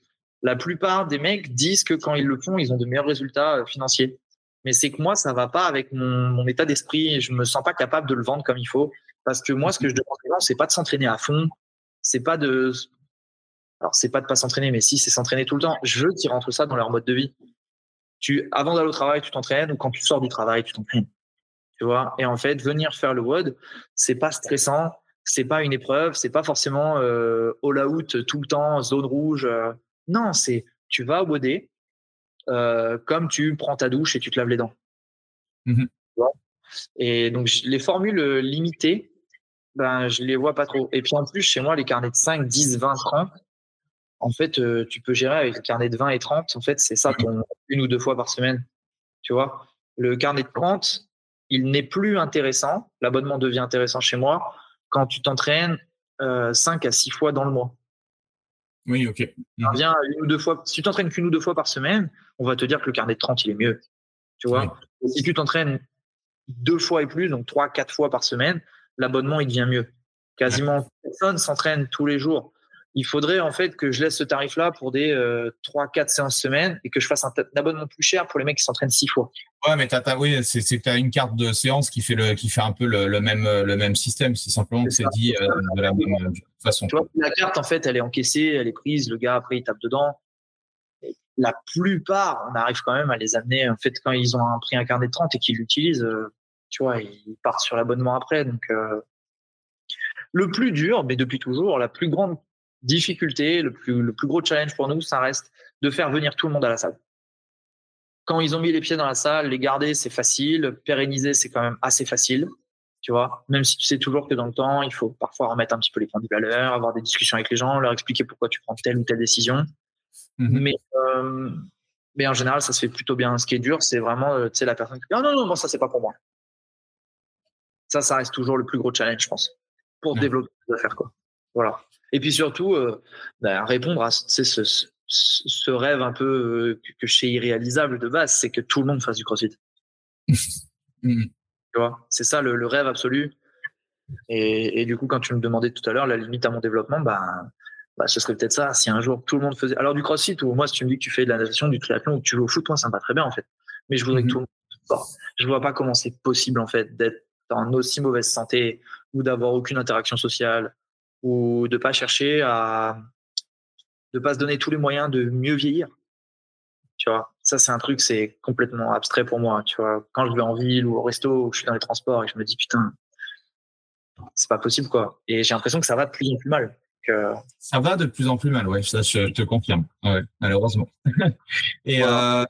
la plupart des mecs disent que quand ils le font, ils ont de meilleurs résultats euh, financiers. Mais c'est que moi, ça va pas avec mon, mon état d'esprit. Je me sens pas capable de le vendre comme il faut. Parce que moi, ce que je demande aux gens, c'est pas de s'entraîner à fond, c'est pas de alors c'est pas de pas s'entraîner mais si c'est s'entraîner tout le temps je veux qu'ils rentrent ça dans leur mode de vie tu avant d'aller au travail tu t'entraînes ou quand tu sors du travail tu t'entraînes tu vois? Et en fait venir faire le WOD c'est pas stressant c'est pas une épreuve c'est pas forcément euh, all out tout le temps zone rouge euh. non c'est tu vas au euh, comme tu prends ta douche et tu te laves les dents mmh et donc les formules limitées ben, je les vois pas trop. Et puis en plus, chez moi, les carnets de 5, 10, 20, 30, en fait, euh, tu peux gérer avec le carnet de 20 et 30. En fait, c'est ça ton une ou deux fois par semaine. Tu vois, le carnet de 30, il n'est plus intéressant. L'abonnement devient intéressant chez moi quand tu t'entraînes euh, 5 à 6 fois dans le mois. Oui, ok. Viens une ou deux fois. Si tu t'entraînes qu'une ou deux fois par semaine, on va te dire que le carnet de 30, il est mieux. Tu vois, si tu t'entraînes deux fois et plus, donc trois, quatre fois par semaine, l'abonnement il devient mieux. Quasiment personne s'entraîne tous les jours. Il faudrait en fait que je laisse ce tarif-là pour des euh, 3-4 séances semaine et que je fasse un, abonnement plus cher pour les mecs qui s'entraînent 6 fois. Ouais, mais t'as, oui, c'est, que tu as une carte de séance qui fait, le, qui fait un peu le, même, le même système. C'est simplement que c'est dit euh, de la même euh, façon. Tu vois, la carte, en fait, elle est encaissée, elle est prise. Le gars, après, il tape dedans. la plupart, on arrive quand même à les amener. En fait, quand ils ont un carnet de 30 et qu'ils l'utilisent, euh, tu vois, ils partent sur l'abonnement après. Donc, euh, le plus dur, mais depuis toujours, la plus grande difficulté, le plus, le plus gros challenge pour nous, ça reste de faire venir tout le monde à la salle. Quand ils ont mis les pieds dans la salle, les garder, c'est facile. Pérenniser, c'est quand même assez facile. Tu vois, même si tu sais toujours que dans le temps, il faut parfois remettre un petit peu les points de valeur, avoir des discussions avec les gens, leur expliquer pourquoi tu prends telle ou telle décision. Mm-hmm. Mais, euh, mais en général, ça se fait plutôt bien. Ce qui est dur, c'est vraiment, euh, tu sais, la personne qui dit, non, non, non, bon, ça, c'est pas pour moi. Ça, ça reste toujours le plus gros challenge, je pense, pour développer des affaires. Quoi. Voilà. Et puis surtout, euh, bah, répondre à ce, ce, rêve un peu euh, que, je sais irréalisable de base, c'est que tout le monde fasse du crossfit. <laughs> Mm. Tu vois, c'est ça le, rêve absolu. Et, du coup, quand tu me demandais tout à l'heure la limite à mon développement, bah, bah, ce serait peut-être ça. Si un jour tout le monde faisait. Alors, du crossfit, ou moi, si tu me dis que tu fais de la natation, du triathlon, ou que tu joues au foot, moi, ça me va très bien, en fait. Mais je voudrais que mm-hmm. tout le monde. Je vois pas comment c'est possible, en fait, d'être en aussi mauvaise santé ou d'avoir aucune interaction sociale ou de pas chercher à de pas se donner tous les moyens de mieux vieillir. Tu vois, ça c'est un truc c'est complètement abstrait pour moi. Tu vois, quand je vais en ville ou au resto ou je suis dans les transports et je me dis putain, c'est pas possible quoi. Et j'ai l'impression que ça va de plus en plus mal. Ça va de plus en plus mal, ouais, ça je te confirme, ouais, malheureusement. <laughs> et euh,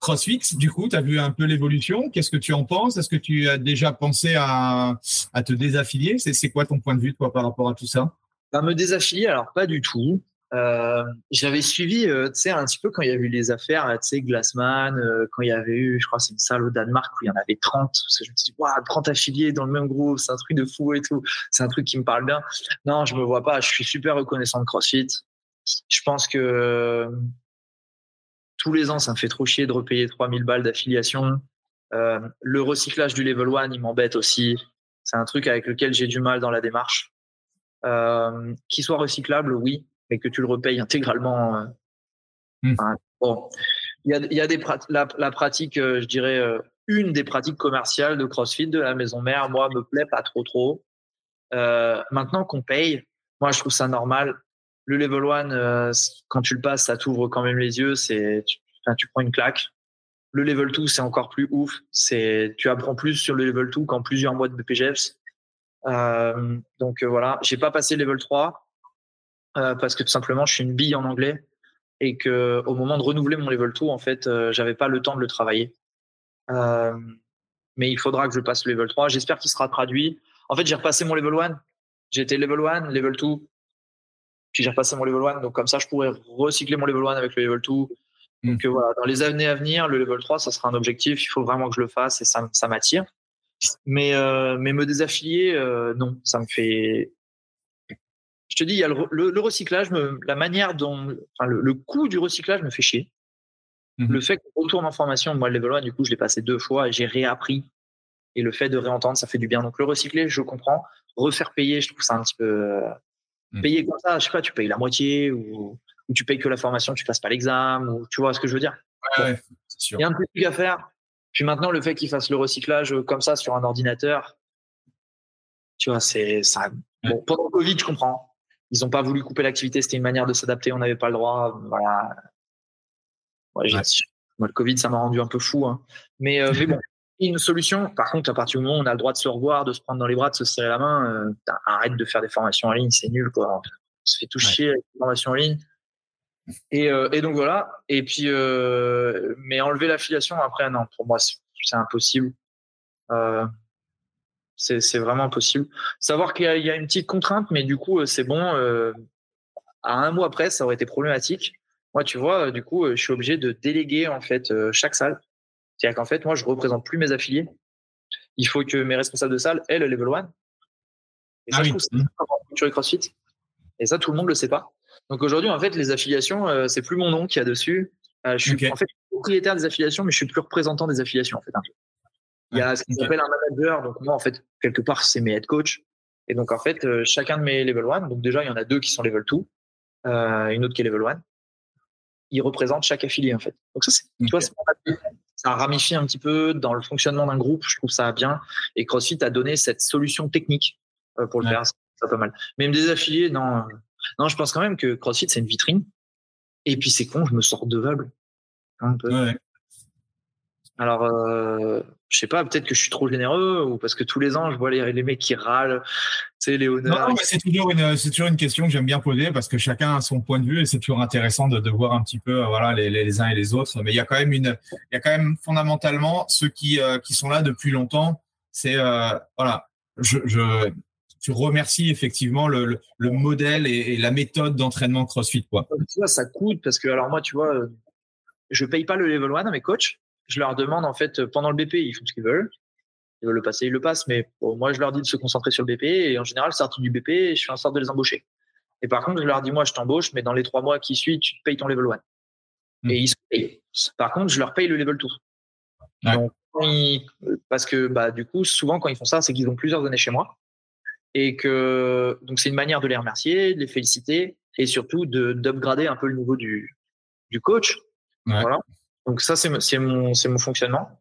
CrossFit, du coup, tu as vu un peu l'évolution. Qu'est-ce que tu en penses? Est-ce que tu as déjà pensé à, te désaffilier? C'est quoi ton point de vue, toi, par rapport à tout ça? Bah, Me désaffilier, alors pas du tout. Euh, j'avais suivi, euh, un petit peu quand il y a eu les affaires, Glassman, euh, quand il y avait eu, je crois, c'est une salle au Danemark où il y en avait 30, parce que je me suis dit, waouh, 30 affiliés dans le même groupe, c'est un truc de fou et tout. C'est un truc qui me parle bien. Non, je me vois pas. Je suis super reconnaissant de CrossFit. Je pense que tous les ans, ça me fait trop chier de repayer 3000 balles d'affiliation. Euh, le recyclage du level 1, il m'embête aussi. C'est un truc avec lequel j'ai du mal dans la démarche. Euh, qu'il soit recyclable, oui, mais que tu le repayes intégralement. Euh, hmm. bon. Il y a, il y a des la, la, pratique, je dirais, une des pratiques commerciales de CrossFit de la maison mère, moi, me plaît pas trop trop. Euh, maintenant qu'on paye, moi, je trouve ça normal. Le level 1, quand tu le passes, ça t'ouvre quand même les yeux. C'est, tu, tu prends une claque. Le level 2, c'est encore plus ouf. C'est, tu apprends plus sur le level 2 qu'en plusieurs mois de BPGEPS. Euh, donc euh, voilà, j'ai pas passé le level 3 euh, parce que tout simplement, je suis une bille en anglais et que au moment de renouveler mon level 2, en fait, euh, j'avais pas le temps de le travailler. Euh, mais il faudra que je passe le level 3. J'espère qu'il sera traduit. En fait, j'ai repassé mon level 1. J'ai été level 1, level 2. Puis j'ai repassé mon level 1. Donc comme ça, je pourrais recycler mon level 1 avec le level 2. Mm. Donc voilà, dans les années à venir, le level 3, ça sera un objectif. Il faut vraiment que je le fasse et ça, ça m'attire. Mais, euh, mais me désaffilier, euh, non, ça me fait. Je te dis, il y a le, le, recyclage, me, la manière dont. Enfin, le, le, coût du recyclage me fait chier. Mm -hmm. Le fait qu'on retourne en formation, moi, le level 1, du coup, je l'ai passé deux fois et j'ai réappris. Et le fait de réentendre, ça fait du bien. Donc, le recycler, je comprends. Refaire payer, je trouve ça un petit peu. Mm. Payer comme ça, je sais pas, tu payes la moitié ou, ou tu payes que la formation, tu passes pas l'examen, ou tu vois ce que je veux dire. Ouais, ouais, sûr. Il y a un petit truc à faire. Puis maintenant, le fait qu'ils fassent le recyclage comme ça sur un ordinateur, tu vois, c'est ça. Bon, pendant le Covid, je comprends. Ils n'ont pas voulu couper l'activité, c'était une manière de s'adapter, on n'avait pas le droit. Voilà. Ouais, ouais. Moi, le Covid, ça m'a rendu un peu fou. Hein. Mais, euh, mais bon, une solution. Par contre, à partir du moment où on a le droit de se revoir, de se prendre dans les bras, de se serrer la main, euh, arrête de faire des formations en ligne, c'est nul, quoi. On se fait tout chier avec les formations en ligne. Et, euh, et, donc voilà. Et puis, euh, mais enlever l'affiliation après, non, pour moi, c'est impossible. Euh, c'est vraiment impossible. Savoir qu'il y, y, a une petite contrainte, mais du coup, c'est bon. À un mois après, ça aurait été problématique. Moi, tu vois, du coup, je suis obligé de déléguer en fait chaque salle. C'est-à-dire qu'en fait, moi, je représente plus mes affiliés. Il faut que mes responsables de salle aient le level 1. Et ça, ah je oui. trouve c'est CrossFit. Et ça, tout le monde le sait pas. Donc aujourd'hui, en fait, les affiliations, euh, c'est plus mon nom qu'il y a dessus. Euh, je suis okay. en fait propriétaire des affiliations, mais je suis plus représentant des affiliations en fait. Il y a ce qu'on appelle un manager. Donc moi, en fait, quelque part, c'est mes head coach. Et donc en fait, euh, chacun de mes level 1, donc déjà, il y en a deux qui sont level 2, euh, une autre qui est level 1. Ils représentent chaque affilié en fait. Donc ça, c'est, okay. tu vois, ça ramifie un petit peu dans le fonctionnement d'un groupe. Je trouve ça bien. Et CrossFit a donné cette solution technique euh, pour le ouais. faire. C'est pas mal. Même des affiliés, non. Non, je pense quand même que CrossFit, c'est une vitrine. Et puis, c'est con, je me sors redevable. Un peu. Ouais. Alors, euh, je sais pas, peut-être que je suis trop généreux ou parce que tous les ans, je vois les, les mecs qui râlent, tu sais, les honneurs. Non, mais c'est toujours, une, c'est toujours une question que j'aime bien poser parce que chacun a son point de vue et c'est toujours intéressant de, de voir un petit peu voilà, les, les, uns et les autres. Mais il y a quand même, une, il y a quand même fondamentalement ceux qui, euh, qui sont là depuis longtemps. C'est, euh, voilà, je, je, tu remercies effectivement le, le, le modèle et, et, la méthode d'entraînement CrossFit. Quoi. Vois, ça coûte parce que, alors moi, tu vois, je paye pas le level 1 à mes coachs. Je leur demande, en fait, pendant le BP, ils font ce qu'ils veulent. Ils veulent le passer, ils le passent. Mais bon, moi, je leur dis de se concentrer sur le BP. Et en général, sorti du BP, je fais en sorte de les embaucher. Et par contre, je leur dis, moi, je t'embauche, mais dans les trois mois qui suivent, tu payes ton level 1. Mmh. Et ils se payent. Par contre, je leur paye le level 2. Ouais. Donc, ils, parce que, bah, du coup, souvent, quand ils font ça, c'est qu'ils ont plusieurs années chez moi et que donc c'est une manière de les remercier, de les féliciter et surtout de d'upgrader un peu le niveau du du coach. Ouais. Voilà. Donc ça c'est mon mon fonctionnement.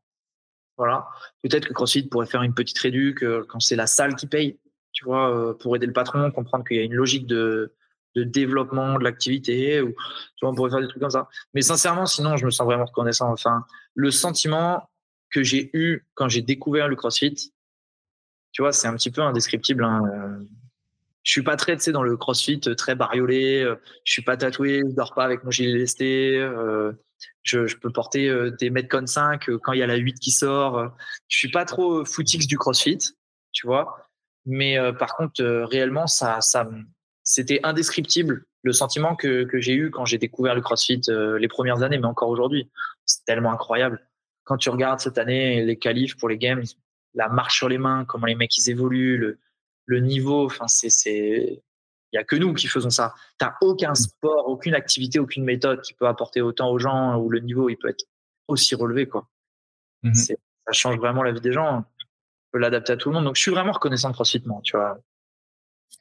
Voilà. Peut-être que CrossFit pourrait faire une petite réduc quand c'est la salle qui paye, tu vois, euh, pour aider le patron, comprendre qu'il y a une logique de de développement de l'activité ou tu vois on pourrait faire des trucs comme ça. Mais sincèrement sinon je me sens vraiment reconnaissant. Enfin le sentiment que j'ai eu quand j'ai découvert le CrossFit, tu vois, c'est un petit peu indescriptible. Hein. Je suis pas très, tu sais, dans le crossfit, très bariolé. Je suis pas tatoué, je dors pas avec mon gilet lesté. Euh, je, je, peux porter des Metcon 5 quand il y a la 8 qui sort. Je suis pas trop footix du crossfit, tu vois. Mais euh, par contre, euh, réellement, ça, ça, c'était indescriptible le sentiment que, que j'ai eu quand j'ai découvert le crossfit les premières années, mais encore aujourd'hui. C'est tellement incroyable. Quand tu regardes cette année les qualifs pour les games, la marche sur les mains, comment les mecs ils évoluent, le, le niveau. Enfin, c'est, c'est, il y a que nous qui faisons ça. T'as aucun mm. sport, aucune activité, aucune méthode qui peut apporter autant aux gens où le niveau il peut être aussi relevé quoi. Mm -hmm. Ça change vraiment la vie des gens. On peut l'adapter à tout le monde. Donc je suis vraiment reconnaissant de CrossFit, moi, tu vois.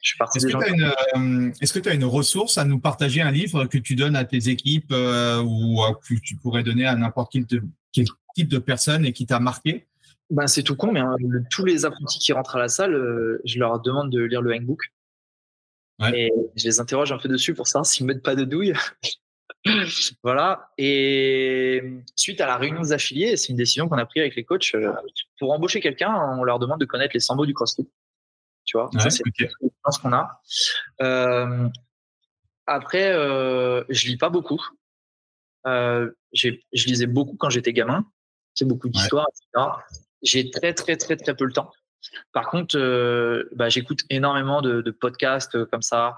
Je suis parti Est-ce que tu as, une ressource à nous partager, un livre que tu donnes à tes équipes ou que tu pourrais donner à n'importe quel, quel, type de personne et qui t'a marqué? Ben, C'est tout con, mais hein, tous les apprentis qui rentrent à la salle, je leur demande de lire le Handbook. Et je les interroge un peu dessus pour savoir s'ils ne mettent pas de douille. <laughs> voilà. Et suite à la réunion des affiliés, c'est une décision qu'on a prise avec les coachs. Euh, pour embaucher quelqu'un, on leur demande de connaître les 100 mots du CrossFit. Tu vois, ça, c'est ce qu'on a. Euh, après, euh, je lis pas beaucoup. Euh, je lisais beaucoup quand j'étais gamin. C'est beaucoup d'histoires, etc. J'ai très, très, très, très peu le temps. Par contre, euh, bah, j'écoute énormément de, de, podcasts euh, comme ça.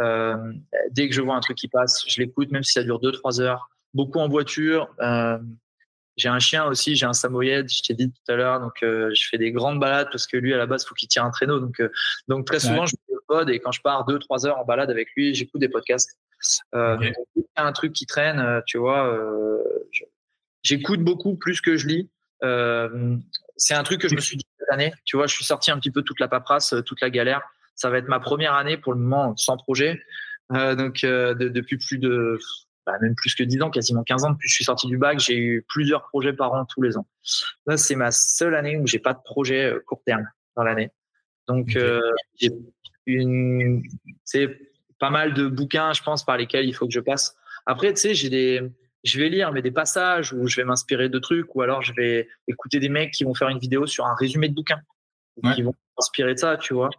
Euh, dès que je vois un truc qui passe, je l'écoute, même si ça dure 2-3 heures. Beaucoup en voiture. Euh, j'ai un chien aussi, j'ai un samoyed, je t'ai dit tout à l'heure. Donc, je fais des grandes balades parce que lui, à la base, il faut qu'il tire un traîneau. Donc, donc très souvent, je fais le pod et quand je pars 2-3 heures en balade avec lui, j'écoute des podcasts. Okay. un truc qui traîne, tu vois, j'écoute beaucoup plus que je lis. C'est un truc que je me suis dit cette année. Tu vois, je suis sorti un petit peu toute la paperasse, toute la galère. Ça va être ma première année pour le moment sans projet. donc, de, depuis plus de bah, même plus que 10 ans, quasiment 15 ans depuis que je suis sorti du bac, j'ai eu plusieurs projets par an tous les ans. Là, c'est ma seule année où j'ai pas de projet euh, court terme dans l'année. Donc, euh, j'ai une, c'est pas mal de bouquins, je pense, par lesquels il faut que je passe. Après, tu sais, j'ai des, je vais lire, mais des passages où je vais m'inspirer de trucs, ou alors je vais écouter des mecs qui vont faire une vidéo sur un résumé de bouquin, qui vont m'inspirer de ça, tu vois.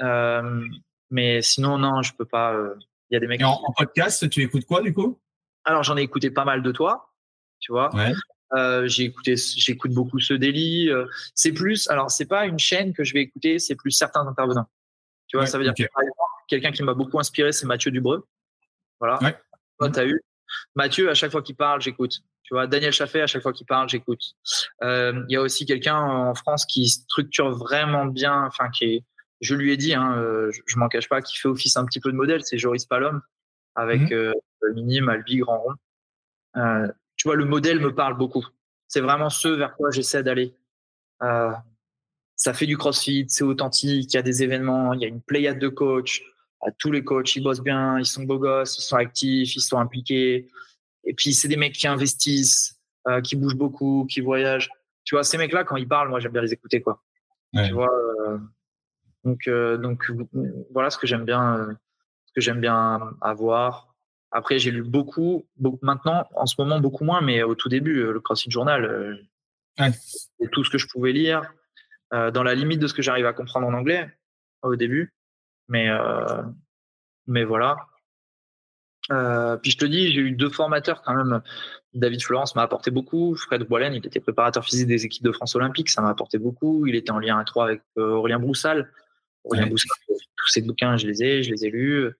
Euh, mais sinon, non, je peux pas. Euh, il y a des mecs. en, en, podcast, tu écoutes quoi du coup? Alors j'en ai écouté pas mal de toi, tu vois. Ouais. Euh, j'ai écouté, j'écoute beaucoup ce délit. Euh, c'est plus, alors c'est pas une chaîne que je vais écouter, c'est plus certains intervenants. Tu vois, ouais, ça veut dire okay. que quelqu'un qui m'a beaucoup inspiré, c'est Mathieu Dubreux. Voilà. Ouais. Toi, t'as eu Mathieu à chaque fois qu'il parle, j'écoute. Tu vois, Daniel Chaffet à chaque fois qu'il parle, j'écoute. Il euh, y a aussi quelqu'un en France qui structure vraiment bien, enfin qui est je lui ai dit, hein, euh, je, je m'en cache pas, qui fait office un petit peu de modèle, c'est Joris Palom avec mmh. euh, Minime, Albi, Grand Rond. Euh, tu vois, le modèle me parle beaucoup. C'est vraiment ce vers quoi j'essaie d'aller. Ça fait du crossfit, c'est authentique, il y a des événements, il y a une pléiade de coachs. Tous les coachs, ils bossent bien, ils sont beaux gosses, ils sont actifs, ils sont impliqués. Et puis, c'est des mecs qui investissent, euh, qui bougent beaucoup, qui voyagent. Tu vois, ces mecs-là, quand ils parlent, moi, j'aime bien les écouter, quoi. Ouais. Tu vois, euh, donc, euh, donc voilà ce que j'aime bien, ce que j'aime bien avoir. Après, j'ai lu beaucoup, beaucoup, maintenant, en ce moment, beaucoup moins, mais au tout début, le CrossFit Journal, ouais. c'est tout ce que je pouvais lire, dans la limite de ce que j'arrive à comprendre en anglais au début. Mais, mais voilà. puis je te dis, j'ai eu deux formateurs quand même. David Florence m'a apporté beaucoup. Fred Boilen, il était préparateur physique des équipes de France olympique, ça m'a apporté beaucoup. Il était en lien étroit avec Aurélien Broussal. Aurélien ouais. Broussal, tous ces bouquins, je les ai, je les ai lus.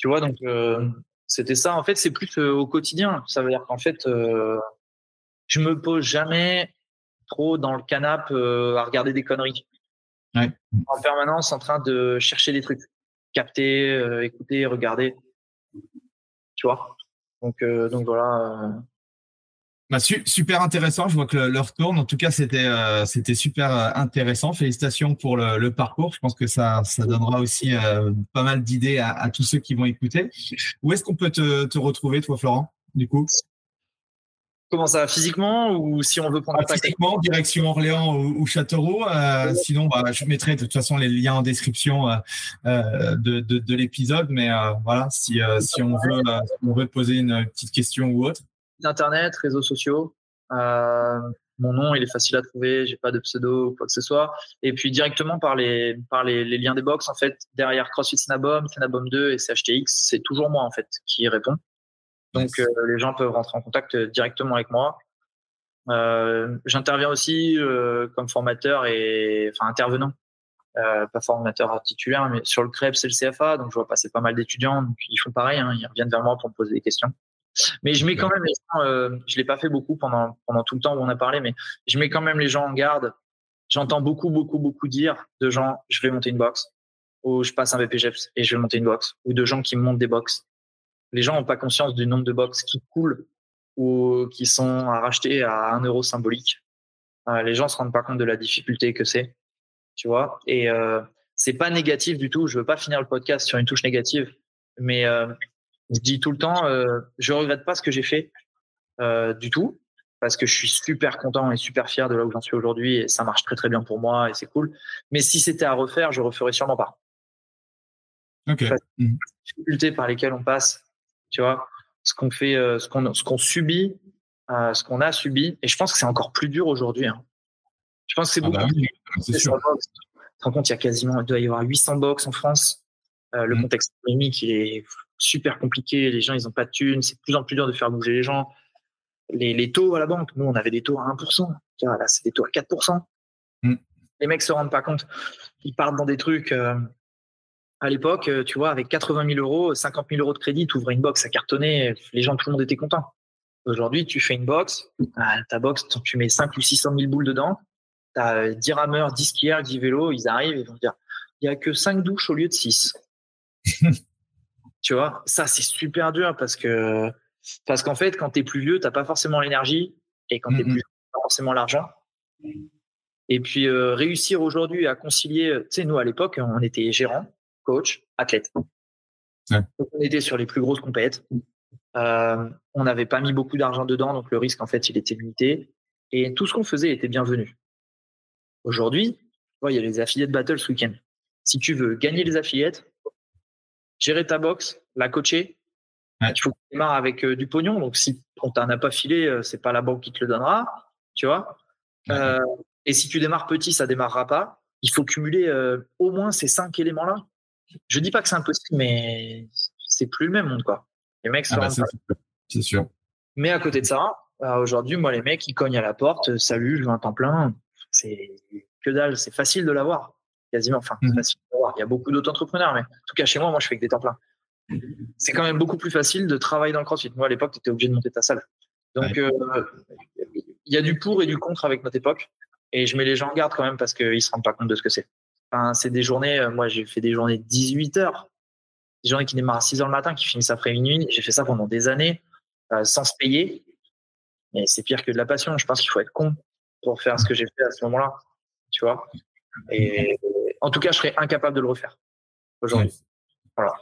Tu vois, donc euh, c'était ça. En fait, c'est plus euh, au quotidien. Ça veut dire qu'en fait, euh, je me pose jamais trop dans le canapé à regarder des conneries. Ouais. En permanence, en train de chercher des trucs, capter, écouter, regarder. Tu vois? Donc, donc voilà. Bah, su super intéressant. Je vois que l'heure tourne. En tout cas, c'était euh, c'était super euh, intéressant. Félicitations pour le, le, parcours. Je pense que ça ça donnera aussi euh, pas mal d'idées à, à, tous ceux qui vont écouter. Où est-ce qu'on peut te, te, retrouver, toi, Florent, du coup? Comment ça, physiquement ou si on veut prendre ah, Physiquement, direction Orléans ou, ou Châteauroux. Euh, sinon, bah, je mettrai de toute façon les liens en description euh, de, de, de l'épisode. Mais voilà, si, si on veut, on veut poser une petite question ou autre internet, réseaux sociaux. Euh, mon nom, il est facile à trouver. J'ai pas de pseudo ou quoi que ce soit. Et puis directement par les par les, les liens des box, en fait, derrière CrossFit Snabom, Snabom 2 et CHTX, c'est toujours moi en fait qui répond. Donc euh, les gens peuvent rentrer en contact directement avec moi. Euh, J'interviens aussi euh, comme formateur et enfin intervenant, euh, pas formateur titulaire, mais sur le CREPS et le CFA. Donc je vois passer pas mal d'étudiants. Donc ils font pareil, hein, ils reviennent vers moi pour me poser des questions. Mais je mets quand même les gens, euh, je l'ai pas fait beaucoup pendant, pendant tout le temps où on a parlé, mais je mets quand même les gens en garde. J'entends beaucoup, beaucoup, beaucoup dire de gens, je vais monter une box, ou je passe un BPGEPS et je vais monter une box, ou de gens qui montent des box. Les gens n'ont pas conscience du nombre de box qui coulent ou qui sont à racheter à un euro symbolique. Euh, les gens se rendent pas compte de la difficulté que c'est, tu vois. Et euh, c'est pas négatif du tout. Je veux pas finir le podcast sur une touche négative, mais euh, je dis tout le temps, euh, je regrette pas ce que j'ai fait euh, du tout, parce que je suis super content et super fier de là où j'en suis aujourd'hui et ça marche très très bien pour moi et c'est cool. Mais si c'était à refaire, je referais sûrement pas. Ok. Les difficultés par lesquelles on passe, tu vois, ce qu'on fait, euh, ce qu'on ce qu'on subit, euh, ce qu'on a subi, et je pense que c'est encore plus dur aujourd'hui. Hein. Je pense que c'est Ah beaucoup. bah oui, c'est sûr. Tu te rends compte, il y a quasiment, il doit y avoir 800 box en France. Euh, le Mm. contexte économique, il est super compliqué. Les gens, ils ont pas de thunes. C'est de plus en plus dur de faire bouger les gens. Les, les taux à la banque, nous, on avait des taux à 1%. Tu vois, Là, c'est des taux à 4%. Mm. Les mecs se rendent pas compte. Ils partent dans des trucs. euh, à l'époque, euh, tu vois, avec 80 000 euros, 50 000 euros de crédit, tu ouvrais une box, ça cartonnait. Les gens, tout le monde était content. Aujourd'hui, tu fais une box. ah, ta box, tu mets 5 ou 600 000 boules dedans. Tu as 10 rameurs, 10 skieurs, 10 vélos. Ils arrivent et vont te dire il y a que 5 douches au lieu de 6. <laughs> tu vois, ça, c'est super dur parce que, parce qu'en fait, quand tu es plus vieux, tu pas forcément l'énergie et quand tu es plus jeune, t'as pas forcément l'argent. Et puis, euh, réussir aujourd'hui à concilier, tu sais, nous, à l'époque, on était gérant, coach, athlète. Ouais. Donc, on était sur les plus grosses compètes. Euh, on n'avait pas mis beaucoup d'argent dedans, donc le risque, en fait, il était limité. Et tout ce qu'on faisait était bienvenu. Aujourd'hui, il y a les affiliates battle ce week-end. Si tu veux gagner les affiliates, gérer ta box, la coacher, Ouais. il faut que tu démarres avec euh, du pognon. Donc, si on t'en a pas filé, euh, c'est pas la banque qui te le donnera, tu vois. Ouais. Et si tu démarres petit, ça démarrera pas. Il faut cumuler au moins ces cinq éléments-là. Je dis pas que c'est impossible, mais c'est plus le même monde, quoi. Les mecs se Ah bah, c'est sûr. c'est sûr. mais à côté de ça, euh, aujourd'hui, moi, les mecs, ils cognent à la porte. euh, Salut, je veux un temps plein. C'est que dalle. C'est facile de l'avoir. Quasiment. Enfin, c'est Mhm. facile de l'avoir. Il y a beaucoup d'autres entrepreneurs, mais en tout cas, chez moi, moi, je fais que des temps pleins. C'est quand même beaucoup plus facile de travailler dans le crossfit. Moi, à l'époque, tu étais obligé de monter ta salle. Donc, euh, il y a du pour et du contre avec notre époque. Et je mets les gens en garde quand même parce qu'ils se rendent pas compte de ce que c'est. Enfin, c'est des journées, euh, moi, j'ai fait des journées de 18 heures. Des journées qui démarrent à 6 heures le matin, qui finissent après minuit. J'ai fait ça pendant des années, euh, sans se payer. Mais c'est pire que de la passion. Je pense qu'il faut être con pour faire ce que j'ai fait à ce moment-là. Tu vois Et en tout cas, je serais incapable de le refaire aujourd'hui. Voilà.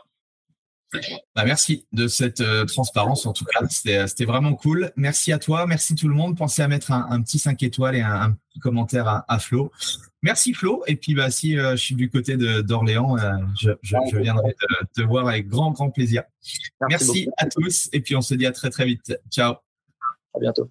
Bah, merci de cette euh, transparence en tout cas. C'était, c'était vraiment cool. Merci à toi. Merci tout le monde. Pensez à mettre un, un petit 5 étoiles et un, un petit commentaire à, à Flo. Merci Flo. Et puis bah, si euh, je suis du côté d'Orléans, euh, je, je, je viendrai te, te voir avec grand, grand plaisir. Merci, beaucoup. à tous. Et puis on se dit à très, très vite. Ciao. À bientôt.